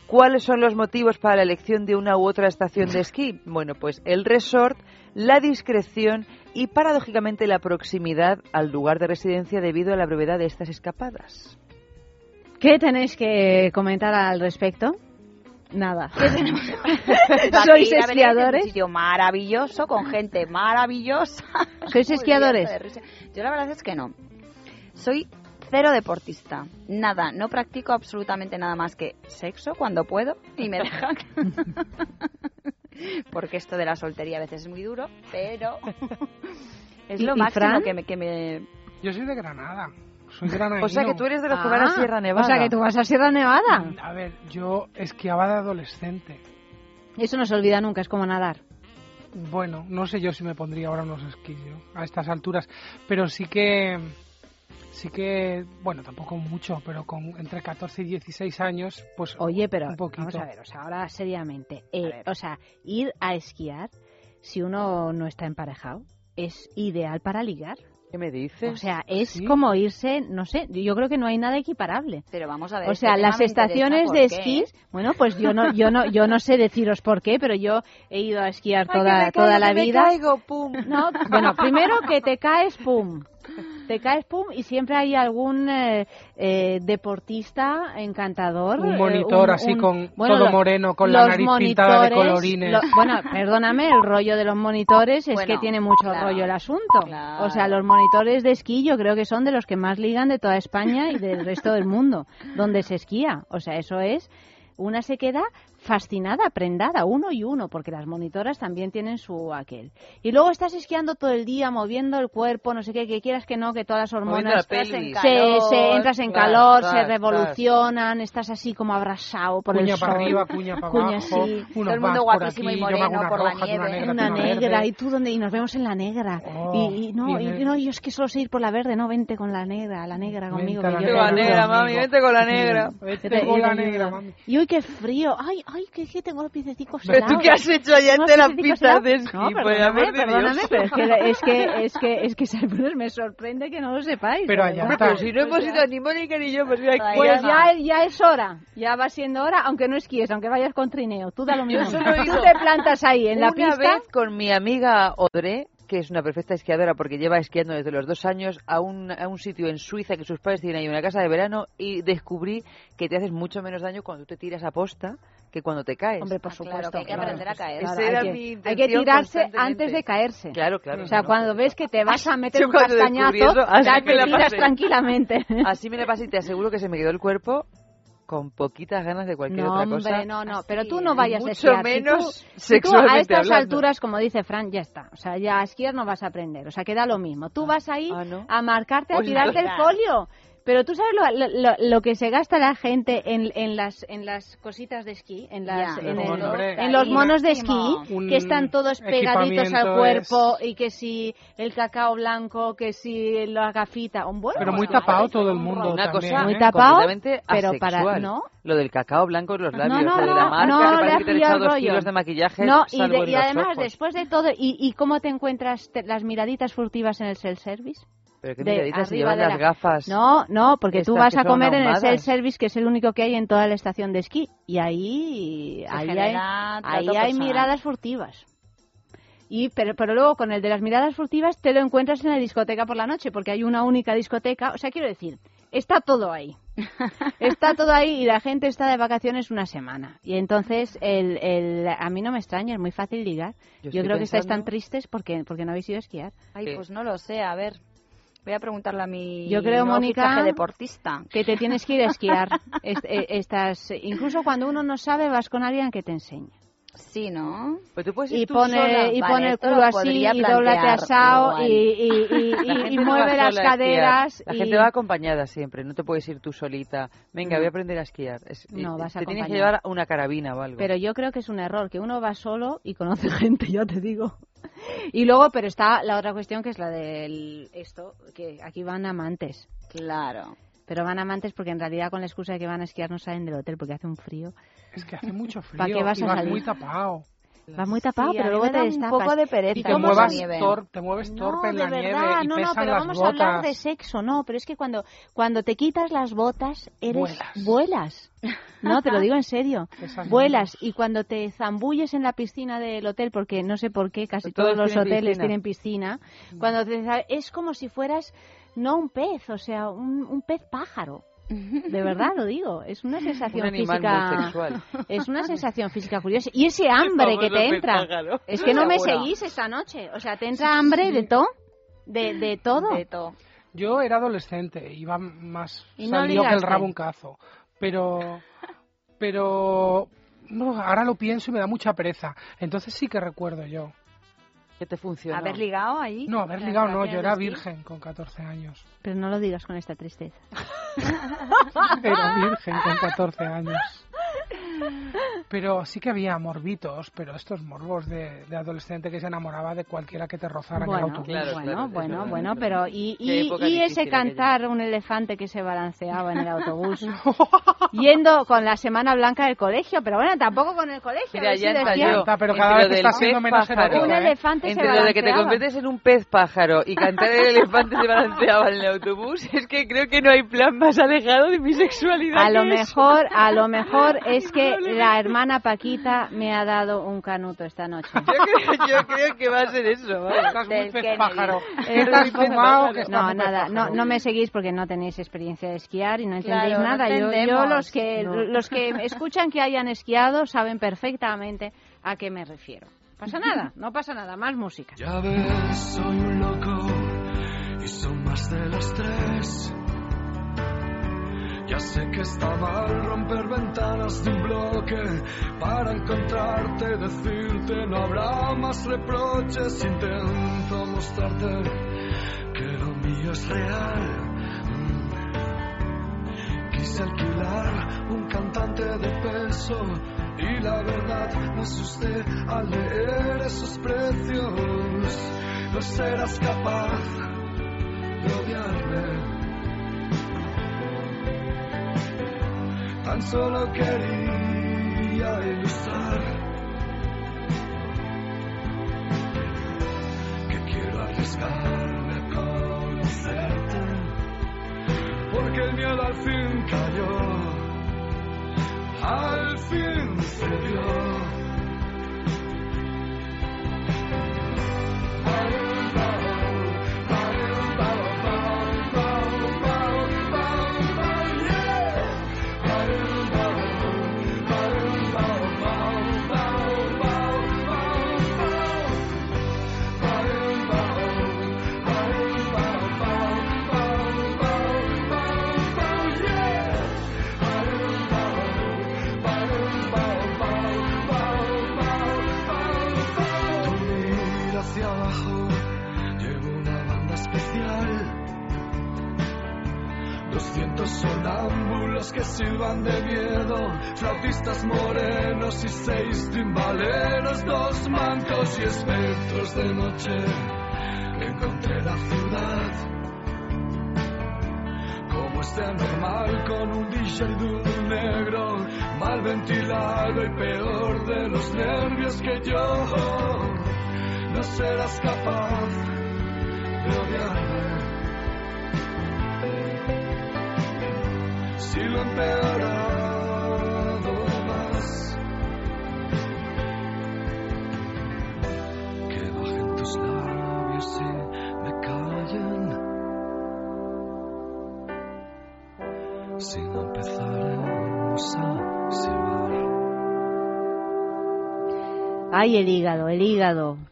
¿Cuáles son los motivos para la elección de una u otra estación de esquí? Bueno, pues el resort, la discreción y paradójicamente la proximidad al lugar de residencia debido a la brevedad de estas escapadas. ¿Qué tenéis que comentar al respecto? Nada. ¿Sois esquiadores? un sitio maravilloso, con gente maravillosa. ¿Sois esquiadores? Yo la verdad es que no. Soy cero deportista. Nada, no practico absolutamente nada más que sexo cuando puedo y me dejan. Porque esto de la soltería a veces es muy duro, pero es ¿Y- lo máximo Fran? que me, que me... Yo soy de Granada. Soy granadino. O sea que tú eres de los que Ah, van a Sierra Nevada. O sea que tú vas a Sierra Nevada. A ver, yo esquiaba de adolescente. Eso no se olvida nunca, es como nadar. Bueno, no sé yo si me pondría ahora unos esquís yo, a estas alturas, pero sí que sí que, bueno, tampoco mucho, pero con entre 14 y 16 años, pues Oye, pero un poquito. vamos a ver, o sea, ahora seriamente, eh, o sea, ir a esquiar si uno no está emparejado es ideal para ligar. ¿Qué me dices? O sea, es ¿Sí? como irse, no sé, yo creo que no hay nada equiparable. Pero vamos a ver. O sea, las estaciones ¿por de qué? esquís, bueno, pues yo no, yo no, yo no sé deciros por qué, pero yo he ido a esquiar Ay, toda, que me toda caigo, la que me vida. caigo, pum. No, bueno, primero que te caes, pum. Te caes, pum, y siempre hay algún eh, eh, deportista encantador. Un eh, monitor un- así un- con bueno, todo lo- moreno, con la nariz pintada de colorines. lo- bueno, perdóname, el rollo de los monitores es Bueno, que tiene mucho claro, rollo el asunto. O sea, los monitores de esquí yo creo que son de los que más ligan de toda España y del resto del mundo, donde se esquía. O sea, eso es una se queda fascinada, prendada, uno y uno, porque las monitoras también tienen su aquel. Y luego estás esquiando todo el día, moviendo el cuerpo, no sé qué, que quieras que no, que todas las hormonas la pelvis. se, Calor, se- entras en claro, calor, claro, se claro. revolucionan, estás así como abrasado por Cuña el para sol. arriba, cuña para Cuña, abajo, sí. Todo el mundo guapísimo y aquí, hago moreno una por la roja, nieve. una negra, Una negra, y tú dónde, y nos vemos en la negra. Oh, y, y no, y, no, yo es que solo sé ir por la verde, no, vente con la negra, la negra conmigo. Vente que la negra, mami, vente con la negra. Vente te- con y la negra, mami. Y hoy qué frío, ay, ay, que, que tengo los piececicos Pero tú qué has hecho allá Tengo entre las pistas de esquí, No, perdóname, perdóname, pero es que, es que, es que, es que, me sorprende que no lo sepáis. Pero allá. Pero si no hemos ido ni Mónica ni yo, pues Pues ya, ya es hora, ya va siendo hora, aunque no esquíes, aunque vayas con trineo, tú da lo mismo. Tú te plantas ahí en la una pista. vez con mi amiga Odre, que es una perfecta esquiadora porque lleva esquiando desde los dos años a un, a un sitio en Suiza que sus padres tienen ahí una casa de verano y descubrí que te haces mucho menos daño cuando tú te tiras a posta que cuando te caes. Hombre, por Ah, claro, supuesto. que hay que aprender a caer. Esa Claro, era hay, que, mi hay intención que tirarse antes de caerse. Claro, claro. O sea, no, cuando ves que te vas a meter un castañazo, ya me te tiras tranquilamente. Así me la pasé y te aseguro que se me quedó el cuerpo con poquitas ganas de cualquier No, otra hombre, cosa. no, no, pero tú no vayas a mucho esquiar. Si menos si tú a sexualmente estas hablando. alturas, como dice Fran, ya está. O sea, ya a esquiar no vas a aprender. O sea, queda lo mismo. Tú vas ahí Ah, ¿no? a marcarte, a Pues tirarte el folio. Pero tú sabes lo, lo- lo- lo que se gasta la gente en, en las en las cositas de esquí, en las Ya. en, No, el- hombre. en los monos de esquí, que están todos pegaditos al cuerpo es- y que si el cacao blanco, que si la gafita, un bueno, Pero muy pues, tapado todo el mundo Una también, cosa Muy ¿eh? tapado, pero para-. ¿no? Lo del cacao blanco en los labios, no, lo de la marca, no, que parece que te echado dos kilos de maquillaje No, y, de- y además, ojos. después de todo, ¿y, y cómo te encuentras te- las miraditas furtivas en el self-service? Pero qué de miraditas se arriba llevan de las la- gafas. No, no, porque tú vas a comer en el self-service, que es el único que hay en toda la estación de esquí. Y ahí, ahí hay, ahí hay miradas furtivas. Y, pero, pero luego con el de las miradas furtivas te lo encuentras en la discoteca por la noche, porque hay una única discoteca. O sea, quiero decir, está todo ahí. Está todo ahí y la gente está de vacaciones una semana. Y entonces, el, el, a mí no me extraña, es muy fácil ligar. Yo creo que estáis tan tristes porque, porque no habéis ido a esquiar. Ay, Sí. pues no lo sé, a ver. Voy a preguntarle a mi Yo creo, nuevo Mónica, fichaje deportista. que te tienes que ir a esquiar. Est- eh, estas, incluso cuando uno no sabe, vas con alguien que te enseñe. Sí, ¿no? Pero tú puedes ir Y tú pone, sola. y Vale, pone el culo así, y doblate asado, y, igual. y, y, y- La y gente no mueve las caderas. La y- gente va acompañada siempre, no te puedes ir tú solita. Venga, No. voy a aprender a esquiar. Es- No, y- vas te tienes que llevar una carabina o algo. Pero yo creo que es un error, que uno va solo y conoce gente, ya te digo. Y luego, pero está la otra cuestión que es la del esto, que aquí van amantes. Claro. Pero van amantes porque en realidad con la excusa de que van a esquiar no salen del hotel porque hace un frío. Es que hace mucho frío ¿Para qué vas y a vas salir? muy tapado. Vas muy tapado, Sí, pero luego te da un destapas. poco de pereza Y te ¿Cómo muevas, se nieve? tor- te mueves No, torpe en de la nieve verdad, y no, pesan no, pero las vamos botas. a hablar de sexo, no, pero es que cuando, cuando te quitas las botas, eres Vuelas. vuelas. No, te lo digo en serio. Vuelas y cuando te zambulles en la piscina del hotel, porque no sé por qué, casi Todos todos los tienen hoteles piscina. tienen piscina, cuando te es como si fueras no un pez, o sea, un, un pez pájaro. De verdad lo digo, es una sensación Un física. sexual. Es una sensación física curiosa. Y ese hambre que te entra. pájaro. Es que no me seguís esta noche. O sea, te entra hambre de todo. De, de todo. De todo. Yo era adolescente, iba más Y no salido que el rabo un cazo. Pero, pero, no, ahora lo pienso y me da mucha pereza. Entonces sí que recuerdo yo. ¿Qué te funciona? ¿Haber ligado ahí? No, haber ¿En ligado no, yo era virgen con 14 años. Pero no lo digas con esta tristeza. Era virgen con 14 años. Pero sí que había morbitos, pero estos morbos de, de adolescente que se enamoraba de cualquiera que te rozara en el Bueno, autobús. Claro, bueno, claro, bueno, verdad, bueno, pero y, y, y ese aquella. cantar un elefante que se balanceaba en el autobús yendo con la semana blanca del colegio, pero bueno, tampoco con el colegio. Mira, a ver si ya decía-. Está, pero cada vez está siendo pez menos pájaro. erótico, Un ¿eh? elefante se Entre lo de que te conviertes en un pez pájaro y cantar el elefante se balanceaba en el autobús, es que creo que no hay plan más alejado de mi sexualidad. A lo mejor, a lo mejor es que la hermana Paquita me ha dado un canuto esta noche. Yo creo, que va a ser eso. ¿vale? Estás muy pez pájaro. Estás Estás fumado que estás No, nada, no, no me seguís porque no tenéis experiencia de esquiar y no entendéis Claro, no nada. yo, yo entendemos. los que No. los que escuchan que hayan esquiado saben perfectamente a qué me refiero. Pasa nada, no pasa nada, más música. Ya ves, soy un loco y son más de los tres. Sé que está mal romper ventanas de un bloque para encontrarte, decirte no habrá más reproches. Intento mostrarte que lo mío es real. Mm. Quise alquilar un cantante de peso y la verdad me asusté al leer esos precios. No serás capaz de odiarme. Tan solo quería ilustrar que quiero arriesgarme a conocerte, porque el miedo al fin cayó, al fin cedió. Tú 200 sonámbulos que silban de miedo, flautistas morenos y seis timbaleros, dos mancos y espectros de noche. Encontré la ciudad como este anormal con un de negro, mal ventilado y peor de los nervios que yo. No serás capaz de odiarme. Si lo empeorado más, que bajen tus labios y me callen. Si no empezaremos a silbar. Ay, el hígado, el hígado.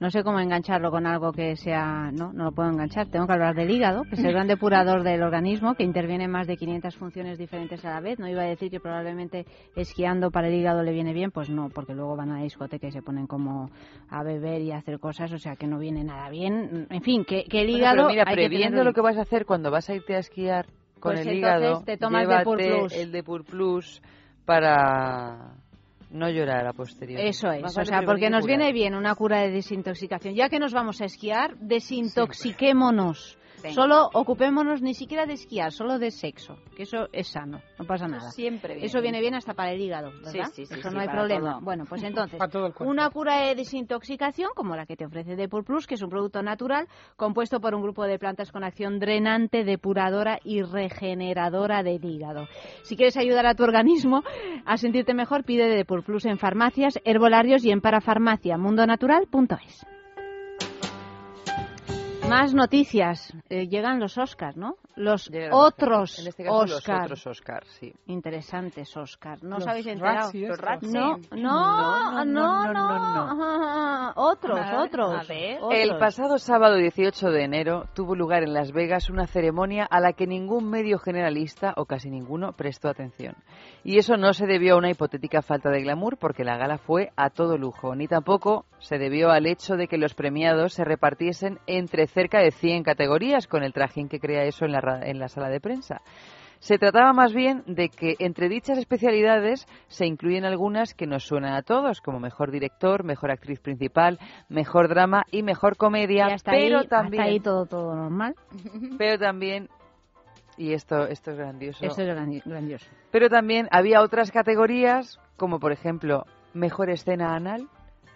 No sé cómo engancharlo con algo que sea... No, no lo puedo enganchar. Tengo que hablar del hígado, que es el gran depurador del organismo, que interviene en más de 500 funciones diferentes a la vez. No iba a decir que probablemente esquiando para el hígado le viene bien, pues no, porque luego van a la discoteca y se ponen como a beber y a hacer cosas, o sea que no viene nada bien. En fin, que, que el Bueno, hígado... pero mira, hay que previendo lo que vas a hacer cuando vas a irte a esquiar con Pues el entonces hígado, te tomas llévate Depur Plus. el Depur Plus para no llorar a posteriori. Eso es, o sea, porque que nos curar. viene bien una cura de desintoxicación. Ya que nos vamos a esquiar, desintoxiquémonos. Venga. Solo ocupémonos ni siquiera de esquiar, solo de sexo, que eso es sano, no pasa nada. Siempre Eso viene bien hasta para el hígado, ¿verdad? Sí, sí, sí, eso sí, no hay problema. todo. Bueno, pues entonces, una cura de desintoxicación como la que te ofrece Depur Plus, que es un producto natural compuesto por un grupo de plantas con acción drenante, depuradora y regeneradora del hígado. Si quieres ayudar a tu organismo a sentirte mejor, pide Depur Plus en farmacias, herbolarios y en parafarmacia mundonatural.es. Más noticias. Eh, llegan los Oscars, ¿no? Los Llegan otros En este caso, Oscars. los otros Oscars, sí. Interesantes Oscars. ¿No Los os habéis enterado? No, no, no, no, no, Otros, A ver, otros. a ver. otros. El pasado sábado 18 de enero tuvo lugar en Las Vegas una ceremonia a la que ningún medio generalista, o casi ninguno, prestó atención. Y eso no se debió a una hipotética falta de glamour, porque la gala fue a todo lujo, ni tampoco se debió al hecho de que los premiados se repartiesen entre cerca de 100 categorías, con el trajín que crea eso en la, en la sala de prensa. Se trataba más bien de que entre dichas especialidades se incluyen algunas que nos suenan a todos, como mejor director, mejor actriz principal, mejor drama y mejor comedia, Y hasta pero ahí, también, hasta ahí todo, todo normal. pero también, y esto, esto es grandioso, Eso es grandi- grandioso. pero también había otras categorías, como por ejemplo, mejor escena anal,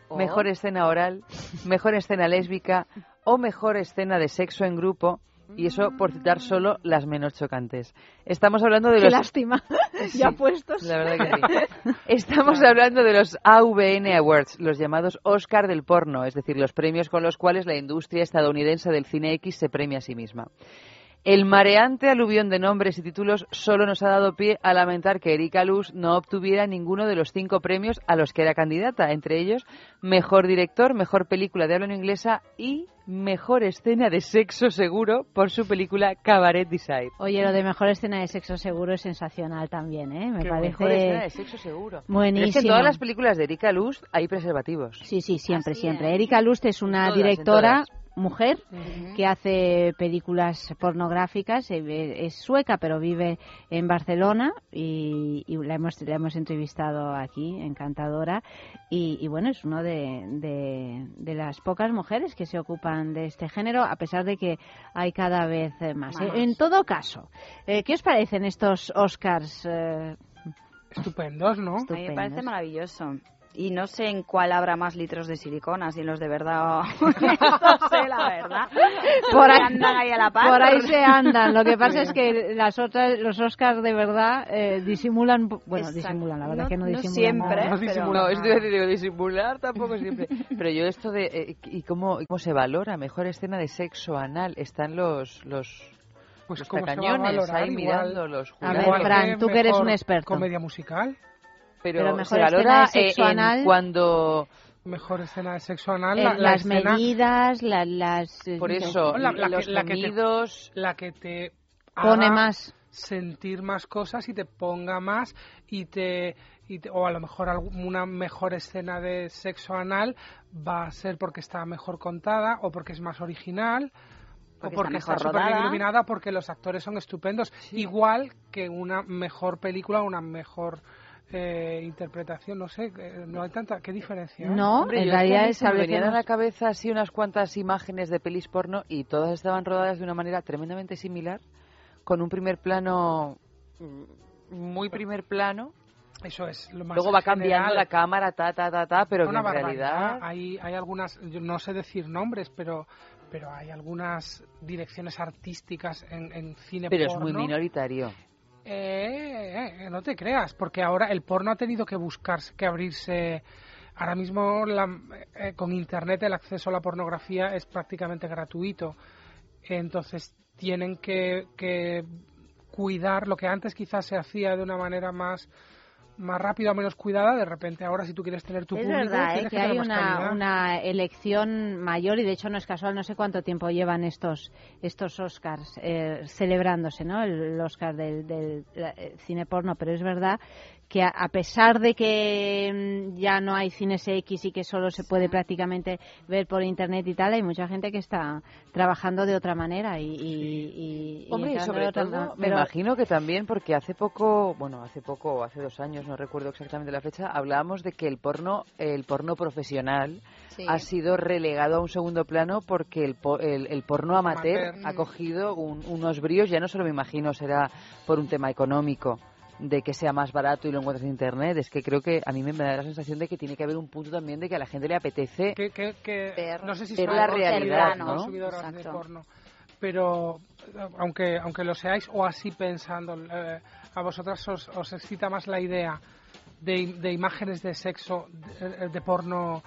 Oh. mejor escena oral, mejor escena lésbica o mejor escena de sexo en grupo, Y eso por citar solo las menos chocantes. Estamos hablando de Qué los... lástima. ya puestos. La verdad que sí. Estamos hablando de los AVN Awards, los llamados Oscar del porno, es decir, los premios con los cuales la industria estadounidense del cine X se premia a sí misma. El mareante aluvión de nombres y títulos solo nos ha dado pie a lamentar que Erika Luz no obtuviera ninguno de los cinco premios a los que era candidata, entre ellos Mejor Director, Mejor Película de habla no inglesa y Mejor Escena de Sexo Seguro por su película Cabaret Desire. Oye, lo de Mejor Escena de Sexo Seguro es sensacional también, ¿eh? Me Qué parece... Mejor Escena de Sexo Seguro. Buenísimo. Es que en todas las películas de Erika Luz hay preservativos. Sí, sí, siempre, siempre. Erika Lust es una En todas, en mujer que hace películas pornográficas, eh, es sueca pero vive en Barcelona y, y la, hemos, la hemos entrevistado aquí, encantadora, y, y bueno, es una de, de, de las pocas mujeres que se ocupan de este género, a pesar de que hay cada vez eh, más. Más. En todo caso, eh, ¿qué os parecen estos Oscars? eh, Estupendos, ¿no? A mí me parece maravilloso. Y no sé en cuál habrá más litros de silicona, si en los de verdad o... no sé, la verdad. por ahí, andan ahí a la par. por ahí se andan. Lo que pasa es que las otras, los Oscars de verdad eh, disimulan, bueno, Exacto. disimulan, la verdad No- que no no disimulan. siempre, nada. No pero- disimulan No, esto iba a decir, digo, disimular tampoco siempre. Pero yo esto de... eh, ¿Y cómo, cómo se valora? Mejor escena de sexo anal. Están los... los Pues los tacañones valorar, ahí igual- mirando los A ver, Fran, tú que eres un experto. Comedia musical. Pero, pero mejor se escena valora de sexo eh, en anal. cuando Mejor escena de sexo anal. Eh, la, la las escena- medidas, la- las... eh, por eso la, la los que, la que te- la que te Pone haga más. sentir más cosas y te ponga más y te, y te- o a lo mejor alguna mejor escena de sexo anal va a ser porque está mejor contada o porque es más original Porque o porque está está mejor rodada. iluminada porque los actores son estupendos igual que una mejor película una mejor eh, interpretación no sé eh, no hay tanta qué diferencia? No, Hombre, en es realidad se me venían a la cabeza así unas cuantas imágenes de pelis porno y todas estaban rodadas de una manera tremendamente similar, con un primer plano mm, muy primer plano. eso es lo más Luego va cambiando general. la cámara, ta, ta, ta, ta, pero que en barbaridad. realidad... Hay, hay algunas, yo no sé decir nombres, pero pero hay algunas direcciones artísticas en, en cine Pero es porno. muy minoritario. Eh, eh, no te creas, porque ahora el porno ha tenido que buscarse, que abrirse. Ahora mismo la- eh, con internet el acceso a la pornografía es prácticamente gratuito. Entonces tienen que, que cuidar lo que antes quizás se hacía de una manera más más rápida o menos cuidada, de repente ahora si tú quieres tener tu Es público, verdad, ¿eh? que tener hay una, una elección mayor y de hecho no es casual, no sé cuánto tiempo llevan estos estos Oscars eh, celebrándose, ¿no? El, el Oscar del, del eh, cine porno, pero es verdad que a, pesar de que mm, ya no hay cines X y que solo se puede prácticamente ver por internet y tal, hay mucha gente que está trabajando de otra manera y, y- y- y Hombre, y sobre otra todo, manera. me Pero- imagino que también porque hace poco, bueno, hace poco o hace dos años, no recuerdo exactamente la fecha, hablábamos de que el porno, el porno profesional Sí. ha sido relegado a un segundo plano porque el, po- el, el porno amateur, Amateur. ha cogido un- unos bríos, ya no se lo me imagino, será por un tema económico de que sea más barato y lo encuentras en internet, es que creo que a mí me da la sensación de que tiene que haber un punto también de que a la gente le apetece que, que- que- Ver- no sé si ver son la realidad, ¿no? de Exacto. porno. Pero eh, aunque aunque lo seáis o así pensando, eh, a vosotras os, os excita más la idea de, de imágenes de sexo de, de porno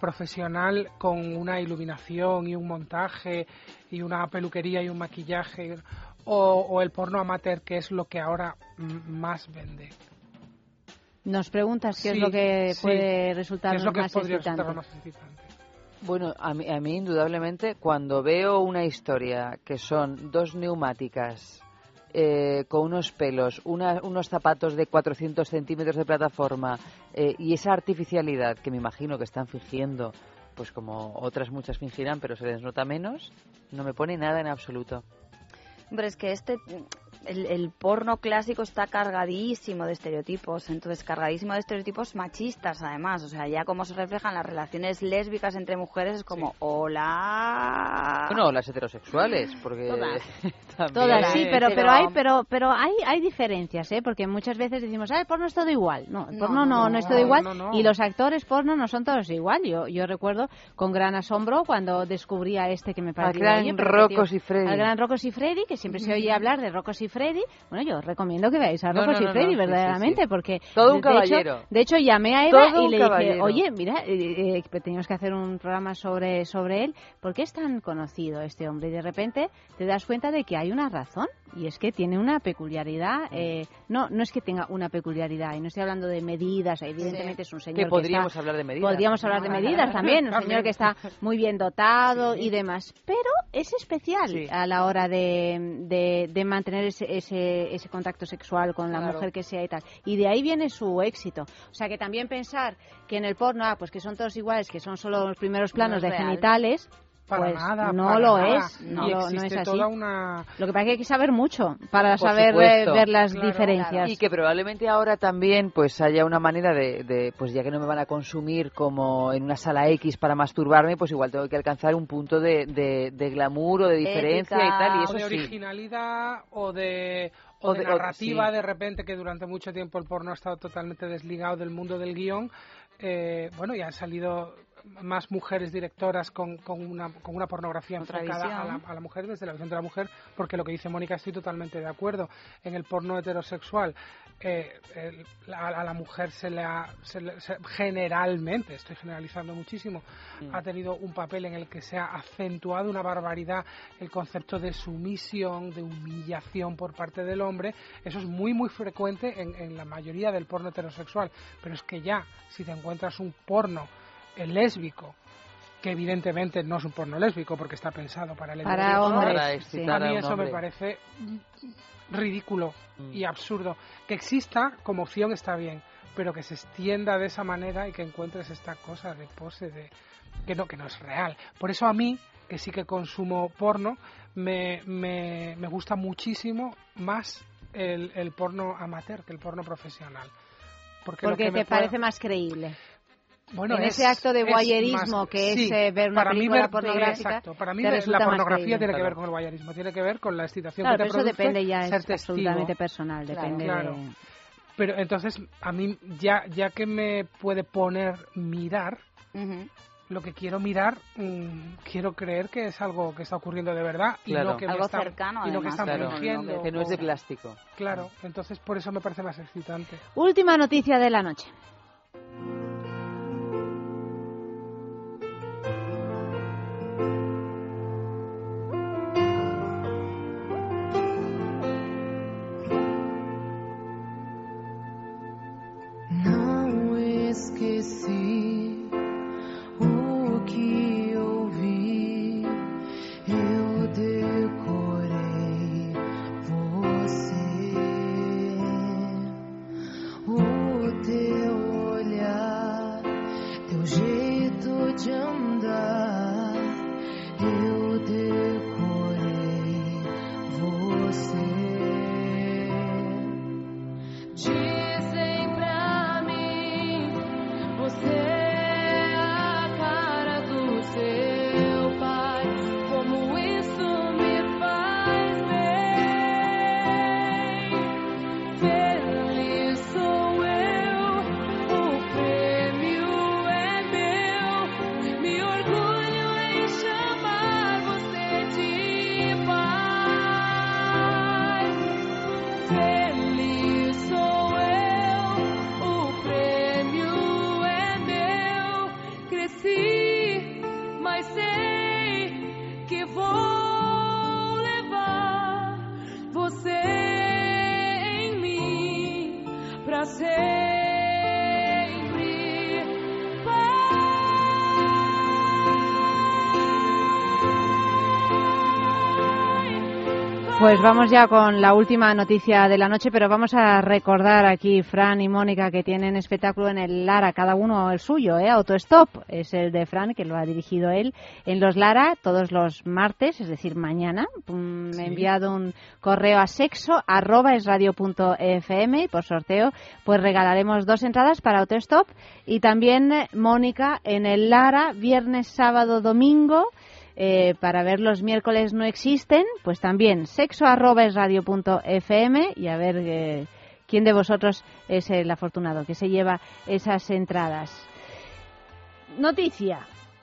profesional con una iluminación y un montaje y una peluquería y un maquillaje o, o el porno amateur que es lo que ahora mm, más vende. Nos preguntas qué Sí, es lo que sí. puede ¿Qué resultar es lo que más podría excitante. resultar más excitante? Bueno, a mí, a mí indudablemente cuando veo una historia que son dos neumáticas eh, con unos pelos, una- unos zapatos de 400 centímetros de plataforma eh, y esa artificialidad que me imagino que están fingiendo, pues como otras muchas fingirán, pero se les nota menos, no me pone nada en absoluto. Hombre, es que este, el, el, porno clásico está cargadísimo de estereotipos, entonces cargadísimo de estereotipos machistas además, o sea, ya como se reflejan las relaciones lésbicas entre mujeres es como, hola... Bueno, las heterosexuales, porque... Todas, Todas sí, pero, pero, hay, pero, pero hay, hay diferencias, ¿eh? Porque muchas veces decimos, ah, el porno es todo igual. No, el porno no, no, es todo igual y los actores porno no son todos igual. Yo, yo recuerdo con gran asombro cuando descubrí a este que me parecía... Al gran Rocos y Freddy. Al gran Rocos y Freddy, que siempre se oye hablar de Rocos y Freddy. Bueno, yo recomiendo que veáis a Rocos y Freddy, verdaderamente, porque... Todo un caballero. De hecho, llamé a Eva y le dije, oye, mira, eh, eh, teníamos que hacer un programa sobre, sobre él. ¿Por qué es tan conocido este hombre? Y de repente te das cuenta de que hay una razón y es que tiene una peculiaridad. Eh, no, no es que tenga una peculiaridad, y no estoy hablando de medidas, evidentemente es un señor. Que podríamos hablar de medidas. Podríamos hablar de medidas también, un señor que está muy bien dotado y demás. Pero es especial a la hora de, de, mantener ese, ese, ese, contacto sexual con la mujer que sea y tal. Y de ahí viene su éxito. O sea que también pensar que en el porno, ah, pues que son todos iguales, que son solo los primeros planos de genitales, para pues nada, no lo es, no, no, es así. Lo que pasa es que hay que saber mucho para saber ver las diferencias. Y que probablemente ahora también pues haya una manera de, pues ya que no me van a consumir como en una sala X para masturbarme, pues igual tengo que alcanzar un punto de, de, glamour o de diferencia y tal. Y eso o de originalidad o de o, de, narrativa de repente que durante mucho tiempo el porno ha estado totalmente desligado del mundo del guion eh, bueno ya han salido más mujeres directoras con, con, una, con una pornografía enfocada a la, a la, mujer desde la visión de la mujer, porque lo que dice Mónica estoy totalmente de acuerdo. En el porno heterosexual, eh, a, la mujer se le ha, generalmente, estoy generalizando muchísimo, mm. ha tenido un papel en el que se ha acentuado una barbaridad el concepto de sumisión, de humillación por parte del hombre. Eso es muy, muy frecuente en, en la mayoría del porno heterosexual. Pero es que ya, si te encuentras un porno el lésbico, que evidentemente no es un porno lésbico porque está pensado para el para hombres. a mí eso me parece ridículo mm. y absurdo. Que exista como opción está bien, pero que se extienda de esa manera y que encuentres esta cosa de pose de que no que no es real. Por eso a mí que sí que consumo porno me, me, me gusta muchísimo más el, el, porno amateur que el porno profesional. Porque, porque te parece más creíble bueno, en ese acto de voyerismo que es eh, ver una película pornográfica. Exacto. Para mí la pornografía tiene que ver con el voyerismo, tiene que ver con la excitación claro, que te pero produce. eso depende ya, es absolutamente personal, depende claro. de... Pero entonces, a mí, ya, ya que me puede poner mirar, lo que quiero mirar, mmm, quiero creer que es algo que está ocurriendo de verdad claro. y no que algo está, cercano, y no que están claro, fingiendo. que no es de plástico. Claro, entonces por eso me parece más excitante. Última noticia de la noche. que sí. Pues vamos ya con la última noticia de la noche, pero vamos a recordar aquí, Fran y Mónica, que tienen espectáculo en el Lara, cada uno el suyo, ¿eh? Autostop es el de Fran, que lo ha dirigido él, en los Lara todos los martes, es decir, mañana. Me he enviado un correo a sexo arroba es radio punto fm y por sorteo pues regalaremos dos entradas para Autostop y también eh, Mónica en el Lara, viernes, sábado, domingo eh, para ver los miércoles no existen, pues también sexo arroba es fm y a ver eh, quién de vosotros es el afortunado que se lleva esas entradas. Noticia.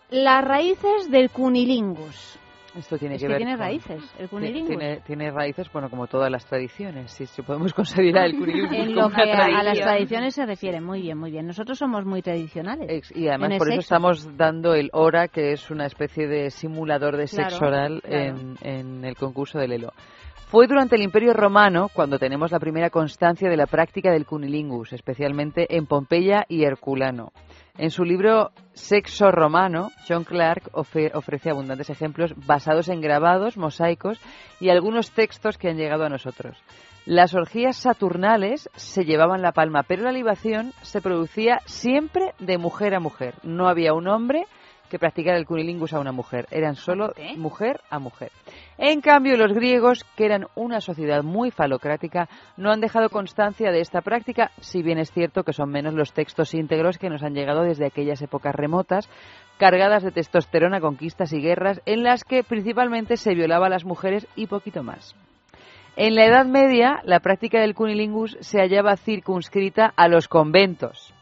Las raíces del cunilingus. Esto tiene Es que que ver tiene con- raíces, el cunilingus. tiene, tiene raíces, bueno, como todas las tradiciones. Si, si podemos considerar el cunilingus En lo que a, a las tradiciones se refiere, muy bien, muy bien. Nosotros somos muy tradicionales. Y además por eso sexo. estamos dando el hora, que es una especie de simulador de Claro, sexo oral claro. en, en el concurso del Elo. Fue durante el Imperio Romano cuando tenemos la primera constancia de la práctica del cunilingus, especialmente en Pompeya y Herculano. En su libro Sexo Romano, John Clark ofrece abundantes ejemplos basados en grabados, mosaicos y algunos textos que han llegado a nosotros. Las orgías saturnales se llevaban la palma, pero la libación se producía siempre de mujer a mujer. No había un hombre que practicara el cunilingus a una mujer, eran solo mujer a mujer. En cambio, los griegos, que eran una sociedad muy falocrática, no han dejado constancia de esta práctica, si bien es cierto que son menos los textos íntegros que nos han llegado desde aquellas épocas remotas, cargadas de testosterona, conquistas y guerras, en las que principalmente se violaba a las mujeres y poquito más. En la Edad Media, la práctica del cunilingus se hallaba circunscrita a los conventos.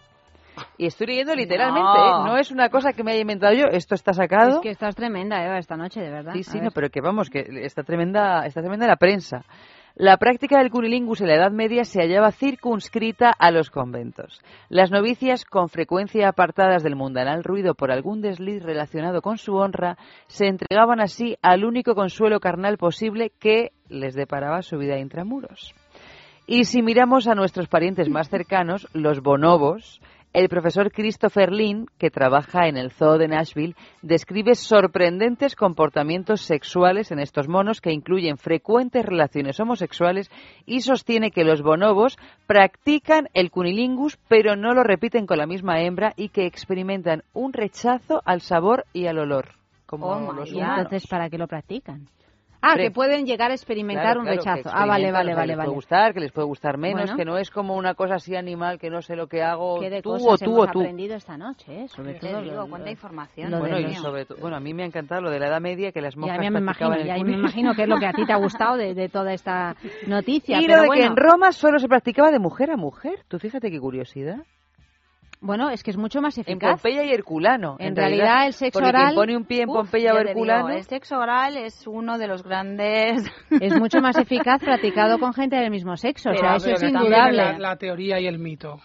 Y estoy leyendo literalmente, No. ¿eh? no es una cosa que me haya inventado yo, esto está sacado. Es que estás tremenda, Eva, esta noche, de verdad. Sí, sí, no, pero que vamos, que está tremenda, está tremenda la prensa. La práctica del cunilingus en la Edad Media se hallaba circunscrita a los conventos. Las novicias, con frecuencia apartadas del mundanal ruido por algún desliz relacionado con su honra, se entregaban así al único consuelo carnal posible que les deparaba su vida intramuros. Y si miramos a nuestros parientes más cercanos, los bonobos, el profesor Christopher Lynn, que trabaja en el Zoo de Nashville, describe sorprendentes comportamientos sexuales en estos monos que incluyen frecuentes relaciones homosexuales y sostiene que los bonobos practican el cunilingus pero no lo repiten con la misma hembra y que experimentan un rechazo al sabor y al olor. Como Oh, los ¿Y humanos. entonces para qué lo practican? Ah, que pueden llegar a experimentar Claro, un claro, rechazo. Ah, vale, experimentan, vale, que vale, les vale. puede gustar, que les puede gustar menos, Bueno. que no es como una cosa así animal que no sé lo que hago Qué de tú cosas o tú hemos o tú. aprendido esta noche, ¿eh? sobre Te todo. digo, lo- cuánta información. lo Bueno, y sobre todo, bueno, a mí me ha encantado lo de la Edad Media que las Ya monjas me imagino, ya me imagino que es lo que a ti te ha gustado de, de toda esta noticia. Y pero lo de bueno, que en Roma solo se practicaba de mujer a mujer. Tú fíjate qué curiosidad. Bueno, es que es mucho más En eficaz. Pompeya y Herculano. En realidad, el sexo oral- quien pone un pie en Uf, Pompeya o ya te digo, Herculano... el sexo oral es uno de los grandes... Es mucho más eficaz practicado con gente del mismo sexo. o sea, Pero- eso pero es indudable. La, la teoría y el mito.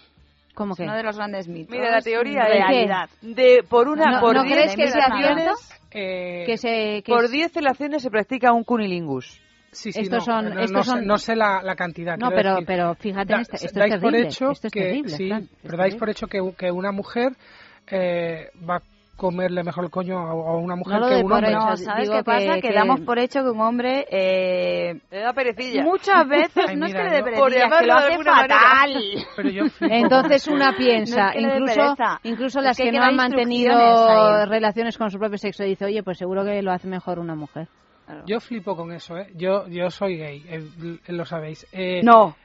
¿Cómo Es que? uno de los grandes mitos. Mira, la teoría de es realidad. de por una ¿No- por no diez crees que sea cierto? Eh, Que se, que por es- 10 relaciones se practica un cunilingus. Sí, sí, estos no, son- no, sé, son- no sé la, la cantidad. No, pero, decir. pero fíjate, en Da- este- esto dais es por terrible. hecho esto es que, terrible, sí, pero dais terrible. por hecho que, que una mujer eh, va a comerle mejor el coño a, una mujer que un por hombre. hecho. No, ¿sabes digo qué pasa? que- damos por hecho que un hombre eh, Le da perecilla. muchas veces Ay, no es que le dé perecilla, por es que lo hace fatal. Pero yo Entonces una piensa, No es que le dé incluso, incluso las que que, hay que no han mantenido relaciones con su propio sexo, dice, oye, pues seguro que lo hace mejor una mujer. Yo flipo con eso, ¿eh? Yo, yo soy gay, eh, lo sabéis. Eh, No,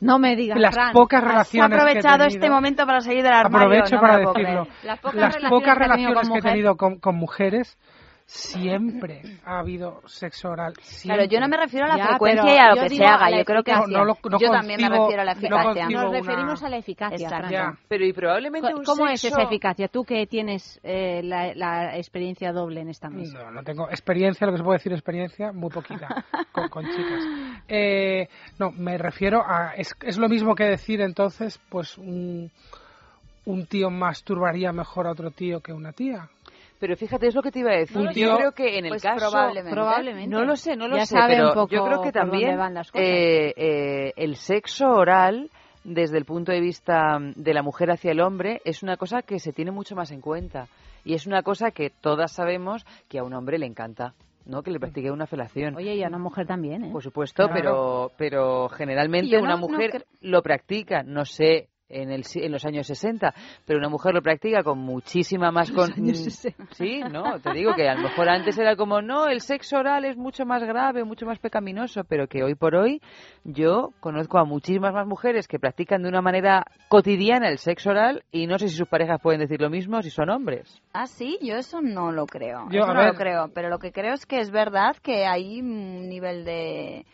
No me digas, las Fran. pocas has relaciones que he aprovechado tenido- este momento para salir del armario. Aprovecho no para decirlo. Las pocas Las relaciones pocas que relaciones he tenido con, con mujeres, siempre ha habido sexo oral. Claro, siempre. yo no me refiero a la Ya, frecuencia y a lo yo que se haga. Yo creo que. No, no, no yo también me refiero a la eficacia. Nos una- referimos a la eficacia. Pero y probablemente un ¿Cómo es esa eficacia? Tú que tienes eh, la, la experiencia doble en esta mesa. No, no tengo experiencia, lo que se puede decir experiencia, muy poquita, con, con chicas. Eh, no, me refiero a... Es, es lo mismo que decir entonces, pues un, un tío masturbaría mejor a otro tío que una tía. Pero fíjate, es lo que te iba a decir. Yo creo que en el Pues caso... probablemente. Probablemente. No lo sé, no lo Ya sé, sabe pero un poco yo creo que también van las cosas. eh, eh, el sexo oral, desde el punto de vista de la mujer hacia el hombre, es una cosa que se tiene mucho más en cuenta. Y es una cosa que todas sabemos que a un hombre le encanta. ¿no? Que le practique una felación. Oye, y a una mujer también, ¿eh? Por supuesto, pero, pero generalmente Yo una no- mujer lo practica, no sé en, el, si- en los años 60, pero una mujer lo practica con muchísima más... Con, sí, no, te digo que a lo mejor antes era como, no, el sexo oral es mucho más grave, mucho más pecaminoso, pero que hoy por hoy yo conozco a muchísimas más mujeres que practican de una manera cotidiana el sexo oral y no sé si sus parejas pueden decir lo mismo si son hombres. Ah, sí, yo eso no lo creo. Yo, eso no ver. lo creo. Pero lo que creo es que es verdad que hay un nivel de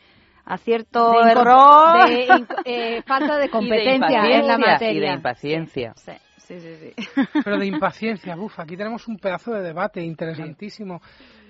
acierto, De inco- error. de eh, falta de competencia y de en la impaciencia, materia. Y de impaciencia. Sí, sí, sí. sí. Pero de impaciencia, buf, aquí tenemos un pedazo de debate interesantísimo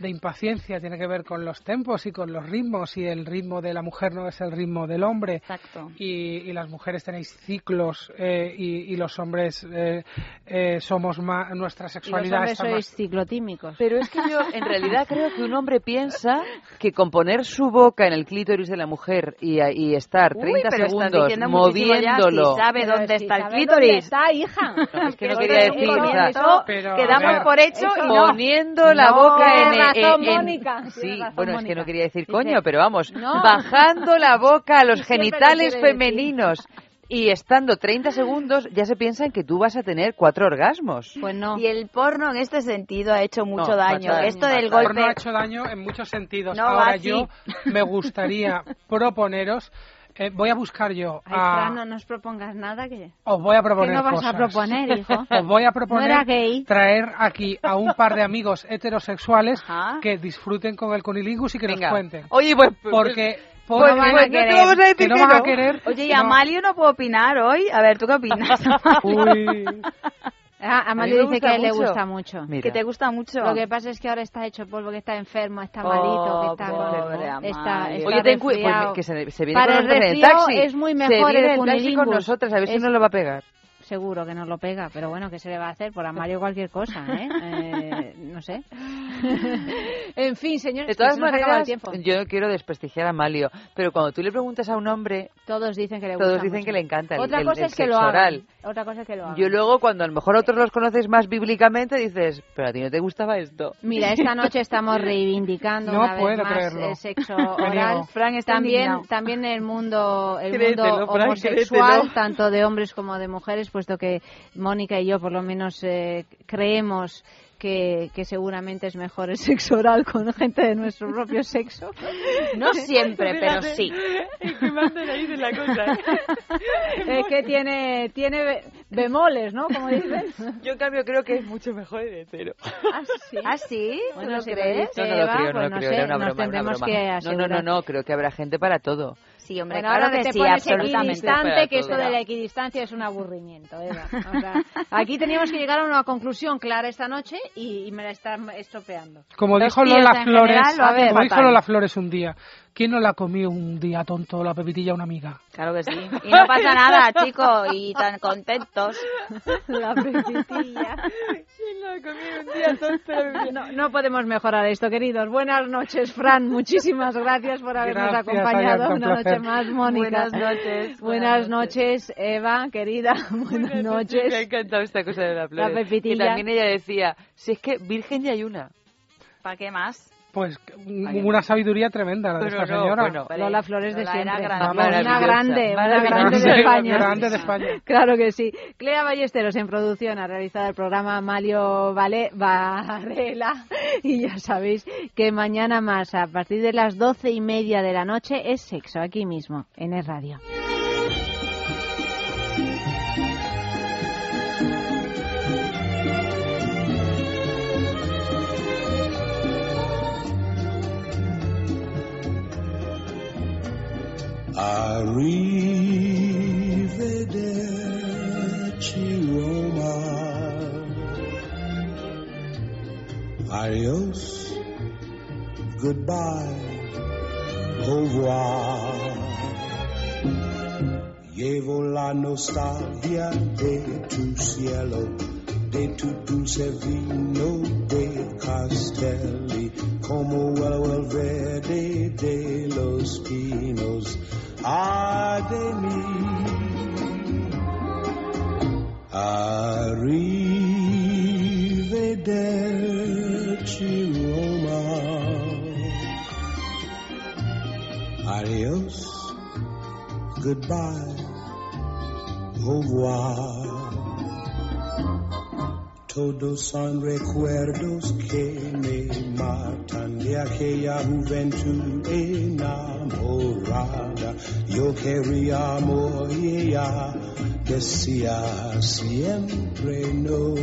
de impaciencia, tiene que ver con los tempos y con los ritmos, y el ritmo de la mujer no es el ritmo del hombre. Exacto. Y, y las mujeres tenéis ciclos eh, y, y los hombres eh, eh, somos más, nuestra Y los sexualidad hombres está sois más... ciclotímicos. Pero es que yo en realidad creo que un hombre piensa que con poner su boca en el clítoris de la mujer y, y estar Uy, 30 pero estás segundos ya, moviéndolo. si sabe Pero dónde si está el sabe clítoris. dónde está, hija. No, es que no Eso quería decir, o sea, comienzo. Pero, Quedamos ver, por hecho y no. poniendo la No, boca en, razón, en- en- Mónica, sí razón, bueno es que Mónica. no quería decir coño pero vamos no. bajando la boca a los lo genitales quiere decir. femeninos y estando 30 segundos ya se piensan que tú vas a tener cuatro orgasmos Pues no. Y el porno en este sentido ha hecho mucho No, daño. Esto del El porno golpe. ha hecho daño en muchos sentidos. No, Ahora así. yo me gustaría proponeros, eh, voy a buscar yo, Ay, a- Fran, no nos propongas nada que... os voy a ¿Qué proponer no vas cosas. a proponer, hijo? Os voy a proponer ¿No gay? traer aquí a un par de amigos heterosexuales Ajá. que disfruten con el cunilingus y que Venga. nos cuenten. oye pues Porque, pues, van a no querer. a que no van a querer. Oye, y. Amalio no puedo opinar hoy. A ver, ¿tú qué opinas? Uy. Ah, A Amalio dice que a él le gusta mucho. Mira. que te gusta mucho. Lo que pasa es que ahora está hecho polvo, que está enfermo, está Oh, malito, que está, pobre está, está Amalio. Oye, ten cuidado, resfriado. que se, se viene Para con el el taxi. es muy se mejor viene el en taxi con nosotras, a ver si Es- nos lo va a pegar. Seguro que nos lo pega, pero bueno, ¿qué se le va a hacer? Por Amalio cualquier cosa, ¿eh? Eh, no sé. en fin, señores, De todas maneras, yo no quiero desprestigiar a Malio, pero cuando tú le preguntas a un hombre, Todos dicen que le gusta todos dicen mucho. que le encanta el, Otra el- cosa el es que lo sexo hagan. Otra cosa es que lo hagan. Yo luego, cuando a lo mejor otros los conoces más bíblicamente, dices, pero a ti no te gustaba esto. Mira, esta noche estamos reivindicando No una vez más creerlo. el sexo Me oral. Fran está también, indignado. también el mundo, el Créetelo, mundo homosexual, tanto de hombres como de mujeres, puesto que Mónica y yo, por lo menos, eh, creemos que, que seguramente es mejor el sexo oral con gente de nuestro propio sexo. No siempre, pero sí. es que tiene, tiene be- bemoles, ¿no? Como dicen. Yo, en cambio, creo que es mucho mejor el hetero. ¿Ah, sí? ¿Ah, sí? ¿Tú Bueno, lo crees? No, no lo Eva, creo, no lo no creo, sé, era una nos broma, una tendremos broma. que No, no, asegurar. no, no, creo que habrá gente para todo. Sí, hombre, Bueno, claro ahora que te sí, pones absolutamente. equidistante, que esto de la equidistancia es un aburrimiento, Eva. O sea, aquí teníamos que llegar a una conclusión clara esta noche y, y me la están estropeando. Como Los dijo Lola Flores, general lo como dijo. Lola Flores un día, ¿quién no la comió un día tonto la pepitilla a una amiga? Claro que sí. Y no pasa nada, chicos, y tan contentos. La pepitilla. No, no podemos mejorar esto, queridos. Buenas noches, Fran. Muchísimas gracias por habernos Gracias, acompañado un una noche más, Mónica. Buenas noches. Buenas noches, Eva, querida. Buenas Me ha noches. encantado esta cosa de la Flores. La pepitilla. Que también ella decía, si es que virgen ya hay una. ¿Para qué más? Pues una sabiduría tremenda la de Pero esta no, señora. bueno. Lola Flores de Lola siempre. una grande, una maravillosa. grande de Grande, España. grande de España. Claro que sí. Clea Ballesteros en producción ha realizado el programa Malio Vale Varela y ya sabéis que mañana más a partir de las doce y media de la noche es sexo aquí mismo en el radio. Arrivederci Roma. Adios. Goodbye. Au revoir. Llevo la nostalgia de tu cielo, de tu dulce vino de Castelli, como el verde de los pinos ai de mí. Arrivederci Roma. Adios, goodbye, au revoir. Todos son recuerdos que me matan de aquella juventud enamorada. Yo quería amor y ella decía siempre no.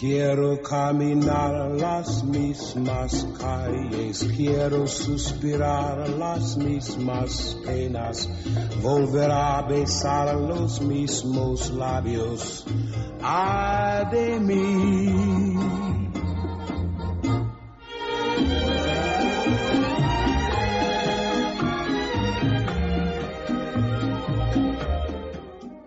Quiero caminar las mismas calles, quiero suspirar las mismas penas, volver a besar los mismos labios. Ay de mí.